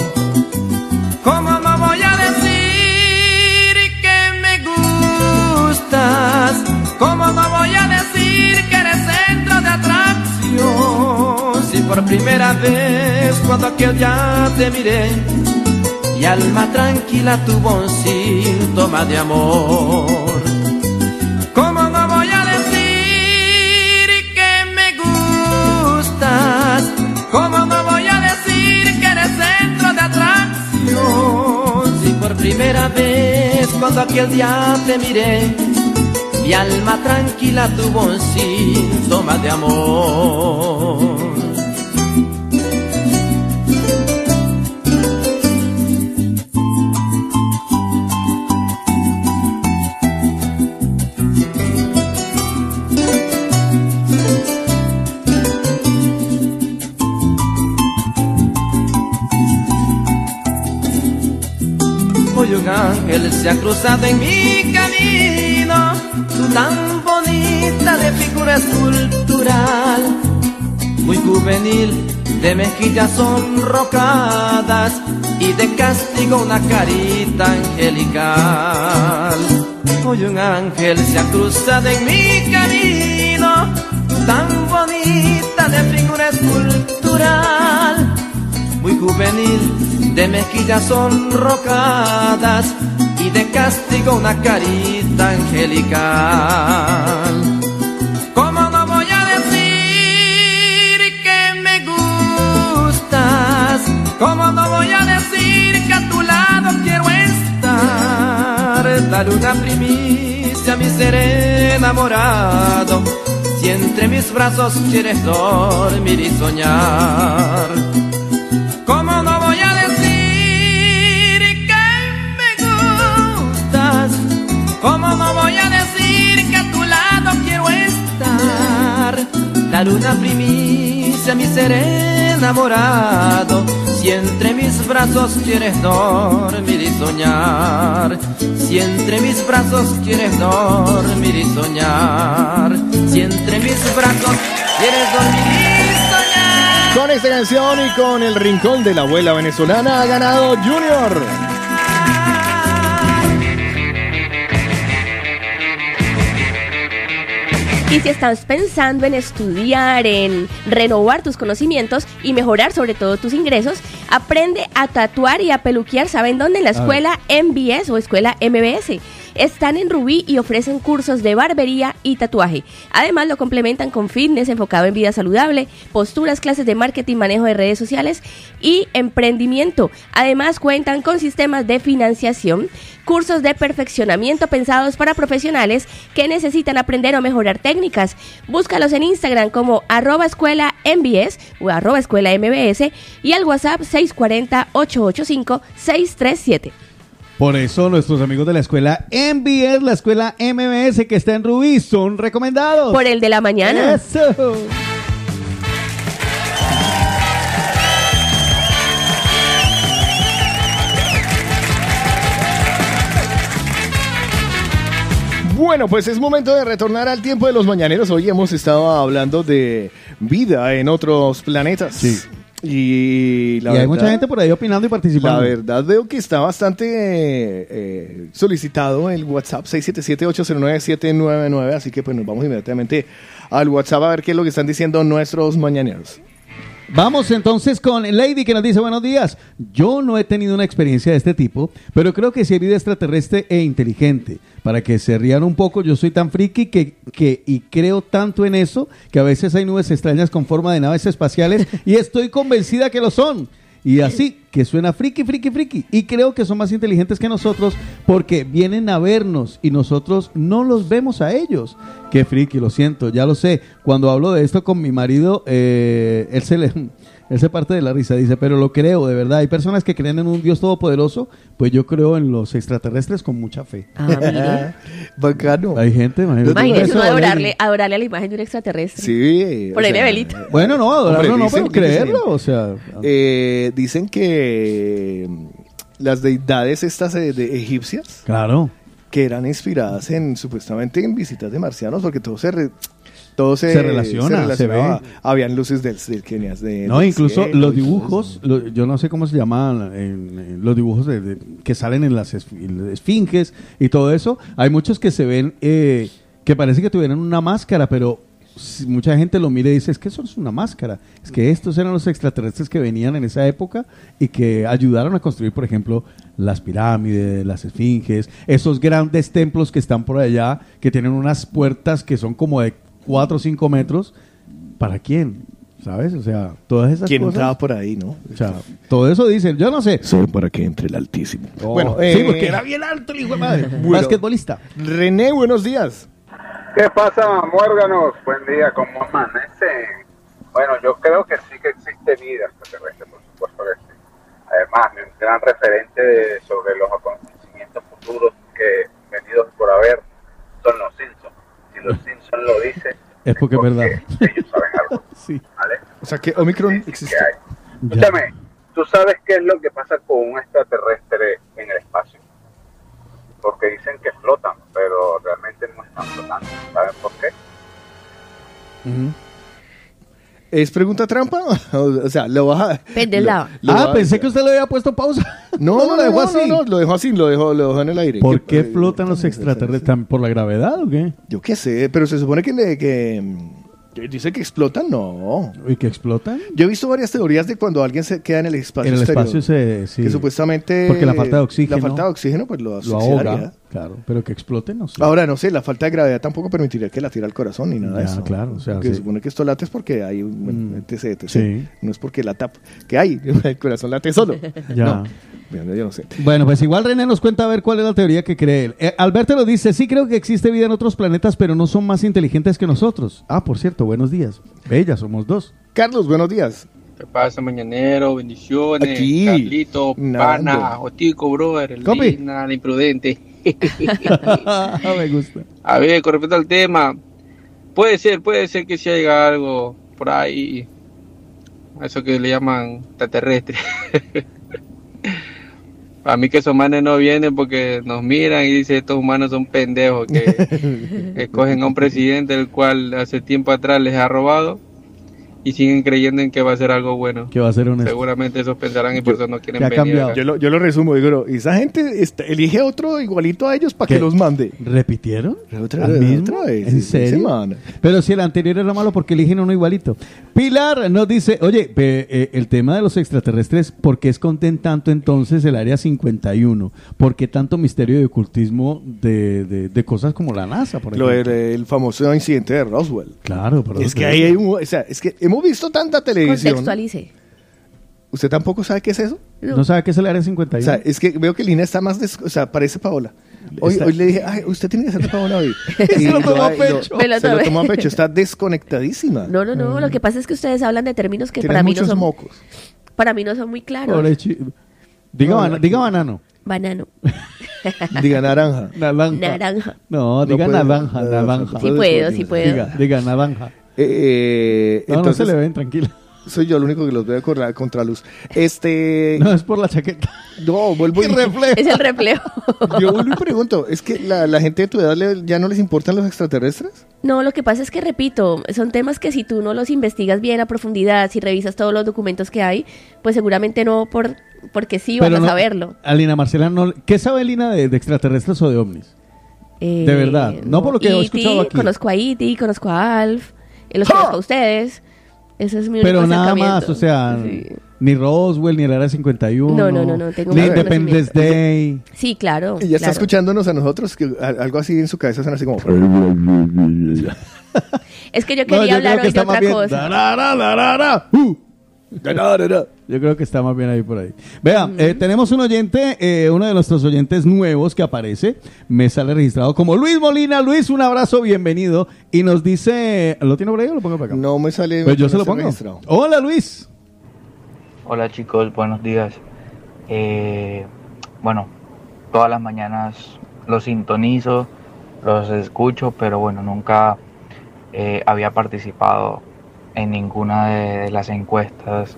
¿Cómo no voy a decir que me gustas? ¿Cómo no voy a decir que eres centro de atracción? Si por primera vez cuando aquel día te miré, y alma tranquila tuvo un síntoma de amor. ¿Cómo no voy a decir que eres centro de atracción? Si por primera vez cuando aquel día te miré, mi alma tranquila tuvo un síntoma de amor. Un ángel se ha cruzado en mi camino, tú tan bonita de figura escultural, muy juvenil, de mejillas sonrocadas y de castigo una carita angelical. Hoy un ángel se ha cruzado en mi camino, tan bonita de figura escultural, muy juvenil, de mejillas sonrocadas y de castigo una carita angelical. ¿Cómo no voy a decir que me gustas? ¿Cómo no voy a decir que a tu lado quiero estar? Dar una primicia mi ser enamorado. Si entre mis brazos quieres dormir y soñar. Estar? Dar una primicia mi ser enamorado. Si entre mis brazos quieres dormir y soñar. Si entre mis brazos quieres dormir y soñar. Si entre mis brazos quieres dormir y soñar. Con esta canción y con el rincón de la abuela venezolana ha ganado Junior. Y si estás pensando en estudiar, en renovar tus conocimientos y mejorar sobre todo tus ingresos, aprende a tatuar y a peluquear. ¿Saben dónde? En la escuela MBS o escuela MBS. Están en Rubí y ofrecen cursos de barbería y tatuaje. Además lo complementan con fitness enfocado en vida saludable, posturas, clases de marketing, manejo de redes sociales y emprendimiento. Además cuentan con sistemas de financiación, cursos de perfeccionamiento pensados para profesionales que necesitan aprender o mejorar técnicas. Búscalos en Instagram como arroba escuela MBS o arroba escuela MBS y al WhatsApp 640-885-637. Por eso nuestros amigos de la escuela MBS, la escuela MMS que está en Rubí, son recomendados. Por el de la mañana. Eso. Bueno, pues es momento de retornar al tiempo de los mañaneros. Hoy hemos estado hablando de vida en otros planetas. Sí. Y, la y hay verdad- mucha gente por ahí opinando y participando. La verdad veo que está bastante eh, eh, solicitado el WhatsApp 677-809-799, así que pues nos vamos inmediatamente al WhatsApp a ver qué es lo que están diciendo nuestros mañaneros. Vamos entonces con Lady que nos dice buenos días. Yo no he tenido una experiencia de este tipo, pero creo que sí hay vida extraterrestre e inteligente. Para que se rían un poco, yo soy tan friki que, que y creo tanto en eso que a veces hay nubes extrañas con forma de naves espaciales y estoy convencida que lo son. Y así, que suena friki, friki, friki. Y creo que son más inteligentes que nosotros porque vienen a vernos y nosotros no los vemos a ellos. Qué friki, lo siento, ya lo sé. Cuando hablo de esto con mi marido, eh, él, se le, él se parte de la risa. Dice, pero lo creo, de verdad. Hay personas que creen en un Dios todopoderoso, pues yo creo en los extraterrestres con mucha fe. Ah. [laughs] Bacano. Hay gente, imagínate. Imagínese uno Eso, adorarle, adorarle a la imagen de un extraterrestre. Sí. Por ahí velita. Bueno, no, adorarlo no, dicen- pero creerlo, dicen- o sea... Eh, dicen que mm, las deidades estas eh, de egipcias Claro. que eran inspiradas en supuestamente en visitas de marcianos porque todo se re- todo se, Se relaciona, se ve. habían luces del, del que venías de No, del incluso cielo los dibujos, yo no sé cómo se en los dibujos de- de- que salen en las esfinges y todo eso. Hay muchos que se ven eh, que parece que tuvieran una máscara, pero mucha gente lo mira y dice, es que eso es una máscara. Es que estos eran los extraterrestres que venían en esa época y que ayudaron a construir, por ejemplo, las pirámides, las esfinges, esos grandes templos que están por allá, que tienen unas puertas que son como de 4 o 5 metros. ¿Para quién? ¿sabes? O sea, todas esas ¿Quién cosas. entraba por ahí, no? O sea, todo eso dicen, yo no sé. Solo para que entre el altísimo. Oh, bueno, sí, eh, porque era bien alto el hijo de madre. [laughs] Bueno. Basquetbolista. René, buenos días. ¿Qué pasa, muérganos? Buen día, ¿cómo amanece? Bueno, yo creo que sí que existe vida extraterrestre, por supuesto que sí. Además, un gran referente de- sobre los acontecimientos futuros que venidos por haber son los Simpsons. Si los Simpsons lo dicen, Es porque es verdad. ellos saben algo. [laughs] Sí. ¿vale? O sea que Omicron existe. Escúchame, ¿tú sabes qué es lo que pasa con un extraterrestre en el espacio? Porque dicen que flotan, pero realmente no están flotando. ¿Saben por qué? ¿Es pregunta trampa? [laughs] o sea, lo baja. Del lo- lado. lo ah, baja- pensé que usted le había puesto pausa. [laughs] No, no, lo dejó no, así. no, no, lo dejó así, lo dejó, lo dejó en el aire. ¿Por ¿Qué- qué flotan los extraterrestres? ¿Por la gravedad o qué? Yo qué sé, pero se supone que, le- que, que dice que explotan, no. ¿Y que explotan? Yo he visto varias teorías de cuando alguien se queda en el espacio En el exterior, espacio se... sí. que supuestamente Porque la falta de oxígeno... la falta de oxígeno pues lo, lo ahoga. Claro, pero que explote no sé. Ahora no sé, la falta de gravedad tampoco permitiría que la tire al corazón ni nada de eso. claro, o sea, Porque sí. se supone que esto late es porque hay un bueno, etc, etc. Sí. No es porque la tapa, que hay, [laughs] el corazón late solo. [laughs] Ya. No, bueno, yo no sé. Bueno, pues igual René nos cuenta a ver cuál es la teoría que cree él. Eh, Alberto lo dice, sí creo que existe vida en otros planetas, pero no son más inteligentes que nosotros. Ah, por cierto, buenos días. Bella, somos dos. Carlos, buenos días. ¿Qué pasa, mañanero? Bendiciones. Aquí, Carlito, pana, Otico, brother. Lina, el imprudente. [laughs] Me gusta. A ver, con respecto al tema, puede ser, puede ser que si haya algo por ahí, eso que le llaman extraterrestre. [laughs] A mí que esos manes no vienen porque nos miran y dicen estos humanos son pendejos que [laughs] escogen a un presidente el cual hace tiempo atrás les ha robado y siguen creyendo en que va a ser algo bueno. Que va a ser honesto. Seguramente esos pensarán y por eso no quieren venir. acá. Yo lo, yo lo resumo, digo, esa gente está- elige otro igualito a ellos para que los mande. ¿Repitieron? Otra, ¿Al mismo? otra vez, ¿En serio? semana. Pero si el anterior era malo porque eligen uno igualito. Pilar nos dice, oye, eh, el tema de los extraterrestres, ¿por qué esconden tanto entonces el Área 51? ¿Por qué tanto misterio de ocultismo de, de- de cosas como la NASA, por Lo ejemplo? del el famoso incidente de Roswell. Claro, pero Es que ahí hay un, o sea, es que hemos visto tanta televisión. Contextualice. ¿Usted tampoco sabe qué es eso? ¿No sabe qué es el Área 51? O sea, es que veo que Lina está más, des- o sea, parece Paola. Hoy, Está- hoy le dije, ay, usted tiene que ser de Paola hoy. [laughs] Se lo tomó a pecho. Lo se lo tomó a pecho, está desconectadísima. No, no, no. Lo que pasa es que ustedes hablan de términos que para mí no muchos son mocos. para mí no son muy claros. Pobre chi- Diga, No, diga banano. Banano. [laughs] Diga naranja. Naranja. Naranja. No, diga puede- naranja, naranja. Sí puedo, sí puedo. Diga, diga naranja. Eh, No, no entonces, se le ven, tranquila. soy yo el único que los veo contra, contra luz. Este, [laughs] No, es por la chaqueta. no, vuelvo [laughs] y Es el reflejo. [laughs] Yo vuelvo y pregunto, ¿es que la, la gente de tu edad le- ya no les importan los extraterrestres? No, lo que pasa es que, repito, son temas que si tú no los investigas bien a profundidad, si revisas todos los documentos que hay, pues seguramente no por porque sí vas a no- saberlo. A Lina Marcela, no, ¿qué sabe Lina de, de extraterrestres o de ovnis? Eh, De verdad, no por lo que he E.T., escuchado aquí. Conozco a Iti, conozco a Alf, eh, los conozco a ustedes. Ese es mi Pero único nada más, o sea, Sí. ni Roswell, ni el Área 51. No, no, no, no, tengo Ni Independence Day. Sí, claro. Y ya está claro. escuchándonos a nosotros, que algo así en su cabeza suena así como... Es que yo No, quería yo creo hablar que hoy de está más otra bien. cosa. Darara, darara, uh. Yo creo que está más bien ahí por ahí. Vea, eh, tenemos un oyente, eh, uno de nuestros oyentes nuevos que aparece, me sale registrado como Luis Molina. Luis, un abrazo, bienvenido. Y nos dice, ¿lo tiene por ahí o lo pongo para acá? No me sale... Pues yo no se lo pongo. registrado. Hola Luis. Hola chicos, buenos días. Eh, bueno, todas las mañanas los sintonizo, los escucho, pero bueno, nunca eh, había participado en ninguna de, las encuestas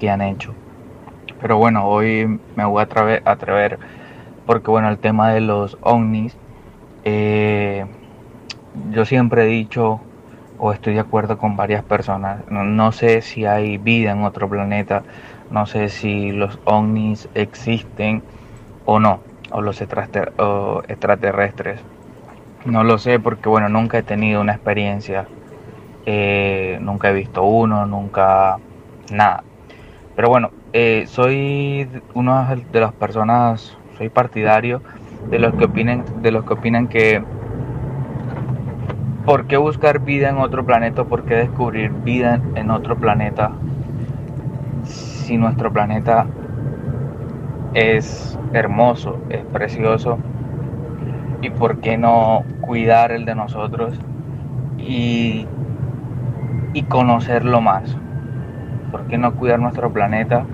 que han hecho. Pero bueno, hoy me voy a atrever, atrever porque bueno, el tema de los ovnis, eh, yo siempre he dicho o estoy de acuerdo con varias personas. No, sé si hay vida en otro planeta, no sé si los ovnis existen o no, o los extraterrestres. No lo sé porque bueno, nunca he tenido una experiencia, eh, nunca he visto uno, nunca nada. Pero bueno, eh, soy una de las personas, soy partidario de los que opinen, de los que opinan que ¿por qué buscar vida en otro planeta? ¿Por qué descubrir vida en otro planeta? Si nuestro planeta es hermoso, es precioso, ¿y por qué no cuidar el de nosotros y, y conocerlo más? ¿Por qué no cuidar nuestro planeta?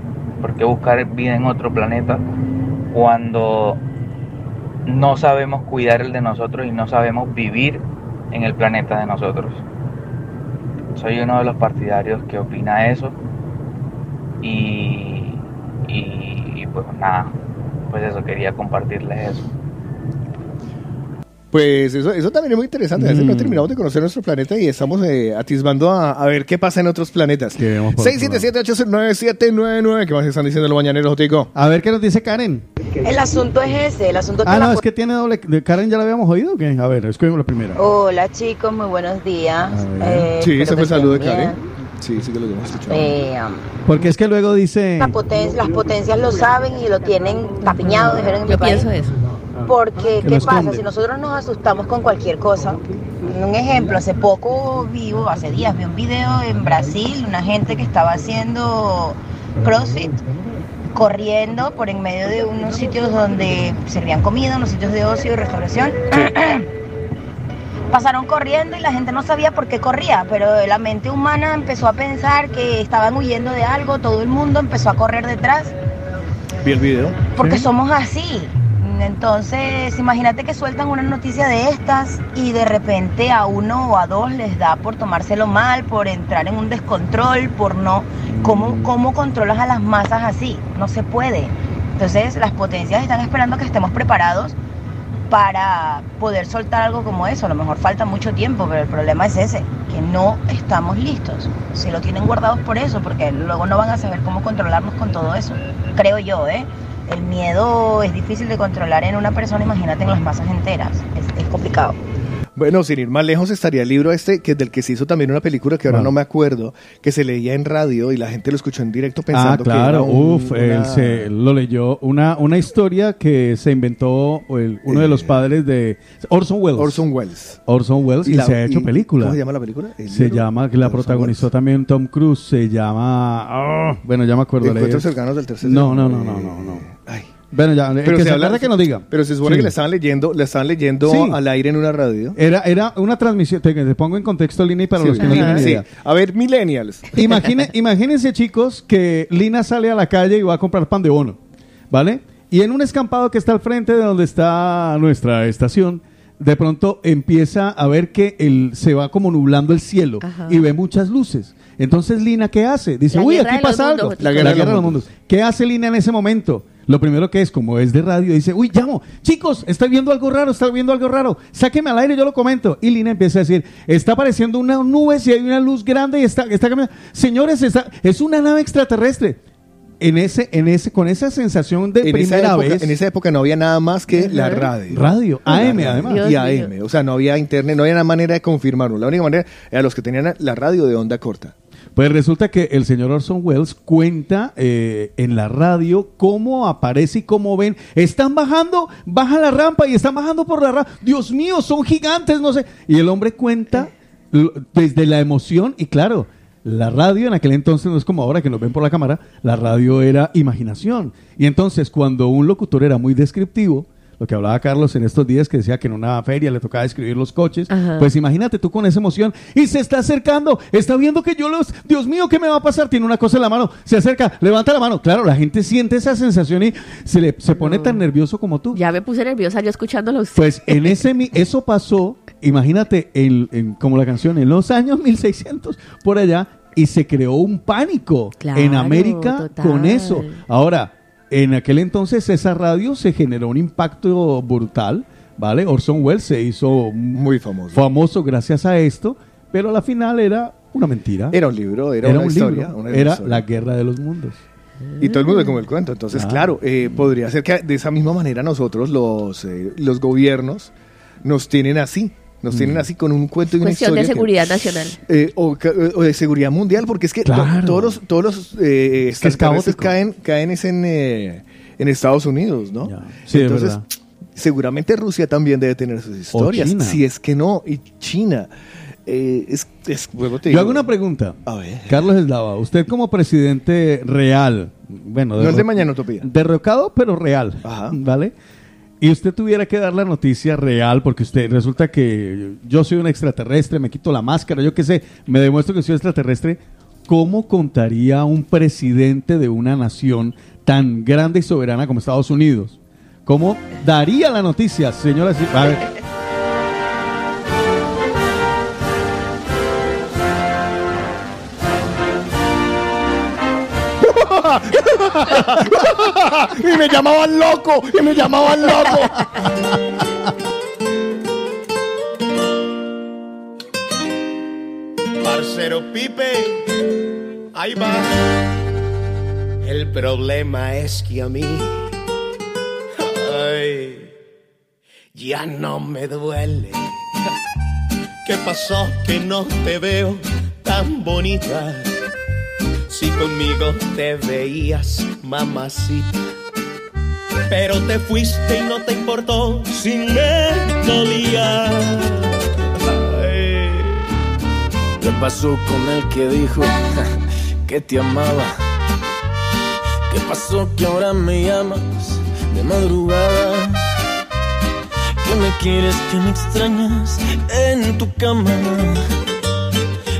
¿Por qué buscar vida en otro planeta cuando no sabemos cuidar el de nosotros y no sabemos vivir en el planeta de nosotros? Soy uno de los partidarios que opina eso y, y, pues nada, pues eso, quería compartirles eso. Pues eso, eso también es muy interesante. A veces no terminamos de conocer nuestro planeta y estamos eh, atisbando a, a ver qué pasa en otros planetas. 677-897-99. ¿Qué más están diciendo los mañaneros, Jotico? A ver qué nos dice Karen. El asunto es ese, el asunto es que Ah, la no, es que tiene doble. de Karen ya la habíamos oído o qué? A ver, escogemos la primera. Hola chicos, muy buenos días. Eh, sí, ese fue el saludo de Karen. bien. Sí, sí que lo hemos escuchado. Eh, um, Porque es que luego dice. la poten- las potencias lo saben y lo tienen tapiñado, dijeron en mi Yo país. pienso eso. Porque, Que ¿qué pasa? Si nosotros nos asustamos con cualquier cosa, un ejemplo, hace poco vivo, hace días vi un video en Brasil, una gente que estaba haciendo CrossFit, corriendo por en medio de unos sitios donde servían comida, unos sitios de ocio y restauración. [clears throat] Pasaron corriendo y la gente no sabía por qué corría, pero la mente humana empezó a pensar que estaban huyendo de algo, todo el mundo empezó a correr detrás Vi el video. porque somos así. Entonces, imagínate que sueltan una noticia de estas y de repente a uno o a dos les da por tomárselo mal, por entrar en un descontrol, por no... ¿Cómo, cómo controlas a las masas así? No se puede. Entonces, las potencias están esperando que estemos preparados para poder soltar algo como eso. A lo mejor falta mucho tiempo, pero el problema es ese, que no estamos listos. Se lo tienen guardados por eso, porque luego no van a saber cómo controlarnos con todo eso. Creo yo, ¿eh? El miedo es difícil de controlar en una persona, imagínate en las masas enteras. Es, complicado. Bueno, sin ir más lejos, estaría el libro este, que del que se hizo también una película que ahora Ah. no me acuerdo, que se leía en radio y la gente lo escuchó en directo Ah, pensando que era claro, un- uf, él una- se lo leyó. Una, una historia que se inventó el- uno de los padres de Orson Welles. Eh, Orson Welles. Orson Welles y, Y la- se ha hecho y- película. ¿Cómo se llama la película? El Se libro. llama, que la protagonizó también Tom Cruise, se llama... ah, bueno, ya me acuerdo. Encuentros cercanos del tercer No, no, no, no, Eh, no, no. Bueno, ya, Pero que se se habla- acuerde que nos diga. Pero se supone Sí. que le estaban leyendo, le estaban leyendo Sí. al aire en una radio. Era, era una transmisión, te, te pongo en contexto, Lina, y para Sí, los que no tienen Sí. idea. A ver, millennials. Imagine, [laughs] imagínense, chicos, que Lina sale a la calle y va a comprar pan de bono, ¿vale? Y en un escampado que está al frente de donde está nuestra estación, de pronto empieza a ver que el, se va como nublando el cielo Ajá. y ve muchas luces. Entonces Lina, ¿qué hace? Dice, La uy, aquí de pasa mundos, algo. La guerra, de los mundos. ¿Qué hace Lina en ese momento? Lo primero que es, como es de radio, dice, uy, llamo, chicos, estoy viendo algo raro, estoy viendo algo raro, sáqueme al aire, yo lo comento. Y Lina empieza a decir, está apareciendo una nube, si hay una luz grande y está, está caminando. Señores, está- es una nave extraterrestre. En ese, en ese, con esa sensación de En esa, primera época, vez. en esa época no había nada más que la radio. Radio, La AM radio. además. Y Dios AM. O sea, no había internet, no había una manera de confirmarlo. La única manera era los que tenían la radio de onda corta. Pues resulta que el señor Orson Welles cuenta eh, en la radio cómo aparece y cómo ven. Están bajando, baja la rampa y están bajando por la rampa. Dios mío, son gigantes, no sé. Y el hombre cuenta desde la emoción y claro, la radio en aquel entonces no es como ahora que nos ven por la cámara, la radio era imaginación. Y entonces cuando un locutor era muy descriptivo, lo que hablaba Carlos en estos días que decía que en una feria le tocaba describir los coches, Ajá. pues imagínate tú con esa emoción y se está acercando, está viendo que yo los, Dios mío, ¿qué me va a pasar? Tiene una cosa en la mano, se acerca, levanta la mano. Claro, la gente siente esa sensación y se le se pone tan nervioso como tú. Ya me puse nerviosa yo escuchándolo. Pues [laughs] en ese eso pasó, imagínate, el, en- como la canción, en los años 1600, por allá, y se creó un pánico Claro, en América total. con eso. Ahora, en aquel entonces esa radio se generó un impacto brutal, ¿vale? Orson Welles se hizo muy famoso. Famoso gracias a esto, pero a la final era una mentira. Era un libro, era, una un historia. libro, una era la guerra de los mundos. Y todo el mundo como el cuento. Entonces, Ah. claro, eh, podría ser que de esa misma manera nosotros, los, eh, los gobiernos, nos tienen así. Nos tienen Mm. así con un cuento y una Cuestión historia. de que- seguridad nacional. eh, o, ca- o de seguridad mundial, porque es que to- Claro. todos los, todos los eh, Es que caen, caen es en, eh, en Estados Unidos, ¿no? Sí, Entonces. Seguramente Rusia también debe tener sus historias. China. Si es que no, y China. Eh, es, es- luego te Yo digo- hago una pregunta. A ver. Carlos Eslava, usted como presidente real, bueno, No es de Mañana Utopía. derrocado pero real, ¿vale? Y usted tuviera que dar la noticia real, porque usted resulta que yo soy un extraterrestre, me quito la máscara, yo qué sé, me demuestro que soy extraterrestre. ¿Cómo contaría un presidente de una nación tan grande y soberana como Estados Unidos? ¿Cómo daría la noticia, señoras y a ver, [laughs] [laughs] y me llamaban loco, y me llamaban loco. Parcero Pipe, ahí va. El problema es que a mí, ay, ya no me duele. ¿Qué pasó que no te veo tan bonita? Si conmigo te veías, mamacita. Pero te fuiste y no te importó si me dolía. ¿Qué pasó con el que dijo [laughs] que te amaba? ¿Qué pasó que ahora me llamas de madrugada? Que me quieres, que me extrañas en tu cama.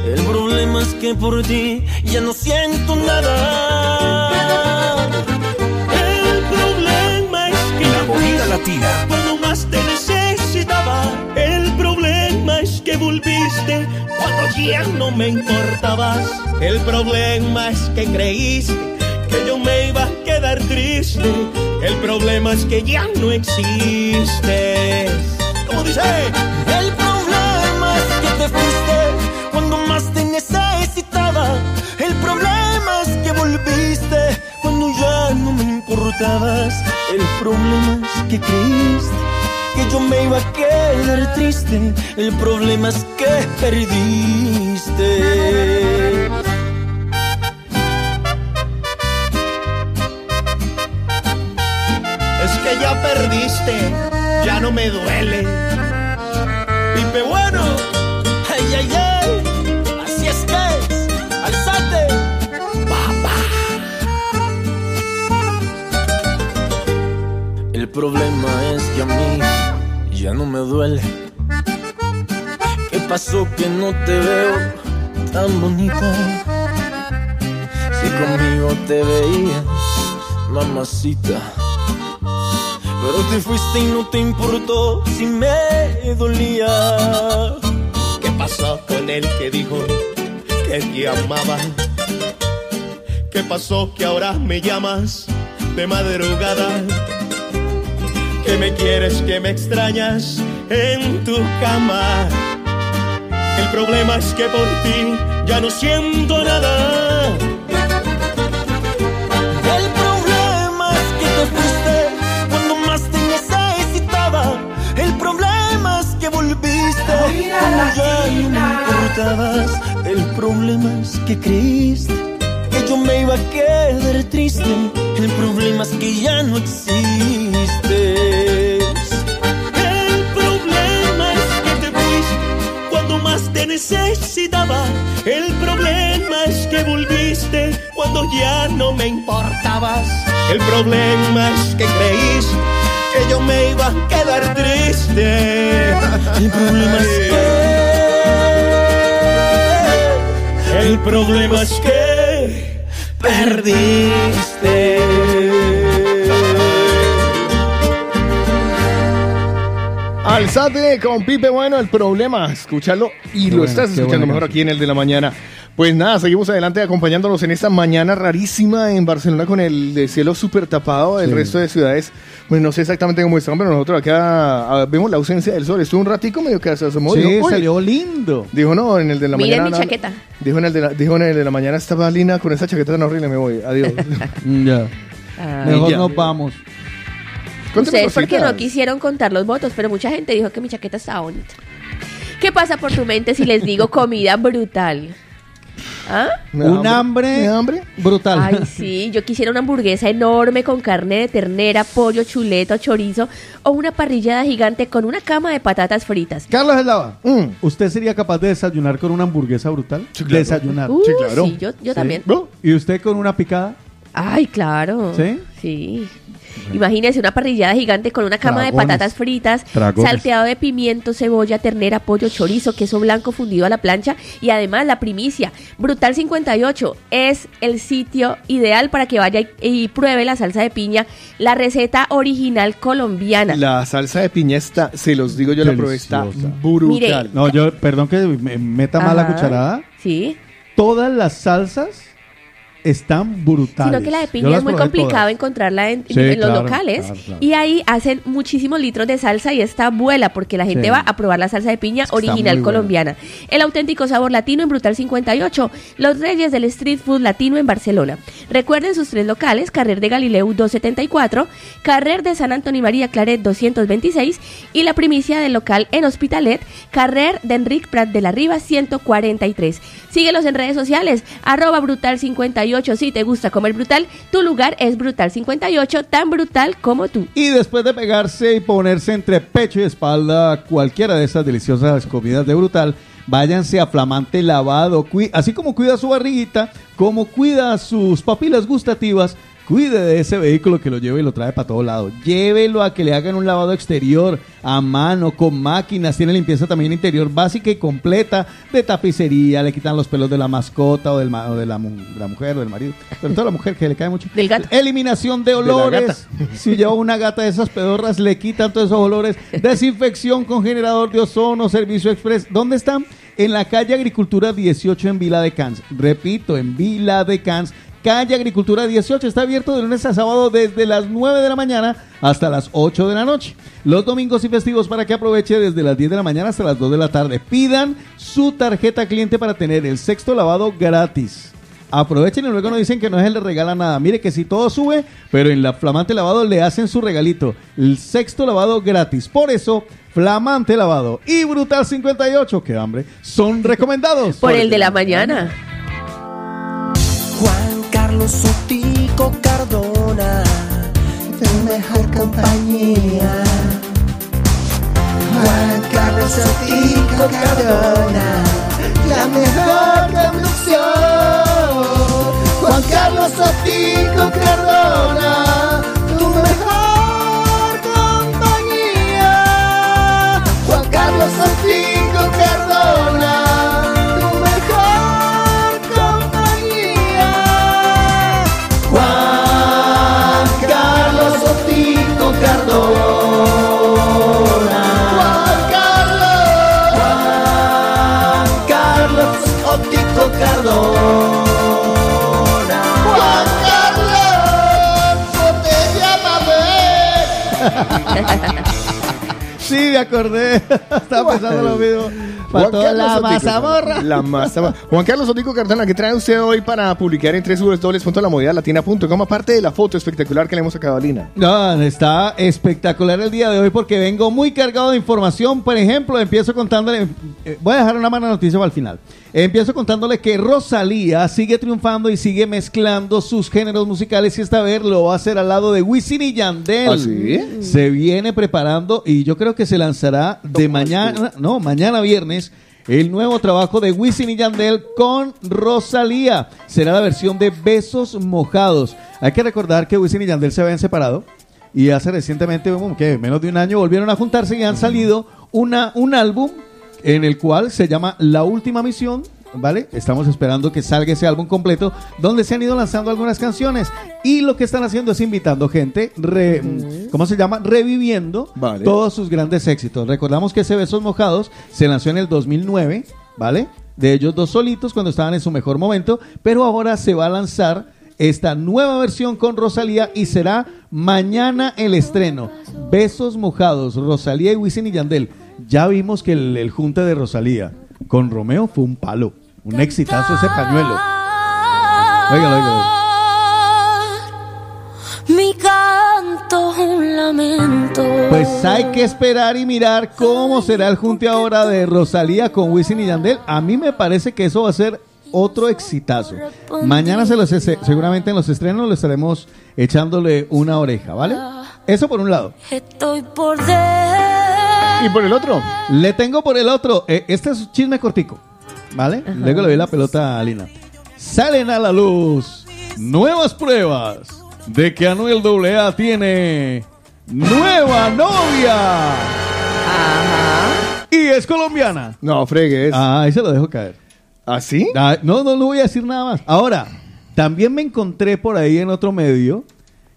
El problema es que por ti ya no siento nada. El problema es que La movida latina. Cuando más te necesitaba. El problema es que volviste cuando ya no me importabas. El problema es que creíste que yo me iba a quedar triste. El problema es que ya no existes. ¿Cómo dice? El problema es que te fuiste El problema es que creíste que yo me iba a quedar triste. El problema es que perdiste. Es que ya perdiste, ya no me duele. Pipe bueno, Ay, ay, ay, problema es que a mí ya no me duele. ¿Qué pasó que no te veo tan bonita? Si conmigo te veías, mamacita. Pero te fuiste y no te importó si me dolía. ¿qué pasó con el que dijo que te amaba? ¿Qué pasó que ahora me llamas de madrugada? Que me quieres, que me extrañas en tu cama. El problema es que por ti ya no siento nada. El problema es que te fuiste cuando más te necesitaba. El problema es que volviste cuando ya no me importabas. El problema es que creíste que yo me iba a quedar triste. El problema es que ya no existes. Necesitaba. El problema es que volviste cuando ya no me importabas. El problema es que creíste que yo me iba a quedar triste. El problema es que. El problema es que perdiste. Alzate con Pipe Bueno, el problema, escúchalo y Qué lo estás escuchando mejor canción. aquí en el de la mañana. Pues nada, seguimos adelante acompañándonos en esta mañana rarísima en Barcelona con el de cielo súper tapado. El Sí. resto de ciudades, pues no sé exactamente cómo están, pero nosotros acá ah, vemos la ausencia del sol. Estuvo un ratico medio que se asomó. Sí, salió lindo. Dijo, no, en el de la Miren mañana. mi no, chaqueta. Dijo en, el de la, dijo en el de la mañana estaba Lina con esa chaqueta tan horrible, me voy, adiós. [laughs] Ya. Ah. Mejor Ya. nos vamos. Cuéntame Ustedes porque no quisieron contar los votos, pero mucha gente dijo que mi chaqueta estaba bonita. ¿Qué pasa por tu mente si les digo comida brutal? ¿Ah? Un hambre, brutal. Ay, [laughs] sí, yo quisiera una hamburguesa enorme con carne de ternera, pollo, chuleta chorizo o una parrillada gigante con una cama de patatas fritas. Carlos Eslava, ¿usted sería capaz de desayunar con una hamburguesa brutal? claro. Desayunar. Uh, Sí, claro. sí, yo- yo también. ¿Y usted con una picada? Ay, claro. ¿Sí? Sí. Imagínese una parrillada gigante con una cama de patatas fritas, Dragones. salteado de pimiento, cebolla, ternera, pollo, chorizo, queso blanco fundido a la plancha y además la primicia. Brutal 58 es el sitio ideal para que vaya y, y pruebe la salsa de piña, la receta original colombiana. La salsa de piña está, se los digo yo, la probé, está brutal. Mire. No, yo, perdón que me meta mal la cucharada. Sí. Todas las salsas están brutales. Sino que la de piña es muy complicado todas. encontrarla en, Sí, en los claro, locales. claro, claro. Y ahí hacen muchísimos litros de salsa y esta vuela porque la gente Sí. va a probar la salsa de piña original buena. colombiana. El auténtico sabor latino en Brutal 58. Los reyes del street food latino en Barcelona. Recuerden sus tres locales, Carrer de Galileu 274, Carrer de San Antonio y María Claret 226 y la primicia del local en Hospitalet, Carrer de Enric Prat de la Riva 143. Síguelos en redes sociales, arroba brutal 58. Si te gusta comer brutal, tu lugar es brutal 58, tan brutal como tú. Y después de pegarse y ponerse entre pecho y espalda cualquiera de esas deliciosas comidas de brutal, váyanse a flamante lavado. Así como cuida su barriguita, como cuida sus papilas gustativas, cuide de ese vehículo que lo lleve y lo trae para todo lado. Llévelo a que le hagan un lavado exterior, a mano, con máquinas. Tiene limpieza también interior básica y completa de tapicería. Le quitan los pelos de la mascota o, del ma- o de, la, mu- de la mujer o del marido. Pero toda la mujer que le cae mucho. Del gato. Eliminación de olores. Si lleva una gata de esas pedorras, le quitan todos esos olores. Desinfección con generador de ozono, servicio express. ¿Dónde están? En la calle Agricultura 18 en Vila de Cans. Repito, en Vila de Cans. Calle Agricultura 18 está abierto de lunes a sábado desde las 9 de la mañana hasta las 8 de la noche. Los domingos y festivos para que aproveche desde las 10 de la mañana hasta las 2 de la tarde. Pidan su tarjeta cliente para tener el sexto lavado gratis. Aprovechen y luego no dicen que no se les regala nada. Mire que si todo sube, pero en la Flamante Lavado le hacen su regalito. El sexto lavado gratis. Por eso, Flamante Lavado y Brutal 58, que hambre, son recomendados. Por el de la mañana. Juan Carlos Sotico Cardona, tu mejor compañía. Juan Carlos Sotico Cardona, la mejor conducción. Juan Carlos Sotico Cardona, tu mejor compañía. Juan Carlos Sotico 全是白 acordé. [laughs] Estaba pensando lo mismo. Para toda la mazamorra. La mazamorra. Juan Carlos Otico Cardona, ¿qué trae usted hoy para publicar en www.lamovidalatina.com? Aparte de la foto espectacular que le hemos sacado a Lina. No, está espectacular el día de hoy porque vengo muy cargado de información. Por ejemplo, empiezo contándole, eh, voy a dejar una mala noticia para el final. Empiezo contándole que Rosalía sigue triunfando y sigue mezclando sus géneros musicales y esta vez lo va a hacer al lado de Wisin y Yandel. ¿Ah, sí? Se viene preparando y yo creo que se lanzará de mañana, no, mañana viernes. El nuevo trabajo de Wisin y Yandel con Rosalía será la versión de Besos Mojados. Hay que recordar que Wisin y Yandel se habían separado y hace recientemente, como que menos de un año, volvieron a juntarse y han salido una, un álbum en el cual se llama La Última Misión. ¿Vale? Estamos esperando que salga ese álbum completo donde se han ido lanzando algunas canciones y lo que están haciendo es invitando gente, re- ¿cómo se llama? Reviviendo Vale. todos sus grandes éxitos. Recordamos que ese Besos Mojados se lanzó en el 2009, ¿vale? De ellos dos solitos cuando estaban en su mejor momento, pero ahora se va a lanzar esta nueva versión con Rosalía y será mañana el estreno. Besos Mojados, Rosalía y Wisin y Yandel. Ya vimos que el, el junte de Rosalía con Romeo fue un palo, un exitazo ese pañuelo. Óigalo, óigalo. Mi canto un lamento. Pues hay que esperar y mirar cómo será el junte ahora de Rosalía con Wisin y Yandel. A mí me parece que eso va a ser otro exitazo. Mañana se los, se- seguramente en los estrenos le estaremos echándole una oreja, ¿vale? Eso por un lado. Estoy por. ¿Y por el otro? Le tengo por el otro. eh, este es un chisme cortico, ¿vale? Luego le doy la pelota a Lina. Salen a la luz nuevas pruebas de que Anuel AA tiene nueva novia. Y es colombiana. No, fregues. Ah, ahí se lo dejo caer. ¿Ah, sí? Ah, no, no, no voy a decir nada más. Ahora, también me encontré por ahí en otro medio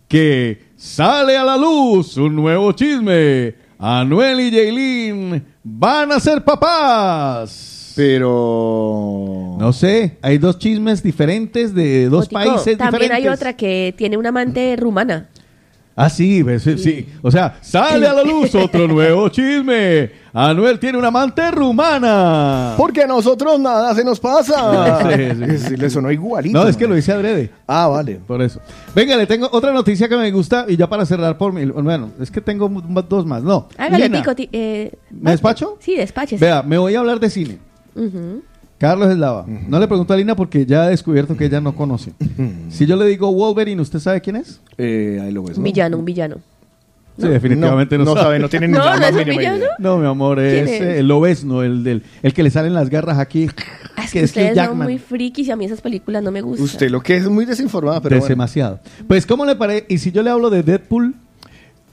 que sale a la luz un nuevo chisme. Anuel y Jaylin van a ser papás. Pero... No sé, hay dos chismes diferentes de dos Botico, países También hay diferentes. otra que tiene una amante rumana. Ah, sí, ves, sí, sí. O sea, sale a la luz otro nuevo chisme. Anuel tiene una amante rumana. Porque a nosotros nada se nos pasa. [laughs] Sí, [laughs] sí. Sí, Le sonó igualito. No, es que lo hice adrede. Ah, vale. Por eso. Venga, le tengo otra noticia que me gusta y ya para cerrar por mi... Bueno, es que tengo dos más. No. Hágale, Lina, eh, ¿Me despacho? Sí, despáchese. Vea, me voy a hablar de cine. Carlos Eslava. No le pregunto a Lina porque ya he descubierto que ella no conoce. si yo le digo Wolverine, ¿usted sabe quién es? Eh, ahí lo ves, Un villano, un villano. Sí, definitivamente no, no sabe, no tiene [laughs] ni No, no más es un villano. No, mi amor, ¿Quién es es? eh, el Lobezno, el, del, el que le salen las garras aquí. Ah, es que que es ustedes son muy frikis y a mí esas películas no me gustan. Usted lo que es muy desinformada, pero Es bueno. demasiado. Pues, ¿cómo le parece? Y si yo le hablo de Deadpool,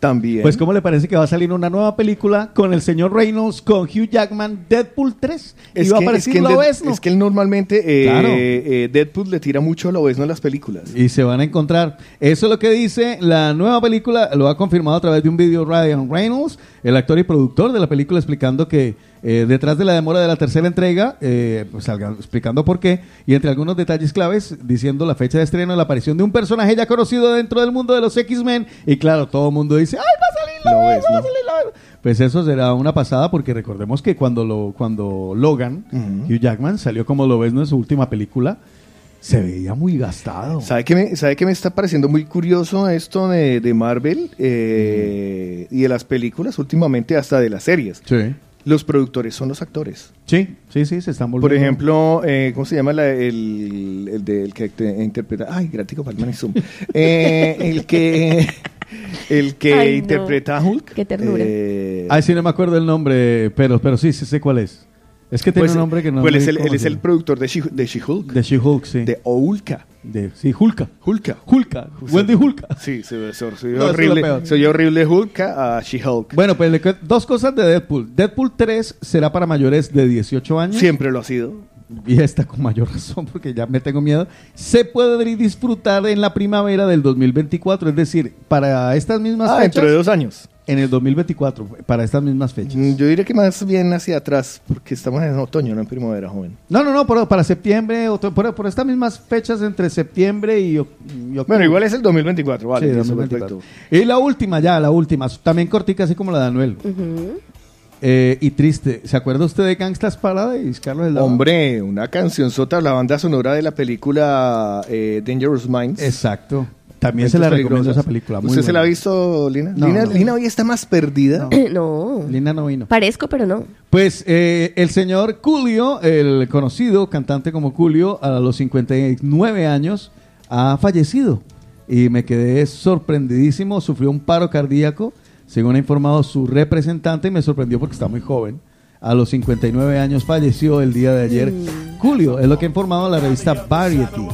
También. pues, ¿cómo le parece que va a salir una nueva película con el señor Reynolds, con Hugh Jackman, Deadpool 3? y es a que, es, que Lobezno. es que él normalmente eh, Claro. eh, Deadpool le tira mucho a lo en las películas. Y se van a encontrar. Eso es lo que dice la nueva película. Lo ha confirmado a través de un video Ryan Reynolds, el actor y productor de la película, explicando que eh, detrás de la demora de la tercera entrega, eh, pues explicando por qué, y entre algunos detalles claves, diciendo la fecha de estreno, la aparición de un personaje ya conocido dentro del mundo de los X-Men. Y claro, todo el mundo dice, ¡ay, va a salir Lo Lobezno, ves, va a salir Lobezno". Pues eso será una pasada porque recordemos que cuando, lo, cuando Logan, Ujú. Hugh Jackman, salió como Lobezno en su última película, se veía muy gastado. ¿Sabe qué me, sabe qué me está pareciendo muy curioso esto de, de Marvel eh, y de las películas últimamente hasta de las series? Sí. Los productores son los actores. Sí, sí, sí, se están volviendo. Por ejemplo, eh, ¿cómo se llama la- el, el, de- el que te- interpreta? Ay, Gratico Palman y Zoom. [laughs] Eh, el que, el que Ay, no. interpreta a Hulk. Qué ternura. eh, Ay, sí, no me acuerdo el nombre, pero, pero sí, sí sé cuál es. Es que tiene pues, un nombre que no pues me él es el, él es el productor de She- de She-Hulk. De She-Hulk, sí. De Oulka. De, sí, Hulka. Hulka. Hulka. Wendy Hulka. Sí, se, se, se No, es horrible. peor. Se oye horrible Hulka a She-Hulk. Bueno, pues dos cosas de Deadpool. Deadpool 3 será para mayores de 18 años. Siempre lo ha sido. Y está con mayor [laughs] razón porque ya me tengo miedo. Se puede disfrutar en la primavera del 2024, es decir, para estas mismas Ah, fechas. dentro de dos años. En el 2024, para estas mismas fechas. Mm, Yo diría que más bien hacia atrás, porque estamos en otoño, no en primavera, joven. No, no, no, por- para septiembre, otro- por, por estas mismas fechas entre septiembre y, oc- y octubre. Bueno, igual es el 2024, vale. Sí, eso, 2024. perfecto. Y la última, ya, la última, también cortica, así como la de Anuel. Eh, y triste. ¿Se acuerda usted de Gangstas Paradise, Carlos Eslava? Hombre, una canción sota, la banda sonora de la película eh, Dangerous Minds. Exacto. También se la recomiendo esa película. muy ¿Usted se la ha visto, Lina? No, Lina, no. Lina hoy está más perdida. no. [coughs] Linda no vino. Parezco, pero no. Pues eh, el señor Julio, el conocido cantante como Julio, a los 59 años, ha fallecido. Y me quedé sorprendidísimo. Sufrió un paro cardíaco, según ha informado su representante, y me sorprendió porque está muy joven. A los 59 años falleció el día de ayer. Julio, es lo que ha informado la revista Variety.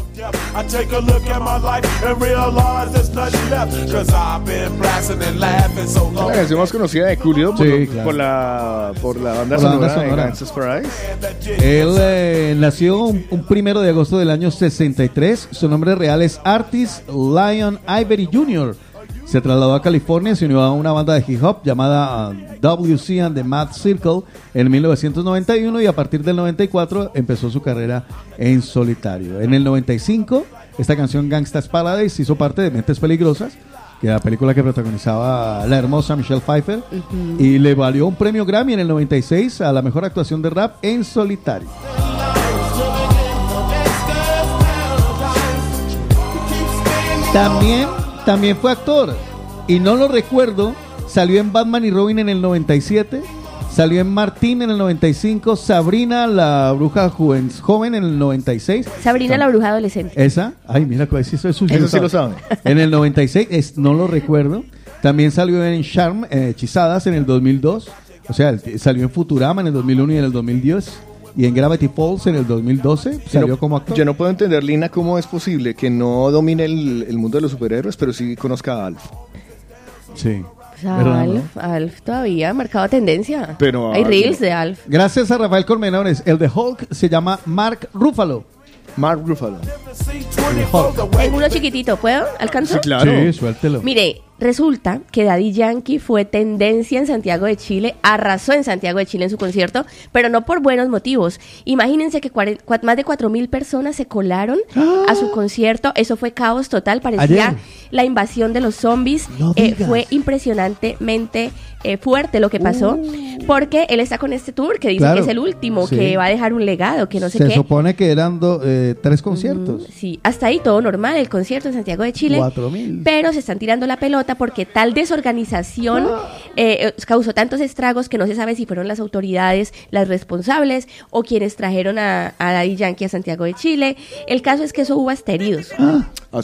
La canción más conocida de Julio por, Sí, claro. por la, por la banda Por la banda sonora de sonora. Paradise. Él eh, nació un, un primero de agosto del año 63. Su nombre real es Artis Lion Ivory Jr. Se trasladó a California, se unió a una banda de hip hop llamada uh, WC and the Mad Circle en 1991 y a partir del 94 empezó su carrera en solitario. En el 95, esta canción Gangsta's Paradise hizo parte de Mentes Peligrosas, que era la película que protagonizaba la hermosa Michelle Pfeiffer, y le valió un premio Grammy en el 96 a la mejor actuación de rap en solitario. También, también fue actor. Y no lo recuerdo. Salió en Batman y Robin en el 97. Salió en Martín en el 95, Sabrina la bruja joven, joven en el 96. Sabrina la bruja adolescente. ¿Esa? Ay, mira, pues, eso, eso, Eso sí lo sabe. En el 96, es, no lo recuerdo. También salió en Charm, eh, Hechizadas en el 2002. O sea, salió en Futurama en el 2001 y en el 2010. Y en Gravity Falls en el 2012 salió no- como actor. Yo no puedo entender, Lina, cómo es posible que no domine el, el mundo de los superhéroes, pero sí conozca a Alf. Sí. Pues Alf, Alf todavía ha marcado tendencia. Pero Hay Alf- reels de Alf. Gracias a Rafael Colmenares. El de Hulk se llama Mark Ruffalo. Mark Ruffalo. Tengo uno chiquitito, ¿puedo? ¿Alcanzo? Sí, suéltelo. Mire, resulta que Daddy Yankee fue tendencia en Santiago de Chile, arrasó en Santiago de Chile en su concierto, pero no por buenos motivos. Imagínense que más de 4.000 personas se colaron a su concierto, eso fue caos total, parecía Ayer. la invasión de los zombies, No Eh, fue impresionantemente eh, fuerte lo que pasó, porque él está con este tour que dice Claro. que es el último, Sí. que va a dejar un legado, que no sé se qué. supone que eran do- eh, tres conciertos. Sí, hasta ahí todo normal, el concierto en Santiago de Chile. Cuatro mil. Pero se están tirando la pelota porque tal desorganización eh, eh, causó tantos estragos que no se sabe si fueron las autoridades las responsables o quienes trajeron a, a Daddy Yankee a Santiago de Chile. El caso es que eso hubo hasta heridos.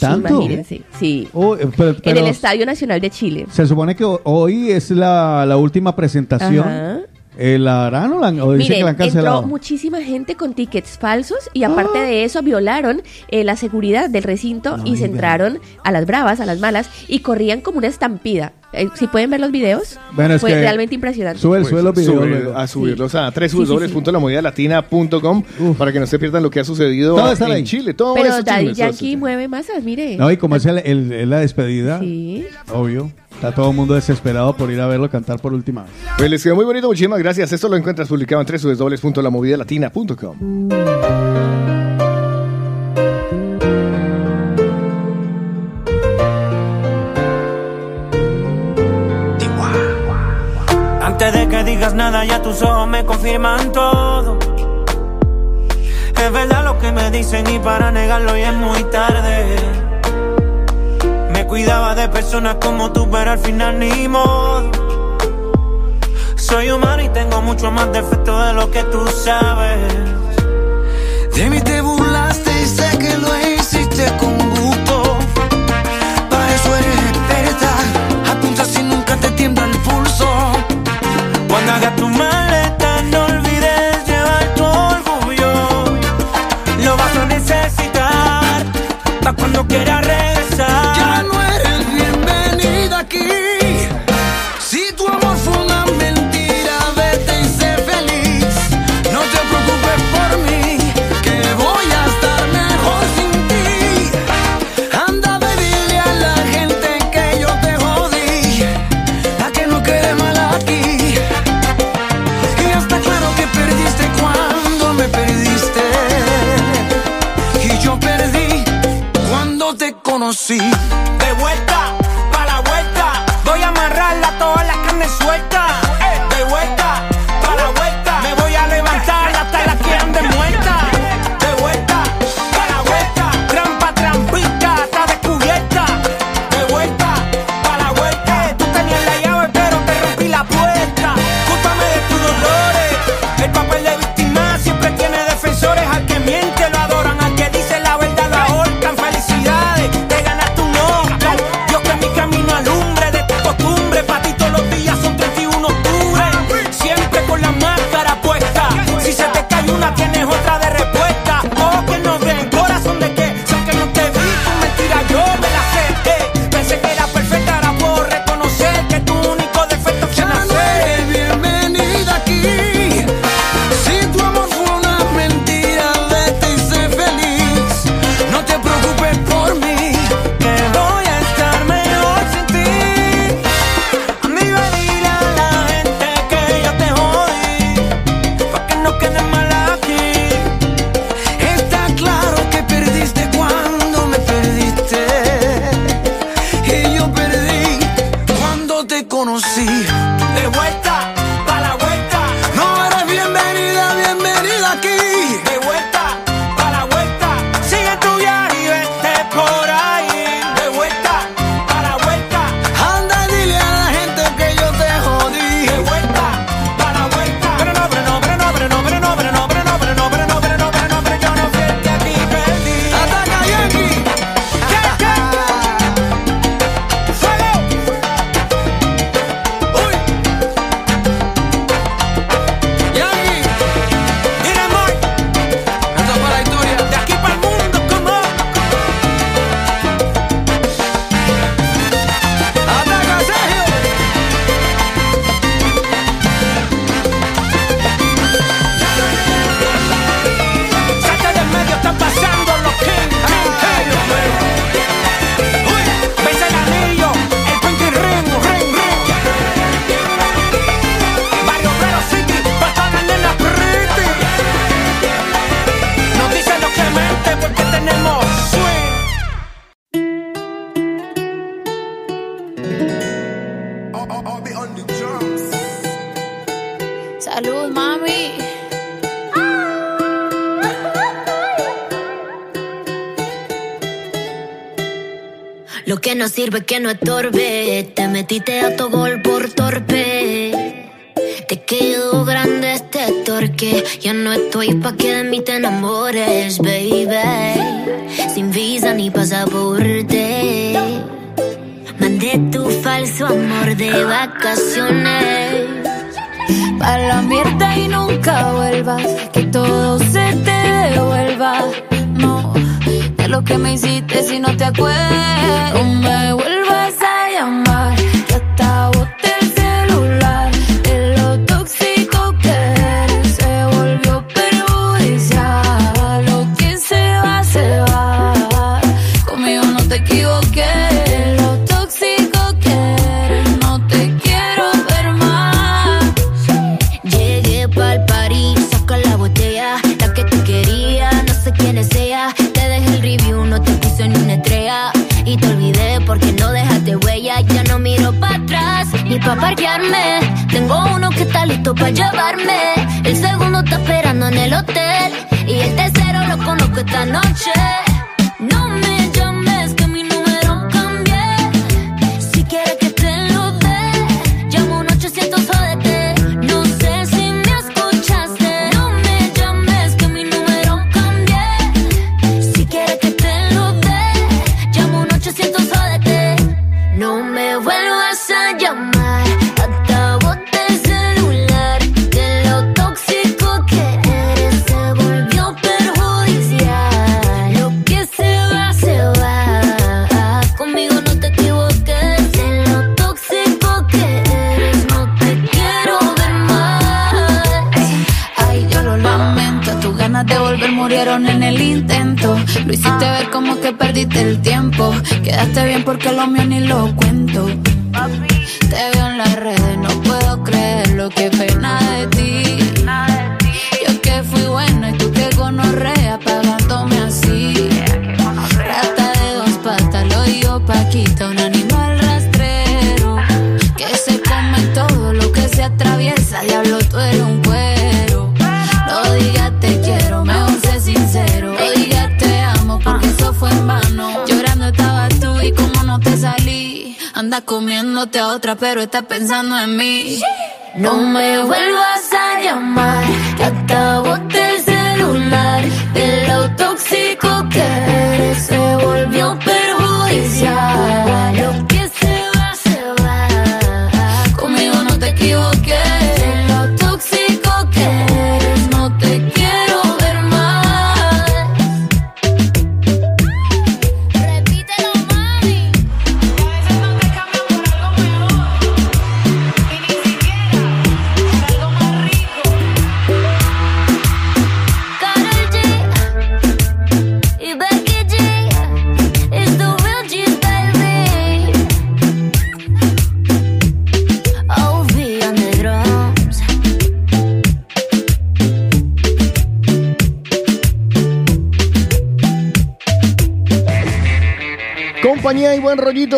¿Tanto? Imagínense, sí. Oh, eh, pero- en el Estadio Nacional de Chile. Se supone que ho- hoy es la, la última presentación. Ajá. Eh, ¿La harán o, la, o dicen Miren, que la han cancelado? entró muchísima gente con tickets falsos y aparte de eso violaron eh, la seguridad del recinto y se entraron a las bravas, a las malas y corrían como una estampida. Eh, si pueden ver los videos, Bueno, es fue que realmente impresionante. sube el suelo video Subir- luego. a subirlos a Sí, sí, sí. www.lamovidalatina.com para que no se pierdan lo que ha sucedido Todo está en ahí. Chile. Todo Pero eso Daddy Yankee mueve masas, mire. No, y como es, el- el- es la despedida, Sí. obvio, está todo el mundo desesperado por ir a verlo cantar por última vez. Pues les quedó muy bonito, muchísimas gracias. Esto lo encuentras publicado en www.lamovidalatina.com. Antes de que digas nada, ya tus ojos me confirman todo. Es verdad lo que me dicen y para negarlo ya es muy tarde. Cuidaba de personas como tú, pero al final ni modo. Soy humano y tengo mucho más defectos de lo que tú sabes. De mí te burlaste y sé que lo hiciste con gusto. Para eso eres experta. Apunta si nunca te tiembla el pulso. Cuando hagas tu maleta, no olvides llevar tu orgullo. Lo vas a necesitar. Pa' cuando quieras regresar. Ya no eres bienvenida que no estorbe. Te metiste a tu gol por torpe. Te quedó grande este torque. Ya no estoy pa' que de mí te enamores, baby. Sin visa ni pasaporte. Mandé tu falso amor de vacaciones. A la mierda y nunca vuelvas, que todo se te devuelva. No, de lo que me hiciste si no te acuerdas. Porque lo mío ni lo cuento. Pero estás pensando en mí. No me vuelvas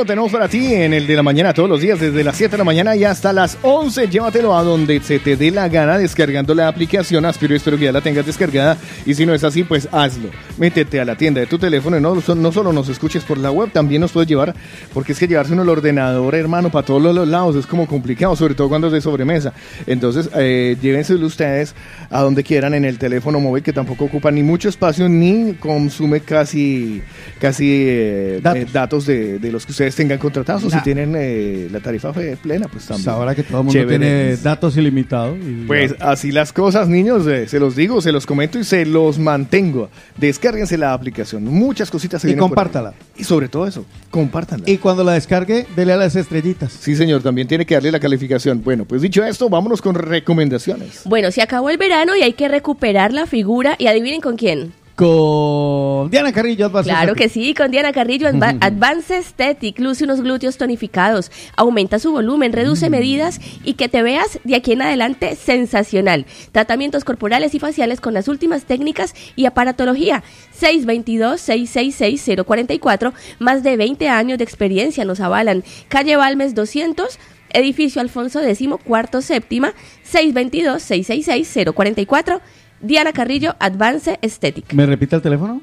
tenemos para ti en el de la mañana todos los días, desde las 7 de la mañana y hasta las 11. Llévatelo a donde se te dé la gana descargando la aplicación Aspiro. Espero que ya la tengas descargada y si no es así, pues hazlo. Métete a la tienda de tu teléfono y no, no solo nos escuches por la web, también nos puedes llevar, porque es que llevarse uno el ordenador, hermano, para todos los lados es como complicado, sobre todo cuando es de sobremesa. Entonces, eh, llévenselo ustedes a donde quieran en el teléfono móvil que tampoco ocupa ni mucho espacio ni consume casi, casi eh, eh, datos, de, de los que ustedes tengan contratados o si tienen eh, la tarifa fe- plena, pues también. Pues ahora que todo el mundo Chévere. tiene datos ilimitados. y- Pues así las cosas, niños, eh, se los digo, se los comento y se los mantengo. Descárguense la aplicación, muchas cositas se Y compártala. Y sobre todo eso, compártanla. Y cuando la descargue, dele a las estrellitas. Sí, señor, también tiene que darle la calificación. Bueno, pues dicho esto, vámonos con recomendaciones. Bueno, se acabó el verano y hay que recuperar la figura. Y adivinen con quién. Con Diana Carrillo. Claro que sí, con Diana Carrillo Adva- Advance Aesthetic, luce unos glúteos tonificados, aumenta su volumen, reduce medidas y que te veas de aquí en adelante sensacional. Tratamientos corporales y faciales con las últimas técnicas y aparatología. 622-666-044, más de 20 años de experiencia nos avalan. Calle Balmes 200. Edificio Alfonso X, cuarto séptima, 622-666-044, Diana Carrillo, Advance Aesthetic. ¿Me repite el teléfono?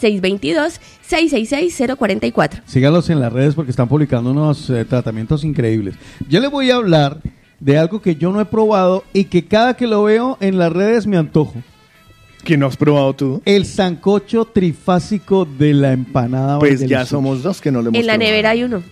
622-666-044. Sígalos en las redes porque están publicando unos eh, tratamientos increíbles. Yo les voy a hablar de algo que yo no he probado y que cada que lo veo en las redes me antojo. ¿Qué no has probado tú? El sancocho trifásico de la empanada. Pues ya sushi. somos dos que no lo hemos En la probado. nevera hay uno.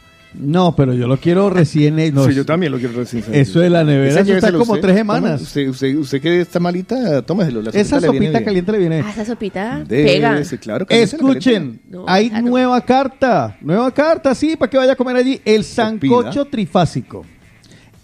No, pero yo lo quiero recién. [laughs] no, Sí, yo también lo quiero recién. Eso de la nevera eso está como usted. tres semanas. Usted, usted, usted que está malita, tómeselo. La Esa le viene sopita bien. caliente le viene. Ah, esa sopita pega. claro, Escuchen, No, hay claro. nueva carta, nueva carta, sí, para que vaya a comer allí. El sancocho trifásico,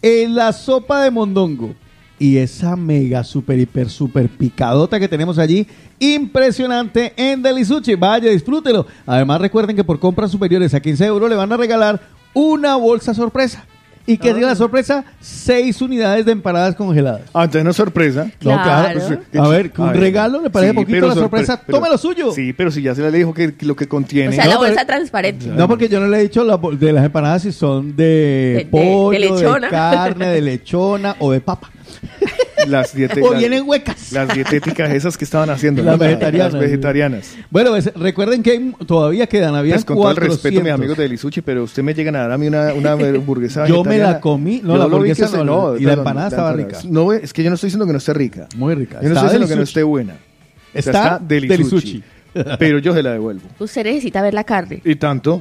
eh, la sopa de mondongo y esa mega, super, hiper, super picadota que tenemos allí, impresionante en Delisuchi. Vaya, disfrútelo. Además, recuerden que por compras superiores a 15 euros le van a regalar una bolsa sorpresa. ¿Y que diga la sorpresa? Seis unidades de empanadas congeladas. Ah, entonces no es sorpresa. No, claro. pues, A ver, ¿un regalo le parece poquito pero la sorpre- sorpresa? pero- Tome lo suyo. Sí, pero si ya se le dijo que, que lo que contiene. O sea, la No, pero- bolsa transparente. No, porque yo no le he dicho la de las empanadas si son de, De- de- pollo, de de, lechona. carne, de lechona o de papa. [laughs] las, O las- vienen huecas. [laughs] Las dietéticas esas que estaban haciendo. Las ¿no? vegetarianas. Las vegetarianas. Bueno, pues, recuerden que todavía quedan, había Pues con todo el 400. respeto, mis amigos de Lisuchi, pero usted me llegan a dar a mí una, una [laughs] hamburguesa Yo me la comí, no, Yo la hamburguesa usted- no, y la empanada estaba rica. No, es que yo no estoy diciendo que no esté rica. Muy rica. Yo no Está estoy diciendo que no esté buena. O sea, Está delisuchi. Pero yo se la devuelvo. Usted necesita ver la carne. Y tanto.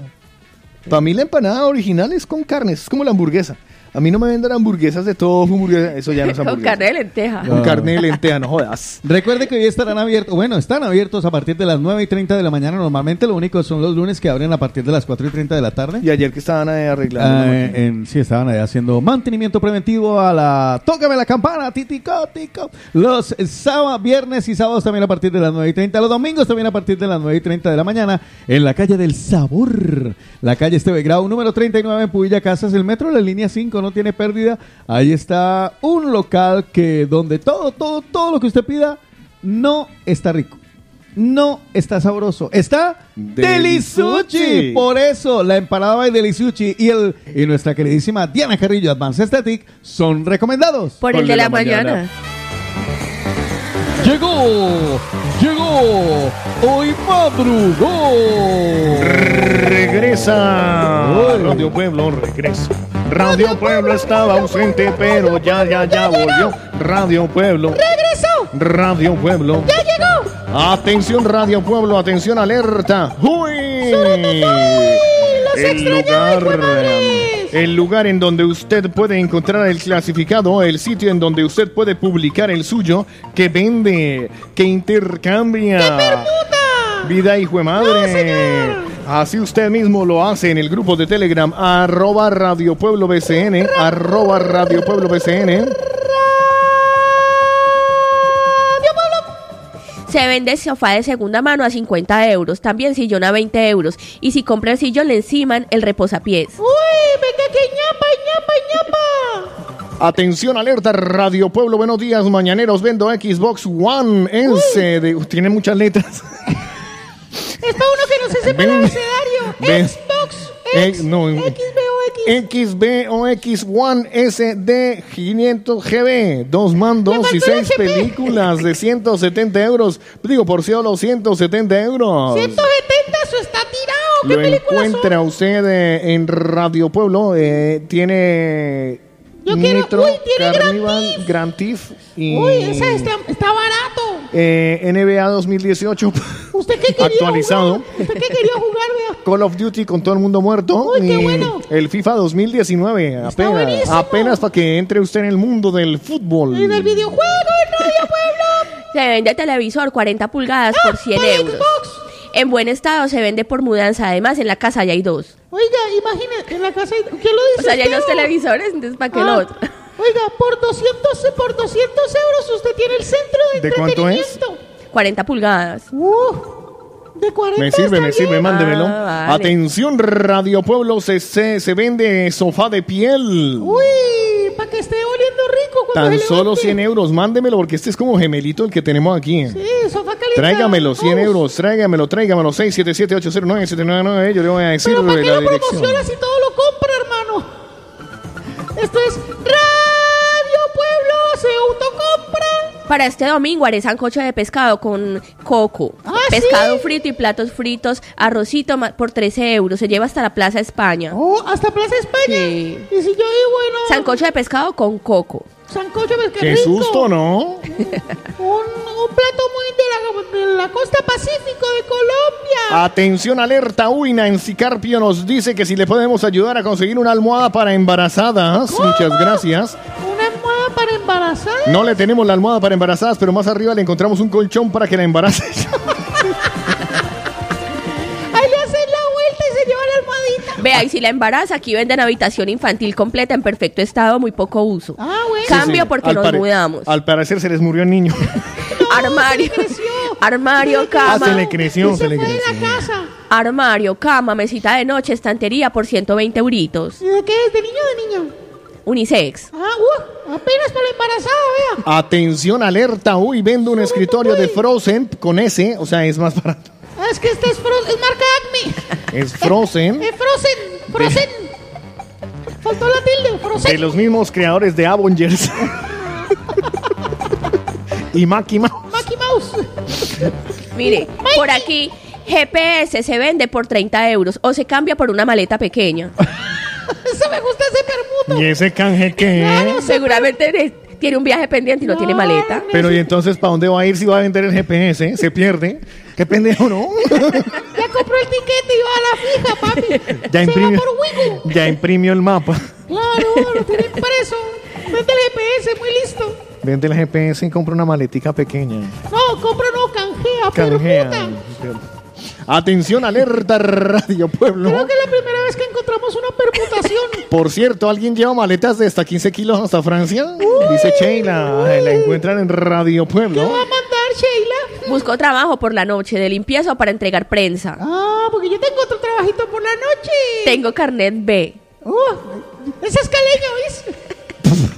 Para mí la empanada original es con carne, es como la hamburguesa. A mí no me venden hamburguesas de todo, hamburguesa, eso ya no es Con hamburguesa. carne de lenteja. Con carne de lenteja, no jodas. [laughs] Recuerde que hoy estarán abiertos, bueno, están abiertos a partir de las 9 y 30 de la mañana. Normalmente lo único son los lunes que abren a partir de las 4 y 30 de la tarde. Y ayer que estaban ahí arreglando. Ah, en- en- sí, estaban ahí haciendo mantenimiento preventivo a la Tócame la campana, titico, tico. Los sábados, viernes y sábados también a partir de las 9 y 30. Los domingos también a partir de las 9 y 30 de la mañana en la calle del Sabor. La calle Esteve Grau, número 39 en Pubilla Casas. El metro, la línea 5 no tiene pérdida. Ahí está un local que donde todo, todo, todo lo que usted pida no está rico. No está sabroso. Está Delisuchi. Por eso la empanada by Delisuchi y, el, y nuestra queridísima Diana Carrillo Advanced Aesthetic son recomendados. Por el de la mañana. Llegó, llegó, hoy madrugó. Regresa. Radio Pueblo, regresa. Radio Pueblo estaba ausente, pero ya, ya, ya volvió. Radio Pueblo. ¡Regresó! Radio Pueblo. ¡Ya llegó! Atención, Radio Pueblo, atención, alerta. ¡Uy! ¡Los El lugar, el lugar en donde usted puede encontrar el clasificado, el sitio en donde usted puede publicar el suyo, que vende, que intercambia. Vida hijo de madre. Así usted mismo lo hace en el grupo de Telegram, arroba Radio Pueblo BCN, arroba Radio Pueblo BCN. Se vende sofá de segunda mano a 50 euros. También sillón a 20 euros. Y si compra el sillón, le enciman el reposapiés. ¡Uy! ¡Venga que ñapa, ñapa, ñapa! Atención, alerta, Radio Pueblo, buenos días, mañaneros, vendo Xbox One S, de, tiene muchas letras. [laughs] Es para uno que no se sepa el abecedario. Xbox. Eh, X, no, XBOX. XBOX One SD 500 GB, dos mandos y seis películas de 170 euros. Digo, por solo 170 euros. 170, eso está tirado. ¿Qué Lo encuentra usted eh, en Radio Pueblo. eh, tiene Yo quiero- Nitro, uy, tiene Carnival, Grand y? Uy, esa está, está barato. Eh, NBA 2018 ¿Usted qué quería actualizado. jugar? ¿Usted qué quería jugar, vea? Call of Duty con todo el mundo muerto. Uy, qué bueno. El FIFA 2019. Apenas, buenísimo. apenas para que entre usted en el mundo del fútbol. En el videojuego, en Radio Pueblo. Se vende televisor 40 pulgadas por 100 para euros. Xbox. En buen estado se vende por mudanza. Además, en la casa ya hay dos. Oiga, imagínate, en la casa. hay- ¿Quién lo dice? O sea, ya hay dos televisores, entonces ¿para qué Ah, lo otro? Oiga, por 200, por 200 euros usted tiene el centro de, ¿De cuánto es? entretenimiento. 40 pulgadas. Uh, de 40 Me sirve, me sirve, bien. mándemelo. Ah, vale. Atención, Radio Pueblo, se, se, se vende sofá de piel. Uy, para que esté oliendo rico cuando Tan se solo levante. 100 euros, mándemelo porque este es como gemelito el que tenemos aquí. Sí, sofá caliente. Tráigamelo, 100 Vamos. euros, tráigamelo, tráigamelo, 677-809-799, yo le voy a decir Pero ¿para qué la lo dirección. promocionas si todo lo compra, hermano? Esto es Radio Para este domingo haré sancocho de pescado con coco. Ay, Pescado frito y platos fritos, arrocito por 13 euros. Se lleva hasta la Plaza España. Oh, hasta Plaza España. Sí. Y si yo digo, bueno, Sancocho de pescado con coco. sancocho, pues qué, Qué rico. susto, ¿no? [laughs] Un, un plato muy de la, de la costa pacífico de Colombia. Atención, alerta. Uy, Nancy Carpio nos dice que si le podemos ayudar a conseguir una almohada para embarazadas. Muchas gracias. Una para embarazar. No le tenemos la almohada para embarazadas, pero más arriba le encontramos un colchón para que la embarace. [laughs] Ahí le hacen la vuelta y se lleva la almohadita. Vea, y si la embaraza, aquí venden habitación infantil completa en perfecto estado, muy poco uso. Ah, bueno. Cambio Sí, sí. porque Al nos pare- mudamos. Al parecer se les murió el niño. [laughs] Armario. Armario, Ah, cama. se le creció, se le creció. casa. Armario, cama, mesita de noche, estantería por 120 euritos. ¿Y de qué es? ¿De niño o de niña? Unisex. Ah, uh, apenas para la embarazada, vea. Atención, alerta. Uy, vendo un escritorio de Frozen con S, o sea, es más barato. Ah, es que este es, Fro- es marca Acme. Es Frozen. Es Frozen. Frozen. Faltó la tilde. Frozen. De los mismos creadores de Avengers. [laughs] y Mickey Mouse. Mickey Mouse. Mire, por aquí GPS se vende por 30 euros o se cambia por una maleta pequeña. [laughs] [laughs] Eso me gusta ese permuto. ¿Y ese canje qué? Seguramente eres- tiene un viaje pendiente y no tiene maleta. Pero ¿y entonces para dónde va a ir si va a vender el GPS? Se pierde. Qué pendejo, ¿no? [laughs] Ya compró el tiquete y va a la fija, papi. Ya Se imprimió, va por Wigo. ya imprimió el mapa. Claro, lo tiene impreso. Vende el GPS, muy listo. Vende el GPS y compra una maletica pequeña. No, compra no, canjea, Canjea. permuta. Atención, alerta Radio Pueblo. Creo que es la primera vez que encontramos una permutación. [laughs] Por cierto, ¿alguien lleva maletas de hasta 15 kilos hasta Francia? Dice Sheila. La encuentran en Radio Pueblo. ¿Qué va a mandar, Sheila? Buscó trabajo por la noche de limpieza o para entregar prensa. Ah, porque yo tengo otro trabajito por la noche. Tengo carnet B. Uh, ese es caleño, ¿ves? [laughs]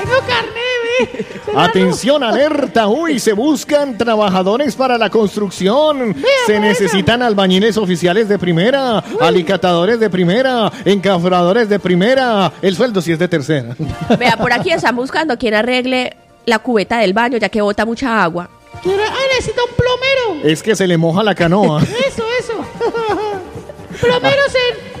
tengo carne, ¿ve? [laughs] Atención, alerta. Uy, se buscan trabajadores para la construcción. Se necesitan albañiles oficiales de primera, alicatadores de primera, encafradores de primera. El sueldo sí es de tercera. Vea, por aquí están buscando quien arregle la cubeta del baño ya que bota mucha agua. Quiere- Ah, necesita un plomero. Es que se le moja la canoa. Eso, eso. [laughs] Plomeros en.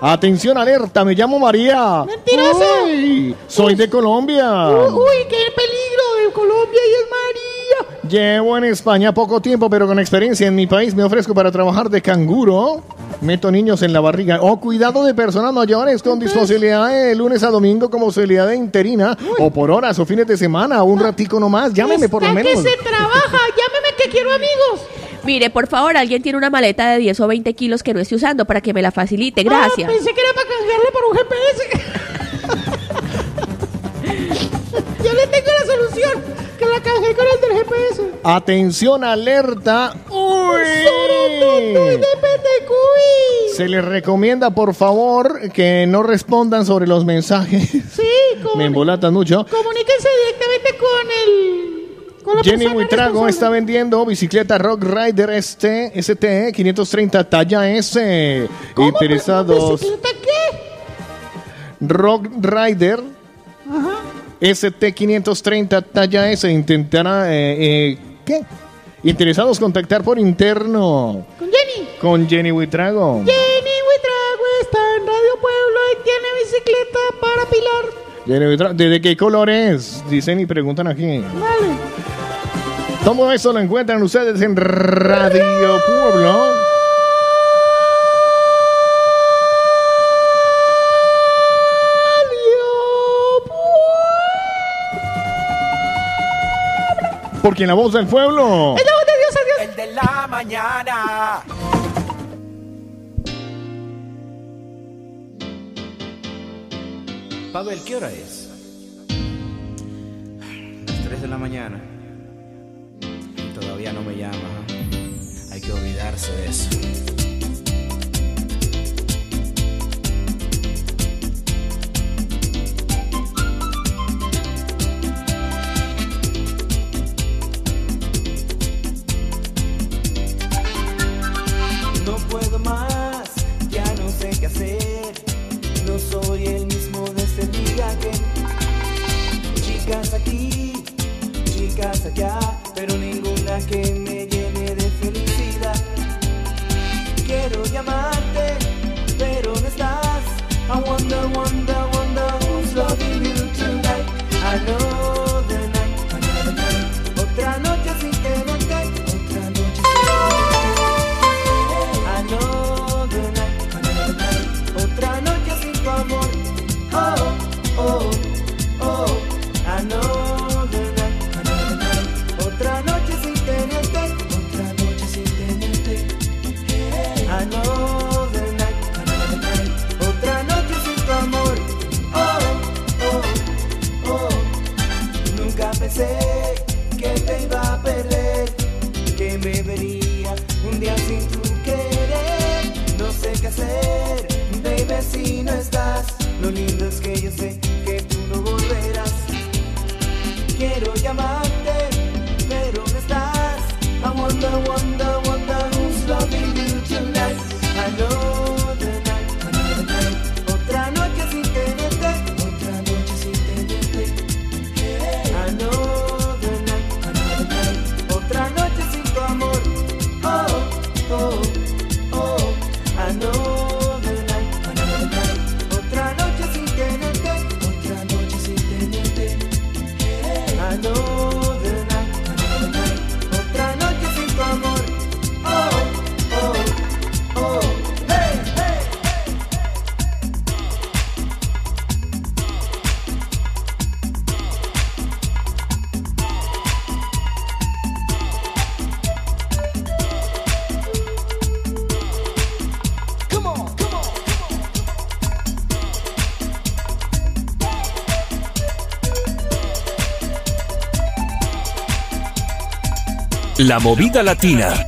Atención, alerta. Me llamo María. Mentiroso. Uy, soy de Colombia. Uy, uy, qué peligro de Colombia y es María. Llevo en España poco tiempo, pero con experiencia en mi país me ofrezco para trabajar de canguro. Meto niños en la barriga. O cuidado de personas mayores con disponibilidad de lunes a domingo como posibilidad de interina. O por horas o fines de semana. Un ratico nomás. Llámeme por lo menos. que se trabaja. Llámeme que quiero amigos. Mire, por favor, alguien tiene una maleta de 10 o 20 kilos que no esté usando para que me la facilite. Gracias. Ah, pensé que era para canjearle por un GPS. [laughs] Yo le tengo la solución. Que la canjeé con el del GPS. Atención, alerta. Uy. Se les recomienda, por favor, que no respondan sobre los mensajes. Sí, [laughs] Me como, embolatan mucho. comuníquense directamente con el. Jenny Buitrago responsable. está vendiendo bicicleta Rock Rider ST, ST 530 talla S. Interesados. ¿Bicicleta qué? Rock Rider Ajá. ST 530 talla S. Intentará. eh, eh, ¿Qué? Interesados contactar por interno Con Jenny. con Jenny Buitrago. Jenny Buitrago está en Radio Pueblo y tiene bicicleta para Pilar. Jenny Buitrago, ¿De qué color es? Dicen y preguntan aquí. Vale. Todo eso lo encuentran ustedes en Radio Pueblo. Porque en la voz del pueblo. Es la voz de Dios, adiós. El de la mañana. Pavel, ¿qué hora es? Las 3 de la mañana. Todavía no me llama. Hay que olvidarse de eso. No puedo más, ya no sé qué hacer. No soy el mismo de ese día que chicas aquí, chicas La movida latina.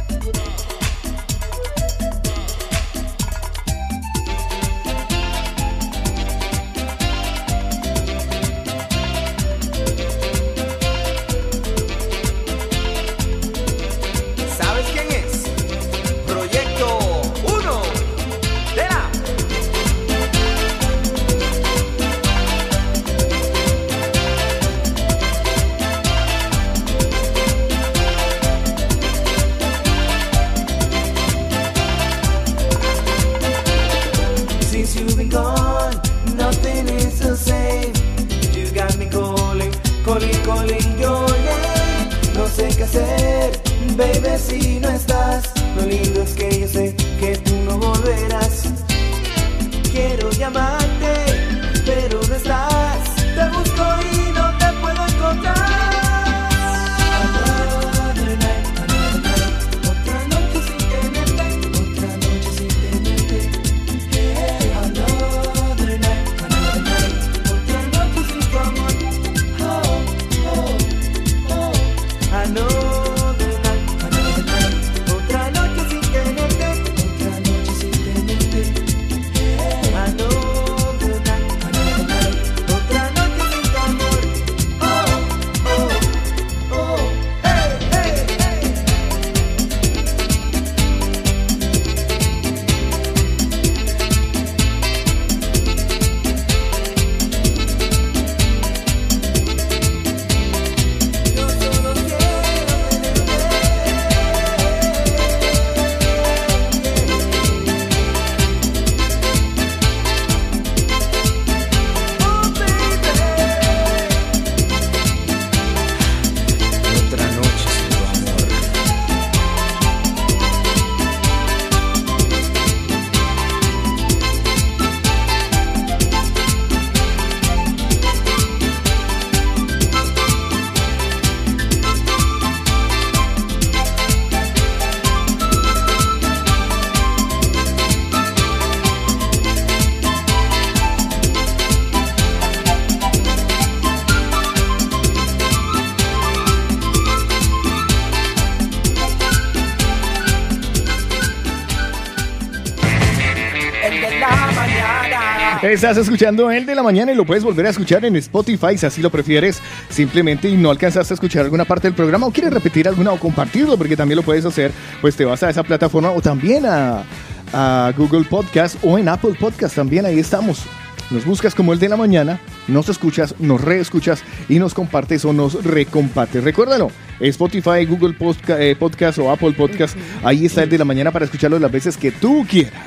Estás escuchando el de la mañana y lo puedes volver a escuchar en Spotify si así lo prefieres. Simplemente y no alcanzaste a escuchar alguna parte del programa o quieres repetir alguna o compartirlo porque también lo puedes hacer, pues te vas a esa plataforma o también a, a Google Podcast o en Apple Podcast también ahí estamos. Nos buscas como el de la mañana, nos escuchas, nos reescuchas y nos compartes o nos recompartes. Recuérdalo, Spotify, Google Podca- eh, Podcast o Apple Podcast, ahí está el de la mañana para escucharlo las veces que tú quieras.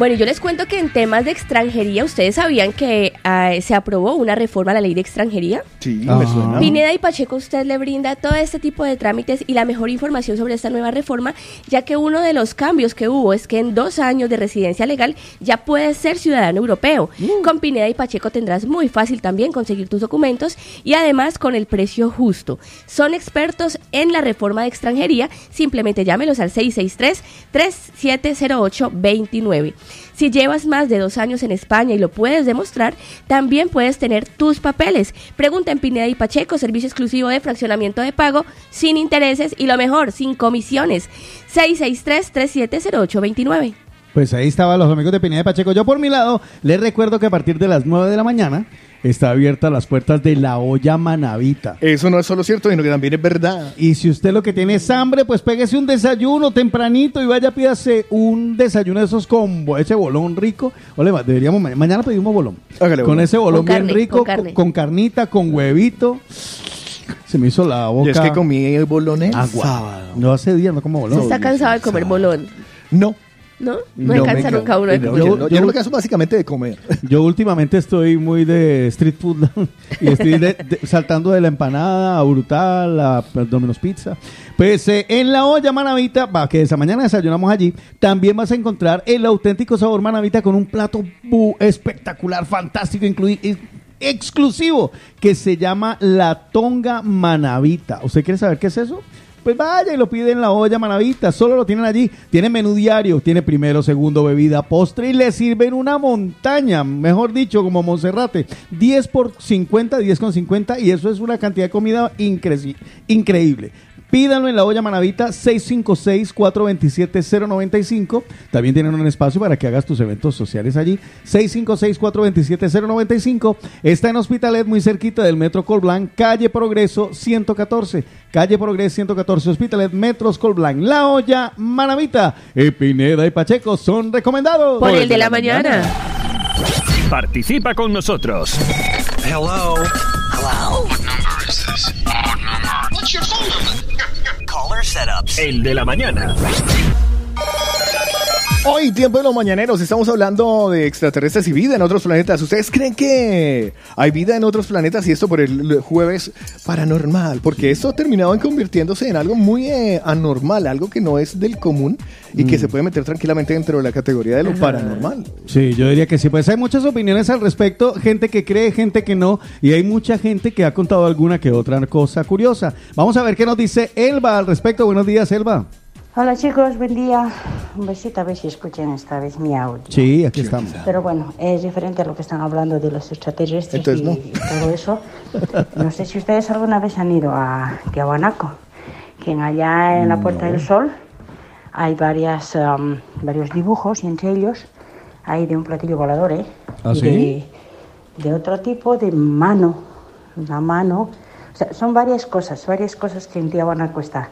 Bueno, yo les cuento que en temas de extranjería, ¿ustedes sabían que ah, se aprobó una reforma a la ley de extranjería? Sí, Ah. me suena. Pineda y Pacheco usted le brinda todo este tipo de trámites y la mejor información sobre esta nueva reforma, ya que uno de los cambios que hubo es que en dos años de residencia legal ya puedes ser ciudadano europeo. Con Pineda y Pacheco tendrás muy fácil también conseguir tus documentos y además con el precio justo. Son expertos en la reforma de extranjería, simplemente llámelos al 663-3708-29. Si llevas más de dos años en España y lo puedes demostrar, también puedes tener tus papeles. Pregunta en Pineda y Pacheco, servicio exclusivo de fraccionamiento de pago, sin intereses y lo mejor, sin comisiones. 663-3708-29. Pues ahí estaban los amigos de Pineda y Pacheco. Yo por mi lado, les recuerdo que a partir de las 9 de la mañana está abierta las puertas de la olla Manavita. Eso no es solo cierto, sino que también es verdad. Y si usted lo que tiene es hambre, pues pégese un desayuno tempranito y vaya pídase un desayuno de esos con ese bolón rico. Ole, deberíamos ma- mañana pedimos bolón. Hágale, con bolón. ese bolón Con bien carne, rico, con con, carne. con carnita, con huevito. Se me hizo la boca. Yo es que comí bolones agua. No hace días no como bolón. Se está cansado de comer bolón, No. ¿No? No, me cansa me nunca uno de no, comer. yo, no, yo no me canso básicamente de comer. [laughs] Yo últimamente estoy muy de street food y estoy de- de- saltando de la empanada a brutal a Domino's Pizza. Pues eh, en la olla Manavita, va, que esa mañana desayunamos allí, también vas a encontrar el auténtico sabor Manavita con un plato bu- espectacular, fantástico, inclui- ex- exclusivo, que se llama la tonga Manavita. ¿Usted quiere saber qué es eso? Pues vaya y lo pide en la olla Manavita, solo lo tienen allí. Tiene menú diario, tiene primero, segundo, bebida, postre y le sirven una montaña, mejor dicho, como Monserrate. 10 por 50, 10 con 50 y eso es una cantidad de comida increíble. Pídanlo en la olla Manavita 656-427-095. También tienen un espacio para que hagas tus eventos sociales allí. 656-427-095. Está en Hospitalet, muy cerquita del Metro Colblanc, calle Progreso 114. Calle Progreso 114, Hospitalet, Metros Colblanc. La olla Manavita. Eh, Pineda y Pacheco son recomendados. Por el de la mañana. Participa con nosotros. Hello. Hello. What number is this? El de la mañana. Hoy, tiempo de los mañaneros, estamos hablando de extraterrestres y vida en otros planetas. ¿Ustedes creen que hay vida en otros planetas y esto por el jueves paranormal? Porque esto ha terminado en convirtiéndose en algo muy eh, anormal, algo que no es del común y que Mm. se puede meter tranquilamente dentro de la categoría de lo paranormal. Sí, yo diría que sí. Pues hay muchas opiniones al respecto, gente que cree, gente que no, y hay mucha gente que ha contado alguna que otra cosa curiosa. Vamos a ver qué nos dice Elba al respecto. Buenos días, Elba. Hola chicos, buen día. Un besito a ver si escuchan esta vez mi audio. Sí, aquí estamos. Pero bueno, es diferente a lo que están hablando de los extraterrestres Entonces, y, no. y todo eso. No sé si ustedes alguna vez han ido a Tiahuanaco, que allá en la Puerta del Sol hay varias, am, varios dibujos y entre ellos hay de un platillo volador, ¿eh? ¿Ah, Y sí? de, de otro tipo de mano, una mano. O sea, son varias cosas, varias cosas que en Tiahuanaco está.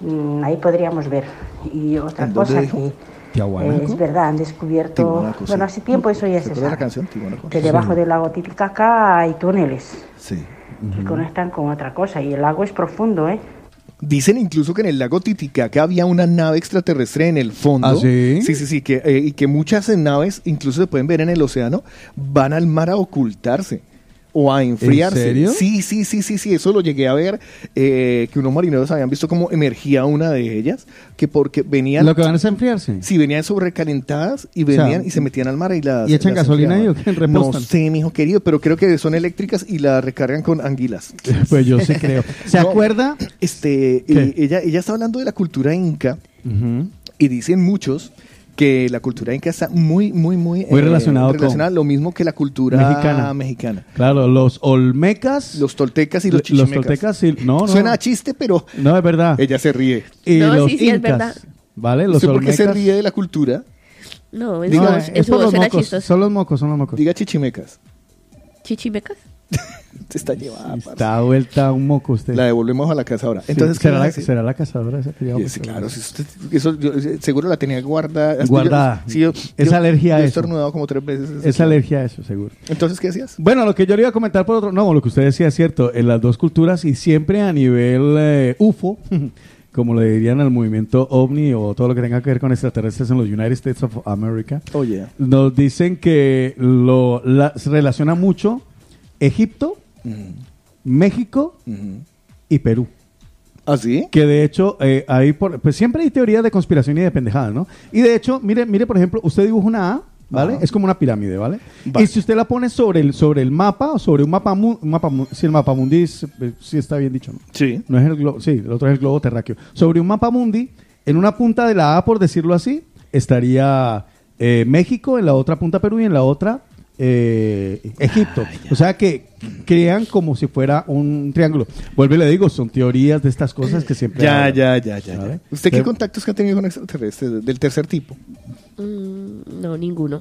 Mm, ahí podríamos ver. Y otra ¿En dónde cosa dijo? que eh, es verdad, han descubierto, sí. bueno, hace tiempo eso ya ¿Se acuerda la sabe, canción que debajo Sí. del lago Titicaca hay túneles Sí. que conectan con otra cosa y el lago es profundo, ¿eh? Dicen incluso que en el lago Titicaca había una nave extraterrestre en el fondo. ¿Ah, sí? Sí, sí, sí, que, eh, y que muchas naves, incluso se pueden ver en el océano, van al mar a ocultarse o a enfriarse. serio? Sí, sí, sí, sí, sí, eso lo llegué a ver, eh, que unos marineros habían visto cómo emergía una de ellas, que porque venían... Lo que van es a enfriarse. Sí, venían sobrecalentadas y O sea, venían y se metían al mar y las... ¿y echan las gasolina ahí o qué? No sé, mijo querido, pero creo que son eléctricas y la recargan con anguilas. [laughs] Pues yo sí creo. ¿Se No, acuerda? Este, eh, ella, ella está hablando de la cultura inca y dicen muchos que la cultura inca está muy, muy, muy, Muy relacionado con- relacionada, lo mismo que la cultura Mexicana. mexicana. Claro, los olmecas. Los toltecas y los Los chichimecas. toltecas, sí. No, no. Suena a chiste, pero No, es verdad. ella se ríe. Y No, los sí, sí, es incas, verdad. ¿Vale? Los ¿Usted por qué se olmecas. ríe de la cultura? No, en No, su, es en su por los suena mocos. chistoso. Son los mocos, son los mocos. Diga chichimecas. ¿Chichimecas? [laughs] Se está llevada. parce. Está vuelta un moco usted. La devolvemos a la. Sí, Entonces, ¿qué ¿será, la, será la cazadora esa que llevamos? Sí, claro, si usted, eso, yo, eh, seguro la tenía guardada. hasta Guardada. sí, yo- Es yo- alergia a eso. estornudado como tres veces. Es alergia a eso, seguro. Entonces, ¿qué decías? Bueno, lo que yo le iba a comentar por otro... No, lo que usted decía es cierto. En las dos culturas y siempre a nivel eh, UFO, [laughs] como le dirían al movimiento OVNI o todo lo que tenga que ver con extraterrestres en los United States of America, Oh, yeah. nos dicen que lo la- se relaciona mucho Egipto, México y Perú. ¿Ah, sí? Que de hecho, eh, por, pues siempre hay teorías de conspiración y de pendejadas, ¿no? Y de hecho, mire, mire, por ejemplo, usted dibuja una A, ¿vale? Ajá. Es como una pirámide, ¿vale? Va. Y si usted la pone sobre el, sobre el mapa, o sobre un mapa, mu- un mapa si el mapa mundi, es- eh, sí está bien dicho, ¿no? Sí. No es el globo, sí, el otro es el globo terráqueo. Sobre un mapa mundi, en una punta de la A, por decirlo así, estaría eh, México, en la otra punta Perú y en la otra eh, Egipto. o sea que crean como si fuera un triángulo. Vuelve y le digo, son teorías de estas cosas que siempre... Ya, hablan, ya, ya, ya. ¿Usted qué contactos que ha tenido con extraterrestres del tercer tipo? Mm, no, ninguno.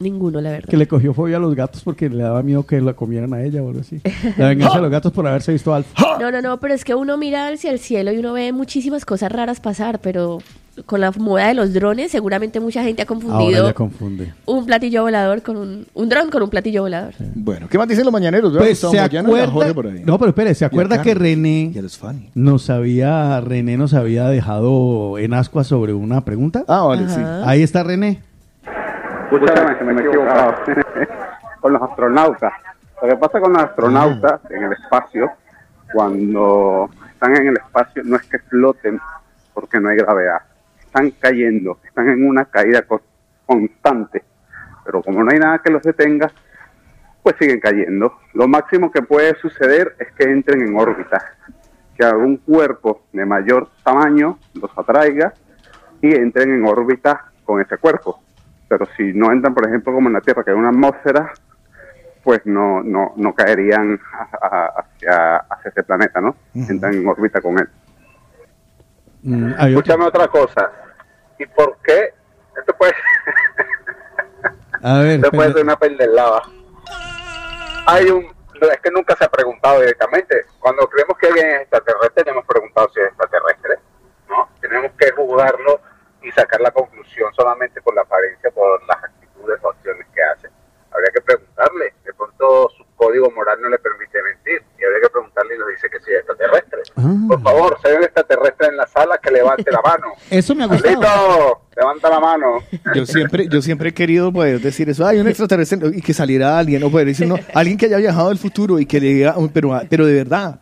Ninguno, la verdad. Que le cogió fobia a los gatos porque le daba miedo que la comieran a ella o algo así. La venganza de los gatos por haberse visto alfa. [laughs] No, no, no, pero es que uno mira hacia el cielo y uno ve muchísimas cosas raras pasar, pero con la moda de los drones seguramente mucha gente ha Ahora confundido ya confunde. un platillo volador con un, un dron con un platillo volador. Bueno, ¿qué más dicen los mañaneros? Pues se acuerda, por ahí. no, pero espere, ¿se acuerda que. René nos había, René nos había dejado en ascuas sobre una pregunta? Ah, vale, sí. Ahí está René. Escúchame, que me he equivocado. [laughs] con los astronautas. Lo que pasa con los astronautas en el espacio, cuando están en el espacio, no es que floten porque no hay gravedad. Están cayendo, están en una caída co- constante. Pero como no hay nada que los detenga, pues siguen cayendo. Lo máximo que puede suceder es que entren en órbita, que algún cuerpo de mayor tamaño los atraiga y entren en órbita con ese cuerpo. Pero si no entran, por ejemplo, como en la Tierra, que hay una atmósfera, pues no, no, no caerían a- a- hacia, hacia ese planeta, ¿no? Entran en órbita con él. Mm, hay otro. Escúchame otra cosa. ¿Y por qué? Esto puede, A ver, esto puede ser una pendelada. Hay un... no, Es que nunca se ha preguntado directamente. Cuando creemos que alguien es extraterrestre, tenemos preguntado si es extraterrestre. ¿no? Tenemos que juzgarlo y sacar la conclusión solamente por la apariencia, por las actitudes o acciones que hace. Habría que preguntarle. De pronto su código moral no le permite mentir. Y habría que preguntarle y nos dice que sí es extraterrestre. Ah. Por favor, si hay un extraterrestre en la sala, que levante la mano. [laughs] Eso me ha gustado. Levanta la mano. [laughs] Yo siempre, yo siempre he querido poder decir eso, hay un extraterrestre y que saliera alguien, o poder decir uno, alguien que haya viajado al futuro y que le diga, "Uy, pero, pero de verdad,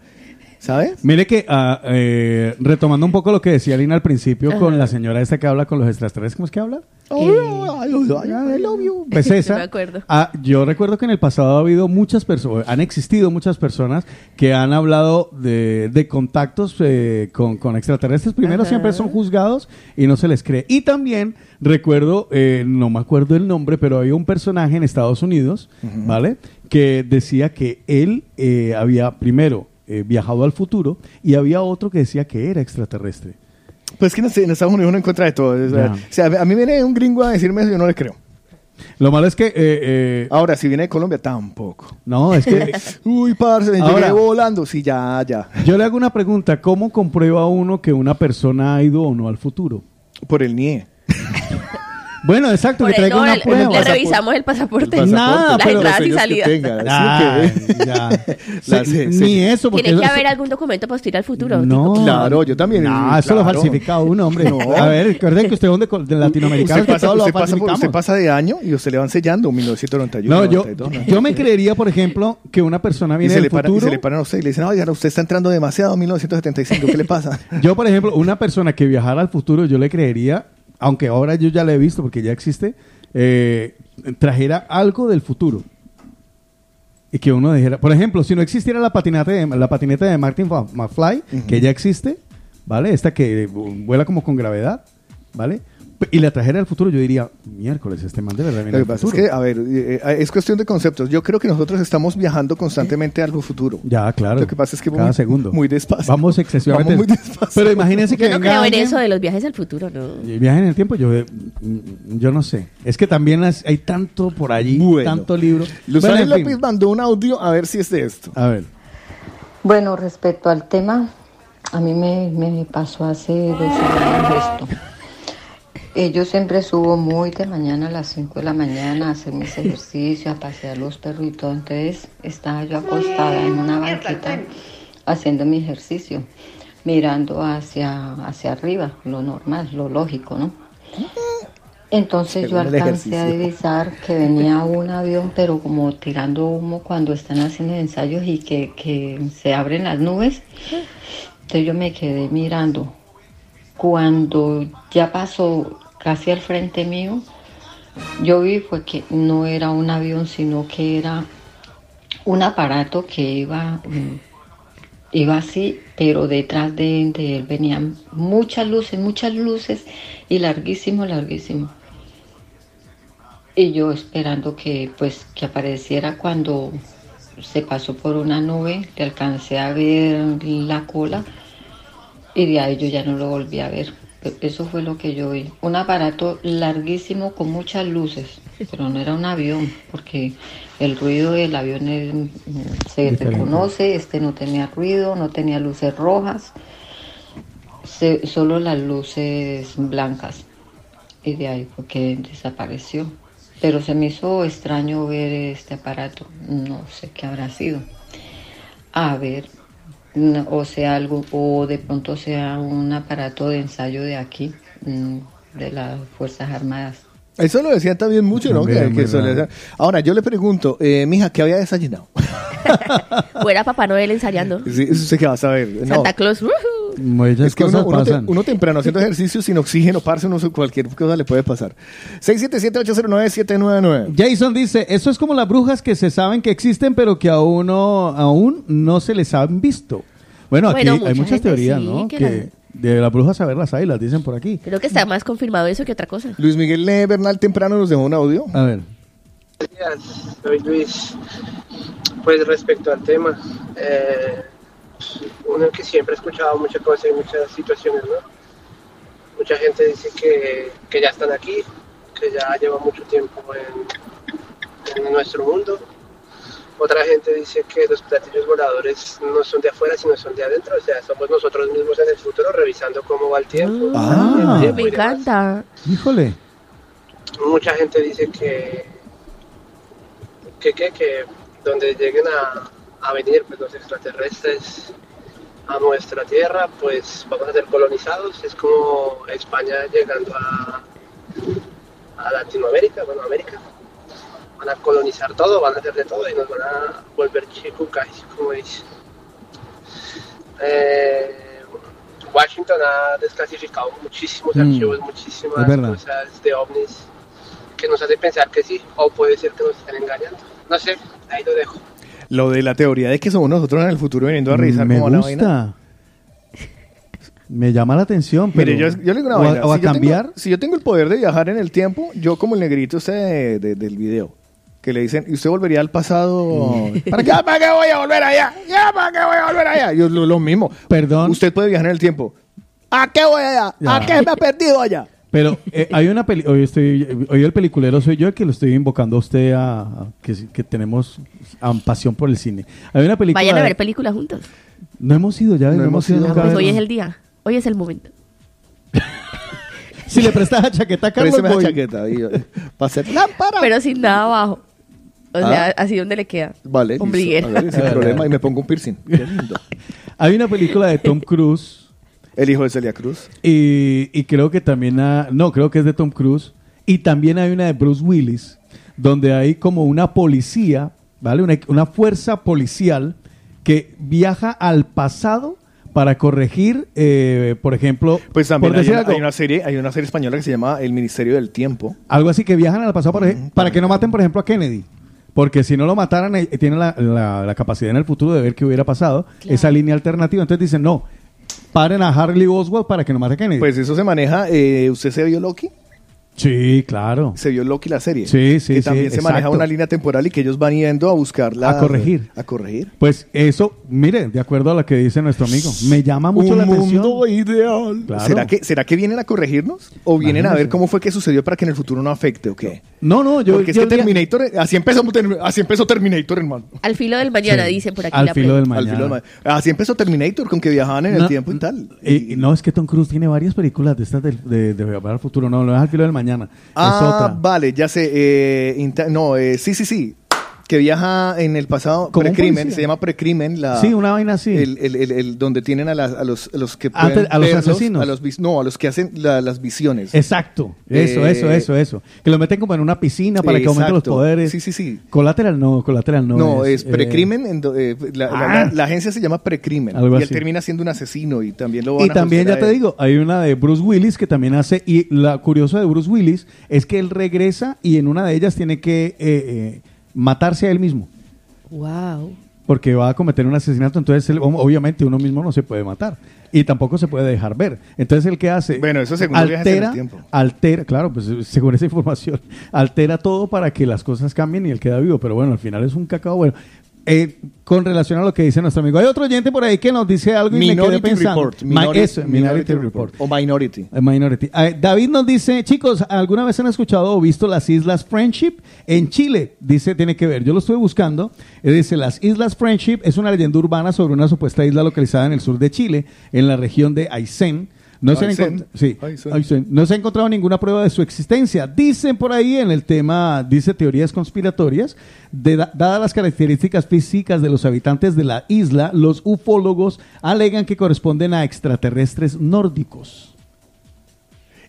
¿sabes? Mire que, ah, eh, retomando un poco lo que decía Lina al principio Ajá. con la señora esta que habla con los extraterrestres, ¿cómo es que habla? Pues No [laughs] esa, me acuerdo. ah, yo recuerdo que en el pasado ha habido muchas personas, han existido muchas personas que han hablado de, de contactos eh, con, con extraterrestres. Primero Ajá. siempre son juzgados y no se les cree. Y también recuerdo, eh, no me acuerdo el nombre, pero había un personaje en Estados Unidos, ¿vale? Que decía que él eh, había primero eh, viajado al futuro y había otro que decía que era extraterrestre. Pues que no sé, en Estados Unidos uno encuentra de todo. o sea, Ya. o sea, a mí viene un gringo a decirme eso, yo no le creo. Lo malo es que... eh, eh, Ahora, si viene de Colombia, tampoco. no, es que... [laughs] Uy, parce, me Ahora- llegué volando. Sí, ya, ya. Yo le hago una pregunta, ¿cómo comprueba uno que una persona ha ido o no al futuro? Por el NIE. [laughs] Bueno, exacto, Por que el- traiga no, una le- prueba. le revisamos el pasaporte. Nada, las pero- entradas y salidas. tenga, ya. [laughs] La- Sí, sí, ni sí. eso, porque Tiene que eso- haber algún documento para ir al futuro. No, tipo- Claro, yo también. No, eso lo falsifica uno, hombre. No. A ver, recuerden que usted es de, de latinoamericano, Usted pasa, usted, usted de año y usted le van sellando 1991. No, yo, 92, yo me creería, por ejemplo, que una persona y viene se, del le para, y futuro. se le paran a usted y le dicen, oiga, usted está entrando demasiado a 1975, ¿qué le pasa? [laughs] Yo, por ejemplo, una persona que viajara al futuro, yo le creería, aunque ahora yo ya la he visto porque ya existe, eh, trajera algo del futuro. Y que uno dijera, por ejemplo, si no existiera la patineta de, la patineta de Martin McFly, que ya existe, ¿vale? Esta que vuela como con gravedad, ¿vale? Y la trajera al futuro, yo diría, miércoles, este man de verdad viene Lo que del pasa es futuro. que, a ver, eh, eh, es cuestión de conceptos. Yo creo que nosotros estamos viajando constantemente al futuro. Ya, claro. Lo que pasa es que Cada muy, segundo. muy despacio. Vamos excesivamente. Vamos muy despacio. Pero imagínense que Yo no creo en eso de los viajes al futuro, no. Y Viaje en el tiempo, yo, eh, mm, yo no sé. Es que también hay tanto por allí, Bueno. tanto libro. Luz Bueno. López mandó un audio a ver si es de esto. A ver. Bueno, respecto al tema, a mí me, me pasó hace dos años esto. Eh, yo siempre subo muy de mañana a las 5 de la mañana a hacer mis [laughs] ejercicios, a pasear los perritos. Entonces estaba yo acostada en una banqueta haciendo mi ejercicio, mirando hacia, hacia arriba, lo normal, lo lógico, ¿no? Entonces yo Según alcancé a divisar que venía un avión, pero como tirando humo cuando están haciendo ensayos y que, que se abren las nubes. Entonces yo me quedé mirando. Cuando ya pasó casi al frente mío, yo vi fue que no era un avión, sino que era un aparato que iba, mm, iba así, pero detrás de, de él venían muchas luces, muchas luces y larguísimo, larguísimo. Y yo esperando que pues que apareciera cuando se pasó por una nube, le alcancé a ver la cola y de ahí yo ya no lo volví a ver. Eso fue lo que yo vi. Un aparato larguísimo con muchas luces, pero no era un avión, porque el ruido del avión es, mm, se Diferente. reconoce, este no tenía ruido, no tenía luces rojas, se- solo las luces blancas. Y de ahí fue que desapareció. Pero se me hizo extraño ver este aparato, no sé qué habrá sido. A ver, o sea algo, o de pronto sea un aparato de ensayo de aquí, mm, de las Fuerzas Armadas. Eso lo decían también mucho, ¿no? También, Que- que Ahora, yo le pregunto, eh, mija, ¿qué había desayunado? [laughs] O era Papá Noel ensayando. Sí, eso sé que vas a ver. No. Santa Claus. ¡ujú! Muchas Es que uno, cosas uno te- pasan. uno temprano haciendo ejercicio sin oxígeno, parce, uno cualquier cosa le puede pasar. 677-809-799. Jason dice, eso es como las brujas que se saben que existen, pero que aún no, aún no se les han visto. Bueno, aquí Bueno, hay mucha muchas teorías, sí, ¿no? que Que de las brujas saber las hay, las dicen por aquí. Creo que está más confirmado eso que otra cosa. Luis Miguel Bernal temprano nos dejó un audio. A ver. días, soy Luis. Pues respecto al tema, eh, uno que siempre ha escuchado muchas cosas y muchas situaciones, ¿no? Mucha gente dice que, que ya están aquí, que ya llevan mucho tiempo en, en nuestro mundo. Otra gente dice que los platillos voladores no son de afuera, sino son de adentro. O sea, somos nosotros mismos en el futuro revisando cómo va el tiempo. Ah. el tiempo Me demás. encanta. Híjole. Mucha gente dice que, que, que, que donde lleguen a, a venir pues, los extraterrestres a nuestra tierra, pues vamos a ser colonizados. Es como España llegando a, a Latinoamérica, bueno, América. Van a colonizar todo, van a hacer de todo y nos van a volver chicucas, como dice. Eh, Washington ha desclasificado muchísimos Mm, archivos, muchísimas cosas de ovnis que nos hace pensar que sí, o puede ser que nos estén engañando. No sé, ahí lo dejo. Lo de la teoría de que somos nosotros en el futuro viniendo a revisar Me cómo va la vaina. gusta. Me llama la atención, pero... Mire, yo, yo le digo una o vaina. o a si, yo cambiar. tengo, si yo tengo el poder de viajar en el tiempo, yo como el negrito de- de- del video, que le dicen, ¿y usted volvería al pasado? [laughs] ¿Para qué, ¿Para qué voy a volver allá? ¿Ya para qué voy a volver allá? Yo lo, lo mismo. Perdón. Usted puede viajar en el tiempo. ¿A qué voy allá? Ya. ¿A qué me ha perdido allá? Pero eh, [laughs] hay una peli hoy estoy hoy el peliculero soy yo el que lo estoy invocando a usted a, a- que, que tenemos ah, pasión por el cine. Hay una película Vayan a ver películas juntos. No hemos ido ya, no, hemos ido Ah, nunca a pues hoy es el día. Hoy es el momento. [laughs] Si le prestas la chaqueta a Carlos Présteme la voy. chaqueta. eh, Para hacer lámpara. Pero sin nada abajo. O Ah. sea, así donde le queda. Vale, listo. Ombliguera. A ver, sin [laughs] problema. Y me pongo un piercing. Qué lindo. Hay una película de Tom Cruise El hijo de Celia Cruz. y, y creo que también ha- no, creo que es de Tom Cruise y también hay una de Bruce Willis donde hay como una policía, ¿vale? Una, una fuerza policial que viaja al pasado para corregir, eh, por ejemplo, Pues también por hay decir una, algo, hay una serie, hay una serie española que se llama El Ministerio del Tiempo. Algo así que viajan al pasado para, para que no maten, por ejemplo, a Kennedy. Porque si no lo mataran, eh, tienen la, la- la capacidad en el futuro de ver qué hubiera pasado, esa línea alternativa. Entonces dicen, no, paren a Harley Oswald para que no mate a. Pues eso se maneja. eh, ¿Usted se vio Loki? Sí, claro. Se vio Loki la serie. Sí, sí, Que sí, también se maneja una línea temporal y que ellos van yendo a buscarla. A corregir. A corregir. Pues eso, mire, de acuerdo a lo que dice nuestro amigo, me llama mucho Un la atención. mundo ideal. Claro. ¿Será, que, ¿Será que vienen a corregirnos? ¿O vienen a ver cómo fue que sucedió para que en el futuro no afecte o qué? No, no, yo, Porque es yo que diría- Terminator, así empezó, así empezó Terminator, hermano. Al filo del mañana, Sí. dice por aquí Al la filo del. Al mañana. filo del ma- Así empezó Terminator, con que viajaban en el tiempo y tal. Y- y no, es que Tom Cruise tiene varias películas de estas del- de, de, Viajar al futuro. No, no es al filo del mañana. Ah, otra. vale, ya sé. eh, no, eh, sí, sí, sí. Que viaja en el pasado, precrimen, se llama precrimen. La, Sí, una vaina así. El, el- el- el- donde tienen a, las- a los, a los que Antes- a los verlos, asesinos. a los no, a los que hacen la- las visiones. Exacto. Eso, Eh, eso, eso, eso. Que lo meten como en una piscina para que aumenten los poderes. Sí, sí, sí. Colateral no, colateral no. No, es, eh, precrimen. do- eh, la, Ah. la- la agencia se llama precrimen. Y él así. termina siendo un asesino y también lo van Y a también, ya a te digo, hay una de Bruce Willis que también hace. Y la curioso de Bruce Willis es que él regresa y en una de ellas tiene que eh, matarse a él mismo. Wow. Porque va a cometer un asesinato. Entonces, él, obviamente, uno mismo no se puede matar. Y tampoco se puede dejar ver. Entonces, el que hace. Bueno, eso según los viajes en el altera, tiempo. altera, claro, pues según esa [laughs] información, altera todo para que las cosas cambien y él queda vivo. Pero bueno, al final es un cacao bueno. Eh, con relación a lo que dice nuestro amigo, hay otro oyente por ahí que nos dice algo y me quedé Minority pensando. Report. Minority, eso, Minority Report. O Minority. Eh, Minority. Eh, David nos dice, chicos, ¿alguna vez han escuchado o visto las Islas Friendship en Chile? Dice, tiene que ver. Yo lo estuve buscando. Eh, dice, las Islas Friendship es una leyenda urbana sobre una supuesta isla localizada en el sur de Chile, en la región de Aysén. No se, sí, no ha encontrado ninguna prueba de su existencia. Dicen por ahí en el tema, dice teorías conspiratorias, de, dadas las características físicas de los habitantes de la isla, los ufólogos alegan que corresponden a extraterrestres nórdicos.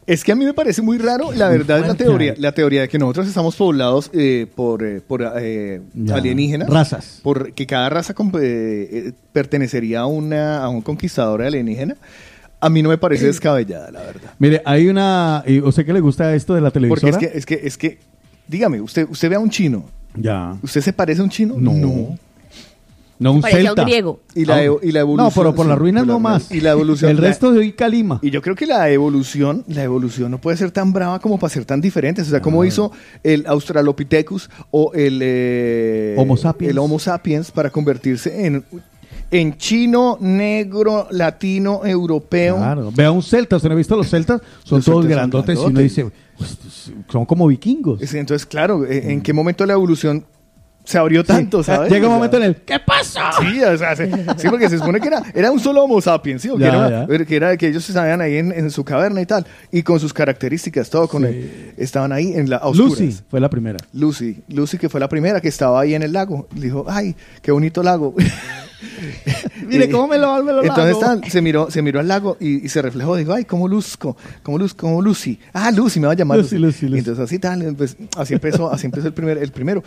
Es que a mí me parece muy raro, la verdad, es la teoría, la teoría de que nosotros estamos poblados eh, por, eh, por eh, alienígenas. Razas. Por que cada raza eh, eh, pertenecería a, una, a un conquistador alienígena. A mí no me parece descabellada, la verdad. Mire, hay una. ¿y ¿Usted qué le gusta esto de la Porque televisora? es que, es que, es que, dígame, usted, usted ve a un chino. Ya. ¿Usted se parece a un chino? No. No, un Parece a un celta. griego. Y la, Ah, evo- y la evolución. No, pero por las ruinas por no más. Y la evolución. El la- resto de hoy calima. Y yo creo que la evolución, la evolución no puede ser tan brava como para ser tan diferentes. O sea, como hizo el Australopithecus o el eh, Homo sapiens. el Homo sapiens para convertirse en en chino, negro, latino, europeo. Claro. Vea un celta, ¿usted no ha visto los celtas? Son Los todos celtas son grandotes y uno dice, "Pues, son como vikingos. Entonces, claro, ¿en en qué momento la evolución se abrió tanto, sabes? Llega un momento en el, ¿qué pasa? Sí, o sea, se- sí, porque se supone que era, era un solo Homo sapiens, ¿sí? O que, Ya, era, que era que ellos se sabían ahí en, en su caverna y tal, y con sus características, todo con el- estaban ahí en la a oscuras. Lucy fue la primera. Lucy, Lucy que fue la primera que estaba ahí en el lago, dijo, ay, qué bonito lago. [laughs] [laughs] Mire cómo me lo me lo Entonces tan- se miró, se miró al lago y, y se reflejó, dijo, ay, cómo luzco, cómo luz, cómo Lucy. Ah, Lucy, me va a llamar Lucy, Lucy. Lucy, entonces así tal, pues, así empezó, así empezó el primer, el primero.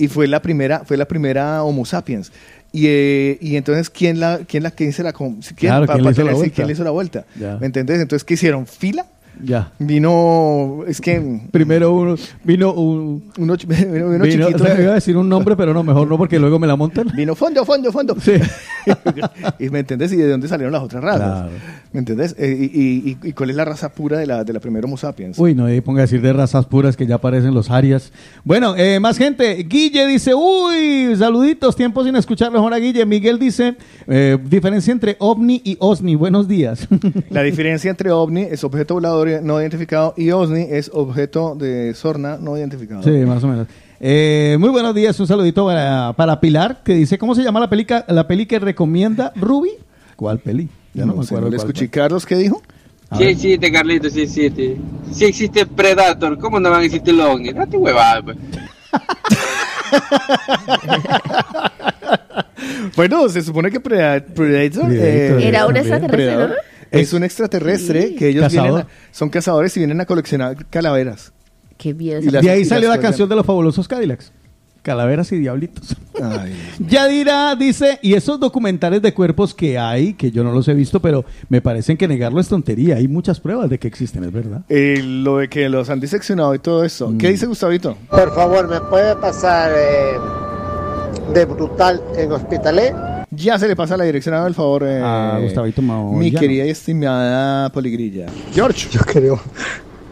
Y fue la primera, fue la primera Homo sapiens. Y, eh, y entonces, ¿quién la, quién la, quién se la, quién, Claro, ¿quién le hizo la vuelta? quién le hizo la vuelta? Ya. ¿Me entendés? Entonces, ¿qué hicieron? ¿Fila? Ya. Vino, es que... Primero uno, vino un... Uno, [laughs] vino, vino chiquito. o [laughs] sea, iba a decir un nombre, pero no, mejor no, porque luego me la montan. Vino fondo, fondo, fondo. [laughs] y me entendés, y de dónde salieron las otras razas. Claro. ¿Me entendés? Eh, y, y- cuál es la raza pura de la, de la primera Homo sapiens? Uy, no y ponga a decir de razas puras que ya aparecen los arias. Bueno, eh, más gente. Guille dice, uy, saluditos, tiempo sin escuchar mejor a Guille. Miguel dice, eh, diferencia entre ovni y osni. Buenos días. La diferencia entre ovni es objeto volador no identificado y OSNI es objeto de sorna no identificado. sí, más o menos. Eh, muy buenos días, un saludito para, para Pilar, que dice, ¿cómo se llama la pelica, la peli que recomienda Ruby? ¿Cuál peli? Ya no, No me acuerdo. ¿no le escuché. Carlos, ¿qué dijo? Sí existe, Carlito, sí existe. Sí existe Predator, ¿cómo no van a existir los ovnis? Date huevada, pues. [laughs] Bueno, se supone que Preda- Predator, Predator, eh, Era un extraterrestre, ¿no? Es un extraterrestre que ellos Cazador. vienen a- son cazadores y vienen a coleccionar calaveras. Qué bien. Y las- de ahí salió la canción de los fabulosos Cadillacs. Calaveras y diablitos. Ay, Yadira dice, y esos documentales de cuerpos que hay, que yo no los he visto, pero me parecen que negarlo es tontería. Hay muchas pruebas de que existen, es verdad. eh, lo de que los han diseccionado y todo eso. Mm. ¿Qué dice Gustavito? Por favor, ¿me puede pasar eh, de brutal en Hospitalet? Ya se le pasa la dirección, haga el favor. eh, A Gustavito Mahoyano. Mi querida y estimada Poligrilla. George. Yo creo.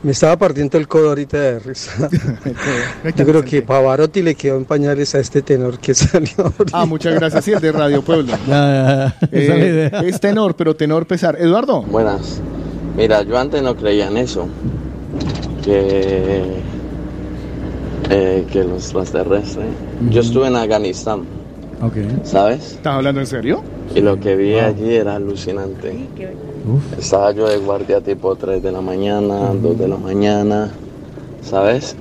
Me estaba partiendo el codo ahorita de risa. [laughs] Yo creo que Pavarotti le quedó en pañales a este tenor que [laughs] salió. Ah, muchas gracias. Sí, el de Radio Pueblo. [laughs] Ya, ya, ya. Esa es la Eh, es tenor, pero tenor pesar. Eduardo. Buenas. Mira, yo antes no creía en eso. Que, eh, que los extraterrestres. Yo estuve en Afganistán, Ok. ¿sabes? ¿Estás hablando en serio? Y lo que vi allí era alucinante. Estaba yo de guardia tipo 3 de la mañana, 2 de la mañana, ¿sabes?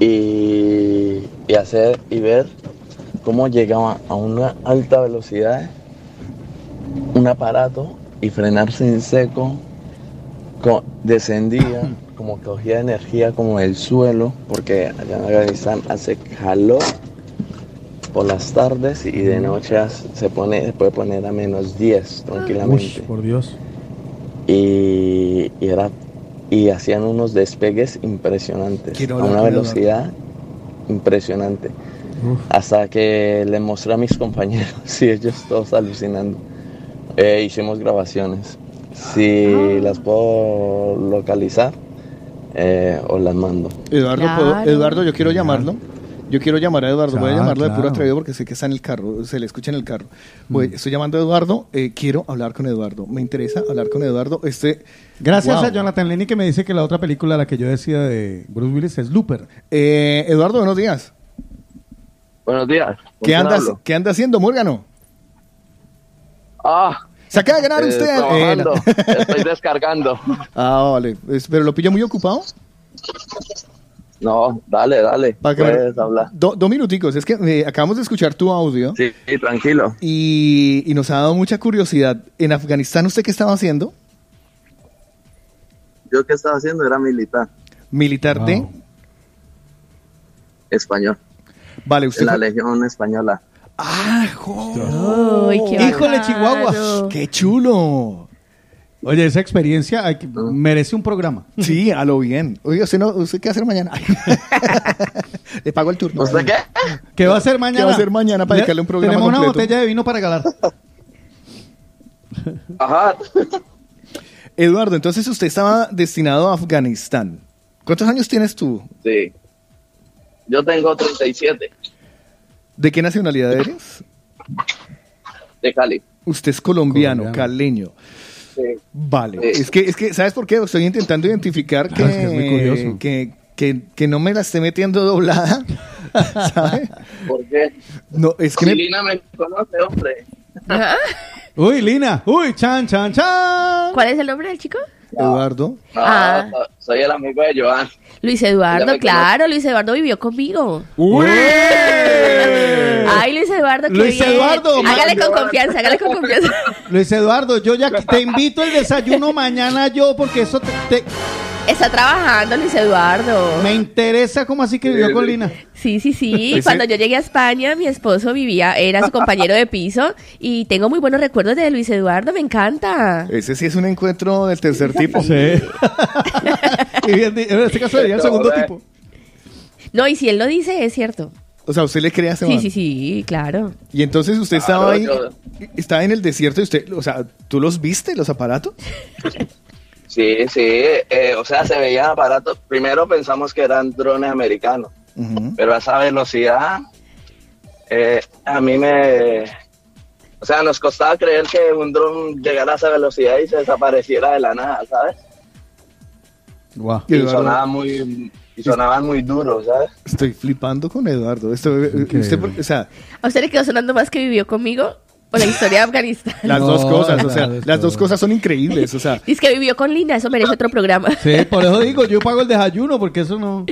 Y, y hacer y ver cómo llegaba a una alta velocidad un aparato y frenarse en seco, co- descendía, como cogía energía como del suelo, porque allá en Afganistán hace calor por las tardes y de noche se pone, se puede poner a menos 10 Uy, tranquilamente. por Dios. Y, y era y hacían unos despegues impresionantes Quiero a hablar una velocidad impresionante. Uf. Hasta que le mostré a mis [laughs] compañeros y ellos todos alucinando. Eh, hicimos grabaciones. Si Ah. las puedo localizar, eh, os las mando. Eduardo, Claro. ¿puedo- Eduardo, yo quiero llamarlo. Yo quiero llamar a Eduardo. Voy a Claro, llamarlo de puro atrevido porque sé que está en el carro. Se le escucha en el carro. Voy- Estoy llamando a Eduardo. eh, quiero hablar con Eduardo. Me interesa hablar con Eduardo. Este, Gracias Wow. a Jonathan Lenny que me dice que la otra película, la que yo decía de Bruce Willis, es Looper. eh, Eduardo, buenos días. Buenos días. ¿Con ¿Qué quién andas, hablo? ¿Qué anda haciendo, Morgano? Ah, Se acaba de ganar eh, usted. eh, la- [laughs] Estoy descargando. ah, vale. ¿Pero lo pilla muy ocupado? No, dale, dale. Para que me- Puedes hablar. Do- dos minuticos. Es que eh, acabamos de escuchar tu audio Sí, sí, tranquilo. y, y nos ha dado mucha curiosidad. ¿En Afganistán usted qué estaba haciendo? Yo que estaba haciendo era militar Militar de... Español. Vale, usted... En la fue- Legión Española. ¡Ah, qué Híjole. Chihuahua. ¡Qué chulo! Oye, esa experiencia hay que- merece un programa. Sí, a lo bien. Oye, ¿usted, no, ¿usted qué va a hacer mañana? [laughs] Le pago el turno. ¿Usted qué? ¿Qué va a hacer mañana? ¿Qué va a hacer mañana para Le- dedicarle un programa Tenemos una botella de vino para regalar. [laughs] Ajá. Eduardo, entonces usted estaba destinado a Afganistán. ¿Cuántos años tienes tú? Sí. Yo tengo 37. ¿De qué nacionalidad eres? De Cali. Usted es colombiano, Colombiano. caleño. Vale. Sí. Es que, es que, ¿sabes por qué? Estoy intentando identificar que, Ah, es que es muy curioso. que, que, que no me la esté metiendo doblada. [laughs] ¿Sabe? ¿Por qué? No, es que Si me, Lina me conoce, hombre. Uy, Lina. Uy, chan, chan, chan. ¿Cuál es el nombre del chico? Eduardo. No, Ah. so- soy el amigo de Joan. Luis Eduardo, claro, Luis Eduardo vivió conmigo. Uy. Ay, Luis Eduardo, qué Luis bien. Eduardo, Hágale con confianza, hágale con confianza. Luis Eduardo, yo ya te invito el desayuno mañana yo porque eso te, te- Está trabajando Luis Eduardo. me interesa como así que vivió con Lina. Sí, sí, sí. Cuando yo llegué a España, mi esposo vivía, era su compañero de piso y tengo muy buenos recuerdos de Luis Eduardo, me encanta. Ese sí es un encuentro del tercer tipo. Sí. [laughs] y bien, en este caso sería el segundo tipo. No, y si él lo dice, es cierto. O sea, usted le cree a ese Sí, man. sí, sí, claro. Y entonces usted estaba ahí, yo- estaba en el desierto y usted, o sea, ¿tú los viste, los aparatos? [laughs] Sí, sí. eh, o sea, se veían aparatos. Primero pensamos que eran drones americanos. Pero a esa velocidad, eh, a mí me... O sea, nos costaba creer que un dron llegara a esa velocidad y se desapareciera de la nada, ¿sabes? Guau. Y Eduardo. sonaba muy... Y sonaban muy duros, ¿sabes? Estoy flipando con Eduardo. Esto, eh, usted, o sea, ¿A usted le quedó sonando más que vivió conmigo? ¿O la historia de Afganistán? las No, dos cosas, o sea, las dos las dos cosas. son increíbles, o sea, [laughs] Dice que vivió con Lina, eso merece otro programa. Sí, por eso digo, yo pago el desayuno porque eso no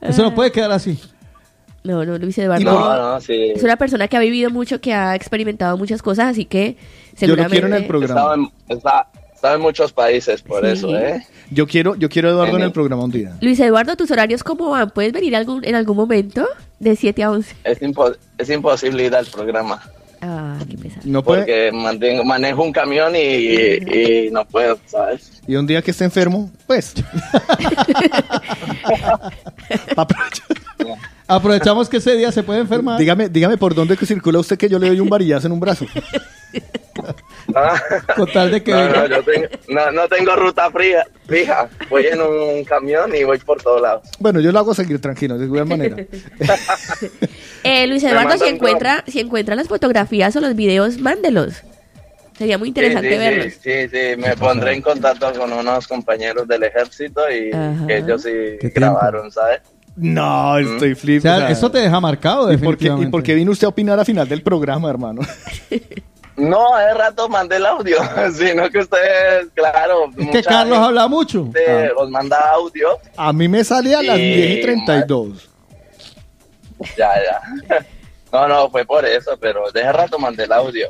eso no puede quedar así. No, no, Luis Eduardo. No, no, sí. Es una persona que ha vivido mucho, que ha experimentado muchas cosas, así que yo lo seguramente... quiero en el programa. Estaba en, está- estaba en muchos países por Sí. eso, ¿eh? Yo quiero, yo quiero a Eduardo en el programa un día. Luis Eduardo, ¿tus horarios cómo van? ¿Puedes venir algún, en algún momento? De 7 a 11. Es, impo- es imposible ir al programa. Ah, qué pesado. No puede, Porque mantengo, manejo un camión y, y- y no puedo, ¿sabes? y un día que esté enfermo, pues. [laughs] Aprovechamos que ese día se puede enfermar. dígame, dígame por dónde que circula usted que yo le doy un varillazo en un brazo. [laughs] Con tal de que No, venga. no, yo tengo, no, no tengo ruta fría, fija. Voy en un camión y voy por todos lados. Bueno, yo lo hago seguir tranquilo, de igual manera. [laughs] Eh, Luis Eduardo, si encuentra, si encuentra las fotografías o los videos, mándelos. Sería muy interesante sí, sí, verlos. Sí, sí, sí, me pondré en contacto con unos compañeros del ejército y Ajá. que ellos sí grabaron, ¿sabes? No, estoy O flipando. sea, eso te deja marcado ¿Y por, qué, ¿Y por qué vino usted a opinar al final del programa, hermano? [laughs] No, hace rato mandé el audio, [laughs] sino que ustedes, claro. Es que Carlos habla mucho. habla. Os manda audio. A mí me sale a las Y- 10 y 32. Ya, ya. [laughs] No, no, fue por eso, pero de hace rato mandé el audio.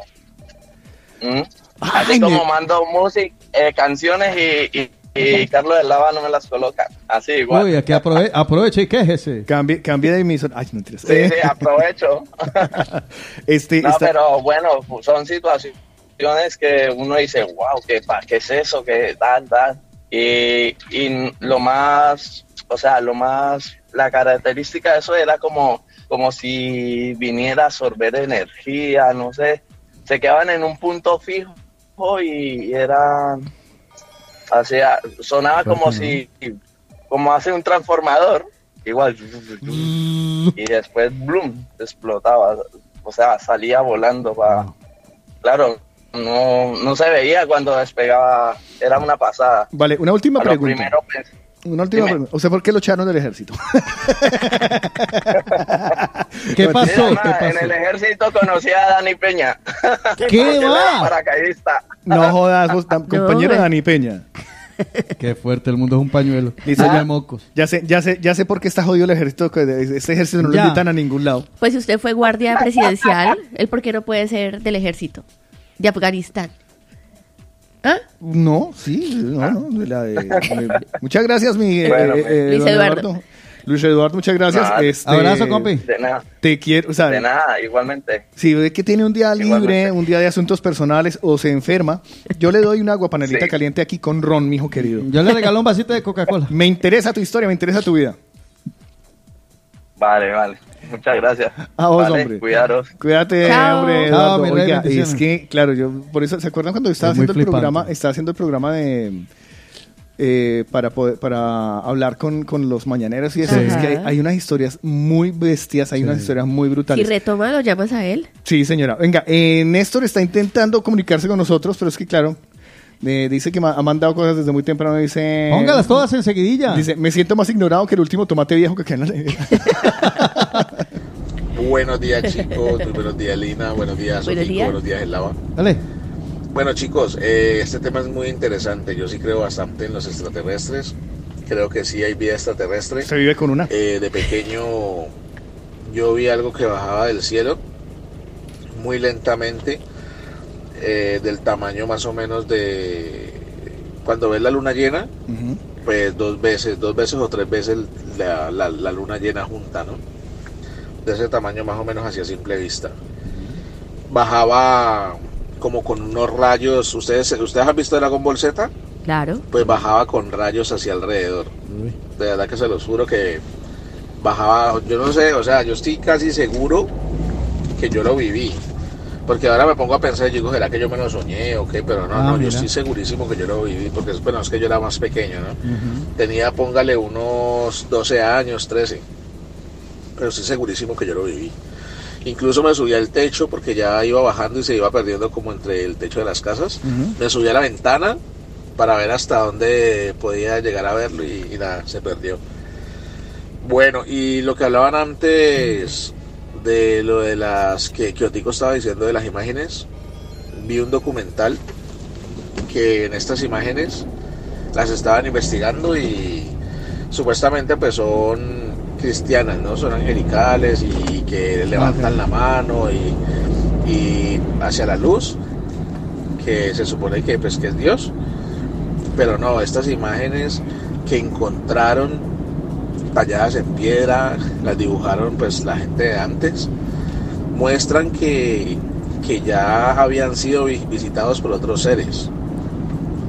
¿Mm? Así Ay, como mando música, eh, canciones y, y, y Carlos del Lava no me las coloca. Así igual. Uy, aquí aprove aproveche y quéjese. Cambie, cambie de emisora. Ay, mentiras. Sí, sí, aprovecho. [laughs] este, No, pero bueno, son situaciones que uno dice, wow, ¿qué, pa- qué es eso? ¿Qué tal, tal? Y, y lo más, o sea, lo más, la característica de eso era como, como si viniera a absorber energía, no sé. Se quedaban en un punto fijo y era, o sea, sonaba como si, como hace un transformador, igual. [laughs] Y después, bloom, explotaba. O sea, salía volando para... Claro, no, no se veía cuando despegaba. Era una pasada. Vale, una última pregunta. primero, pues, Una última pregunta. O sea, ¿por qué lo echaron del ejército? [laughs] ¿Qué pasó? mira, ¿Qué ma, En el ejército conocí a Dani Peña. [laughs] ¿Qué va? paracaidista. No jodas, vos, tam- [laughs] compañero. Dani Peña. Qué fuerte, el mundo es un pañuelo. De Ah. mocos. Ya sé, ya sé, ya sé por qué está jodido el ejército. Este ejército no lo Ya. invitan a ningún lado. Pues si usted fue guardia presidencial, ¿él por qué no puede ser del ejército? De Afganistán. ¿Ah? No, sí, no, no. la de- de- muchas gracias, mi eh, Bueno, eh, pues. eh, Luis don Eduardo. Luis Eduardo, muchas gracias. Nada. Este, Abrazo, compi. De nada. Te quiero, o sea, De nada, igualmente. si ve que tiene un día libre, Igualmente. un día de asuntos personales o se enferma, yo le doy una agua panelita Sí. caliente aquí con ron, mijo querido. Yo le regalo un vasito de Coca-Cola. Me interesa tu historia, me interesa tu vida. Vale, vale. Muchas gracias. [laughs] A vos, Vale, hombre. Cuidaros. Cuídate, Chao. hombre, Eduardo. Oiga, es que, claro, yo, por eso, ¿se acuerdan cuando yo estaba Es haciendo el flipante. programa? Estaba haciendo el programa de, eh, para, poder, para hablar con, con los mañaneros y eso. Sí. Es que hay, hay unas historias muy bestias, hay unas historias muy Si brutales. retoma, lo llamas a él. Sí, señora. Venga, eh, Néstor está intentando comunicarse con nosotros, pero es que, claro, eh, dice que ma- ha mandado cosas desde muy temprano. Dice. Póngalas todas enseguidilla. Dice: Me siento más ignorado que el último tomate viejo que queda en la nevera. [laughs] Buenos días, chicos. Muy buenos días, Lina. Buenos días, Buenos días. Buenos días, Elava. Dale. Bueno, chicos, eh, este tema es muy interesante. Yo sí creo bastante en los extraterrestres. Creo que sí hay vida extraterrestre. Se vive con una. Eh, de pequeño yo vi algo que bajaba del cielo muy lentamente, eh, del tamaño más o menos de cuando ves la luna llena, pues dos veces, dos veces o tres veces la, la- la luna llena junta, ¿no? De ese tamaño más o menos hacia simple vista. Bajaba como con unos rayos, ¿ustedes, ¿ustedes han visto Dragon Ball Z? Claro. Pues bajaba con rayos hacia alrededor. De verdad que se los juro que bajaba, yo no sé, o sea, yo estoy casi seguro que yo lo viví. Porque ahora me pongo a pensar, digo, ¿será que yo me lo soñé o qué? Pero no, Ah, no, yo estoy segurísimo que yo lo viví, porque bueno, es que yo era más pequeño, ¿no? Tenía, póngale, unos 12 años, 13. Pero estoy segurísimo que yo lo viví. Incluso me subí al techo porque ya iba bajando y se iba perdiendo como entre el techo de las casas. Me subí a la ventana para ver hasta dónde podía llegar a verlo y, y nada, se perdió. Bueno, y lo que hablaban antes de lo de las que Kiotico estaba diciendo de las imágenes, vi un documental que en estas imágenes las estaban investigando y supuestamente pues son cristianas, ¿no? Son angelicales y que levantan la mano y, y hacia la luz, que se supone que pues que es Dios. Pero no, estas imágenes que encontraron talladas en piedra, las dibujaron pues la gente de antes, muestran que, que ya habían sido vi- visitados por otros seres.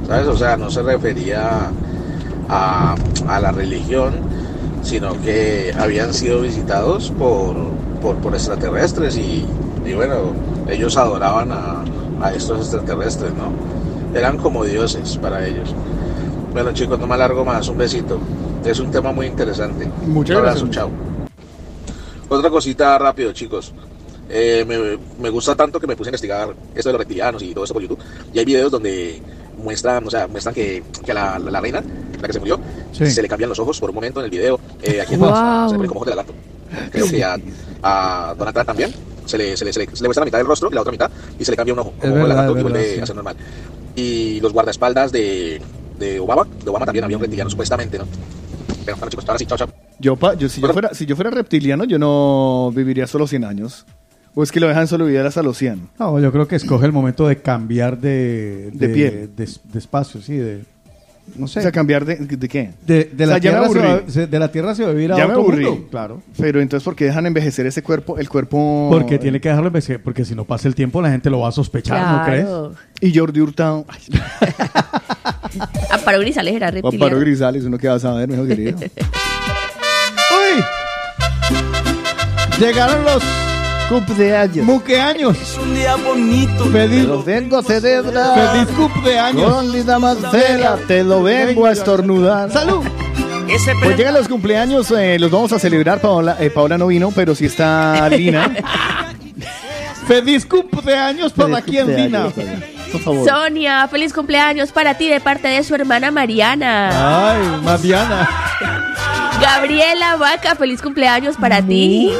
¿Sabes? O sea, no se refería a, a la religión, sino que habían sido visitados por, por, por extraterrestres y, y bueno, ellos adoraban a, a estos extraterrestres, ¿no? Eran como dioses para ellos. Bueno chicos, no me alargo más, un besito. Es un tema muy interesante. Muchas un abrazo, gracias. chao. Otra cosita rápido, chicos. Eh, me, me gusta tanto que me puse a investigar esto de los reptilianos y todo esto por YouTube. Y hay videos donde muestran, o sea, muestran que, que a la, la reina, la que se murió, Sí. se le cambian los ojos por un momento en el video. Eh, aquí en Wow. Se le como ojos de lagarto. Creo que a, a Donald Trump también. Se le, se, le, se, le, se le muestra la mitad del rostro y la otra mitad y se le cambia un ojo como verdad, lagarto es y vuelve sí. a ser normal. Y los guardaespaldas de, de Obama, de Obama también había un reptiliano supuestamente, ¿no? Pero bueno chicos, ahora sí, chao, chao. Yo, pa- yo, si, yo fuera, si yo fuera reptiliano, yo no viviría solo 100 años. O es que lo dejan solo vivir hasta los 100. No, yo creo que escoge el momento de cambiar de, De piel. de, de espacio, sí, de. No sé. O sea, cambiar de, de qué? de, de O la sea, tierra se va, se- de la tierra se va a vivir a Ya me aburrí. mundo. Claro. Pero entonces, ¿por qué dejan envejecer ese cuerpo? El cuerpo... Porque tiene que dejarlo envejecer, porque si no pasa el tiempo la gente lo va a sospechar, ¿no crees? Y Jordi Hurtado... Amparo [laughs] Grisales era Amparo reptiliano. Grisales, uno que va a saber, mejor querido. [laughs] ¡Uy! Llegaron los cumpleaños. Muqueaños. Es un día bonito. Feliz, Te lo vengo a celebrar. feliz cumpleaños. Con Linda Marcela, te lo vengo a estornudar. ¡Salud! Pues llegan los cumpleaños, eh, los vamos a celebrar. Paola, eh, Paola no vino, pero sí está Lina. [laughs] ¡Feliz cumpleaños para Feliz quien, Dina! cumpleaños, Por favor. Sonia, feliz cumpleaños para ti de parte de su hermana Mariana. ¡Ay, Mariana! Gabriela Vaca, feliz cumpleaños para ti.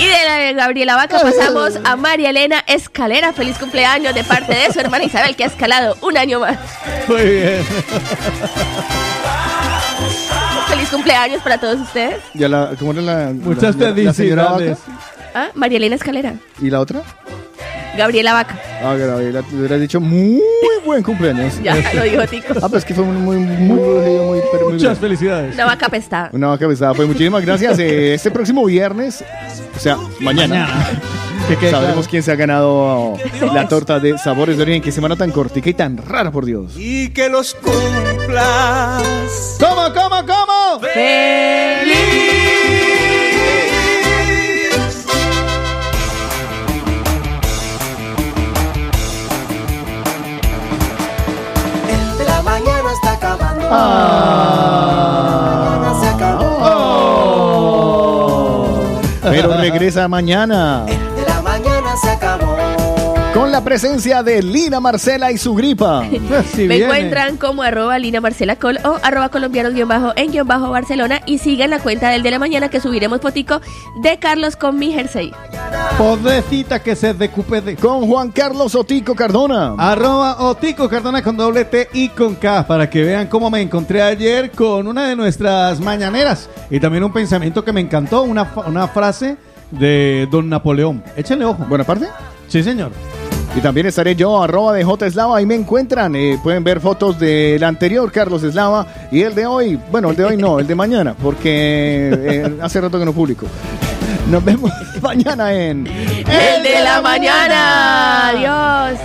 Y de la de Gabriela Vaca pasamos a María Elena Escalera, feliz cumpleaños de parte de su hermana Isabel que ha escalado un año más. Muy bien. Feliz cumpleaños para todos ustedes. Ya la, ¿Cómo era la, Muchas la- la- la señora felicidades. Vaca? Ah, María Elena Escalera. ¿Y la otra? Gabriela Vaca. Ah, Gabriela, te hubiera dicho muy buen cumpleaños. [laughs] Ya lo dijo [laughs] Tico. Ah, pero es que fue muy, muy, muy, muy, muy Muchas felicidades. Una vaca pestada. Una vaca pesada. Pues muchísimas gracias. [laughs] Eh, este próximo viernes, o sea, mañana, Que quede sabremos claro. quién se ha ganado la torta de sabores de origen. Qué semana tan cortica y tan rara, por Dios. Y que los cumplas. ¿Cómo, cómo, cómo? El Ah. Se acabó. Pero [laughs] regresa mañana De la mañana se acabó. Con la presencia de Lina Marcela y su gripa. [laughs] Me encuentran como arroba Lina Marcela Col o arroba colombianos guion bajo en guion bajo Barcelona y sigan la cuenta del de la mañana que subiremos fotico de Carlos con mi jersey. Pobrecita que se decupe de... Con Juan Carlos Otico Cardona. Arroba Otico Cardona con doble T y con K para que vean cómo me encontré ayer con una de nuestras mañaneras y también un pensamiento que me encantó, una, una frase de Don Napoleón. Échenle ojo. ¿Buena parte? Sí, señor. Y también estaré yo, arroba de J Eslava, ahí me encuentran. eh, pueden ver fotos del anterior Carlos Eslava y el de hoy. Bueno, el de hoy no, el de mañana, porque eh, hace rato que no publico. Nos vemos [laughs] mañana en El de la mañana. Adiós.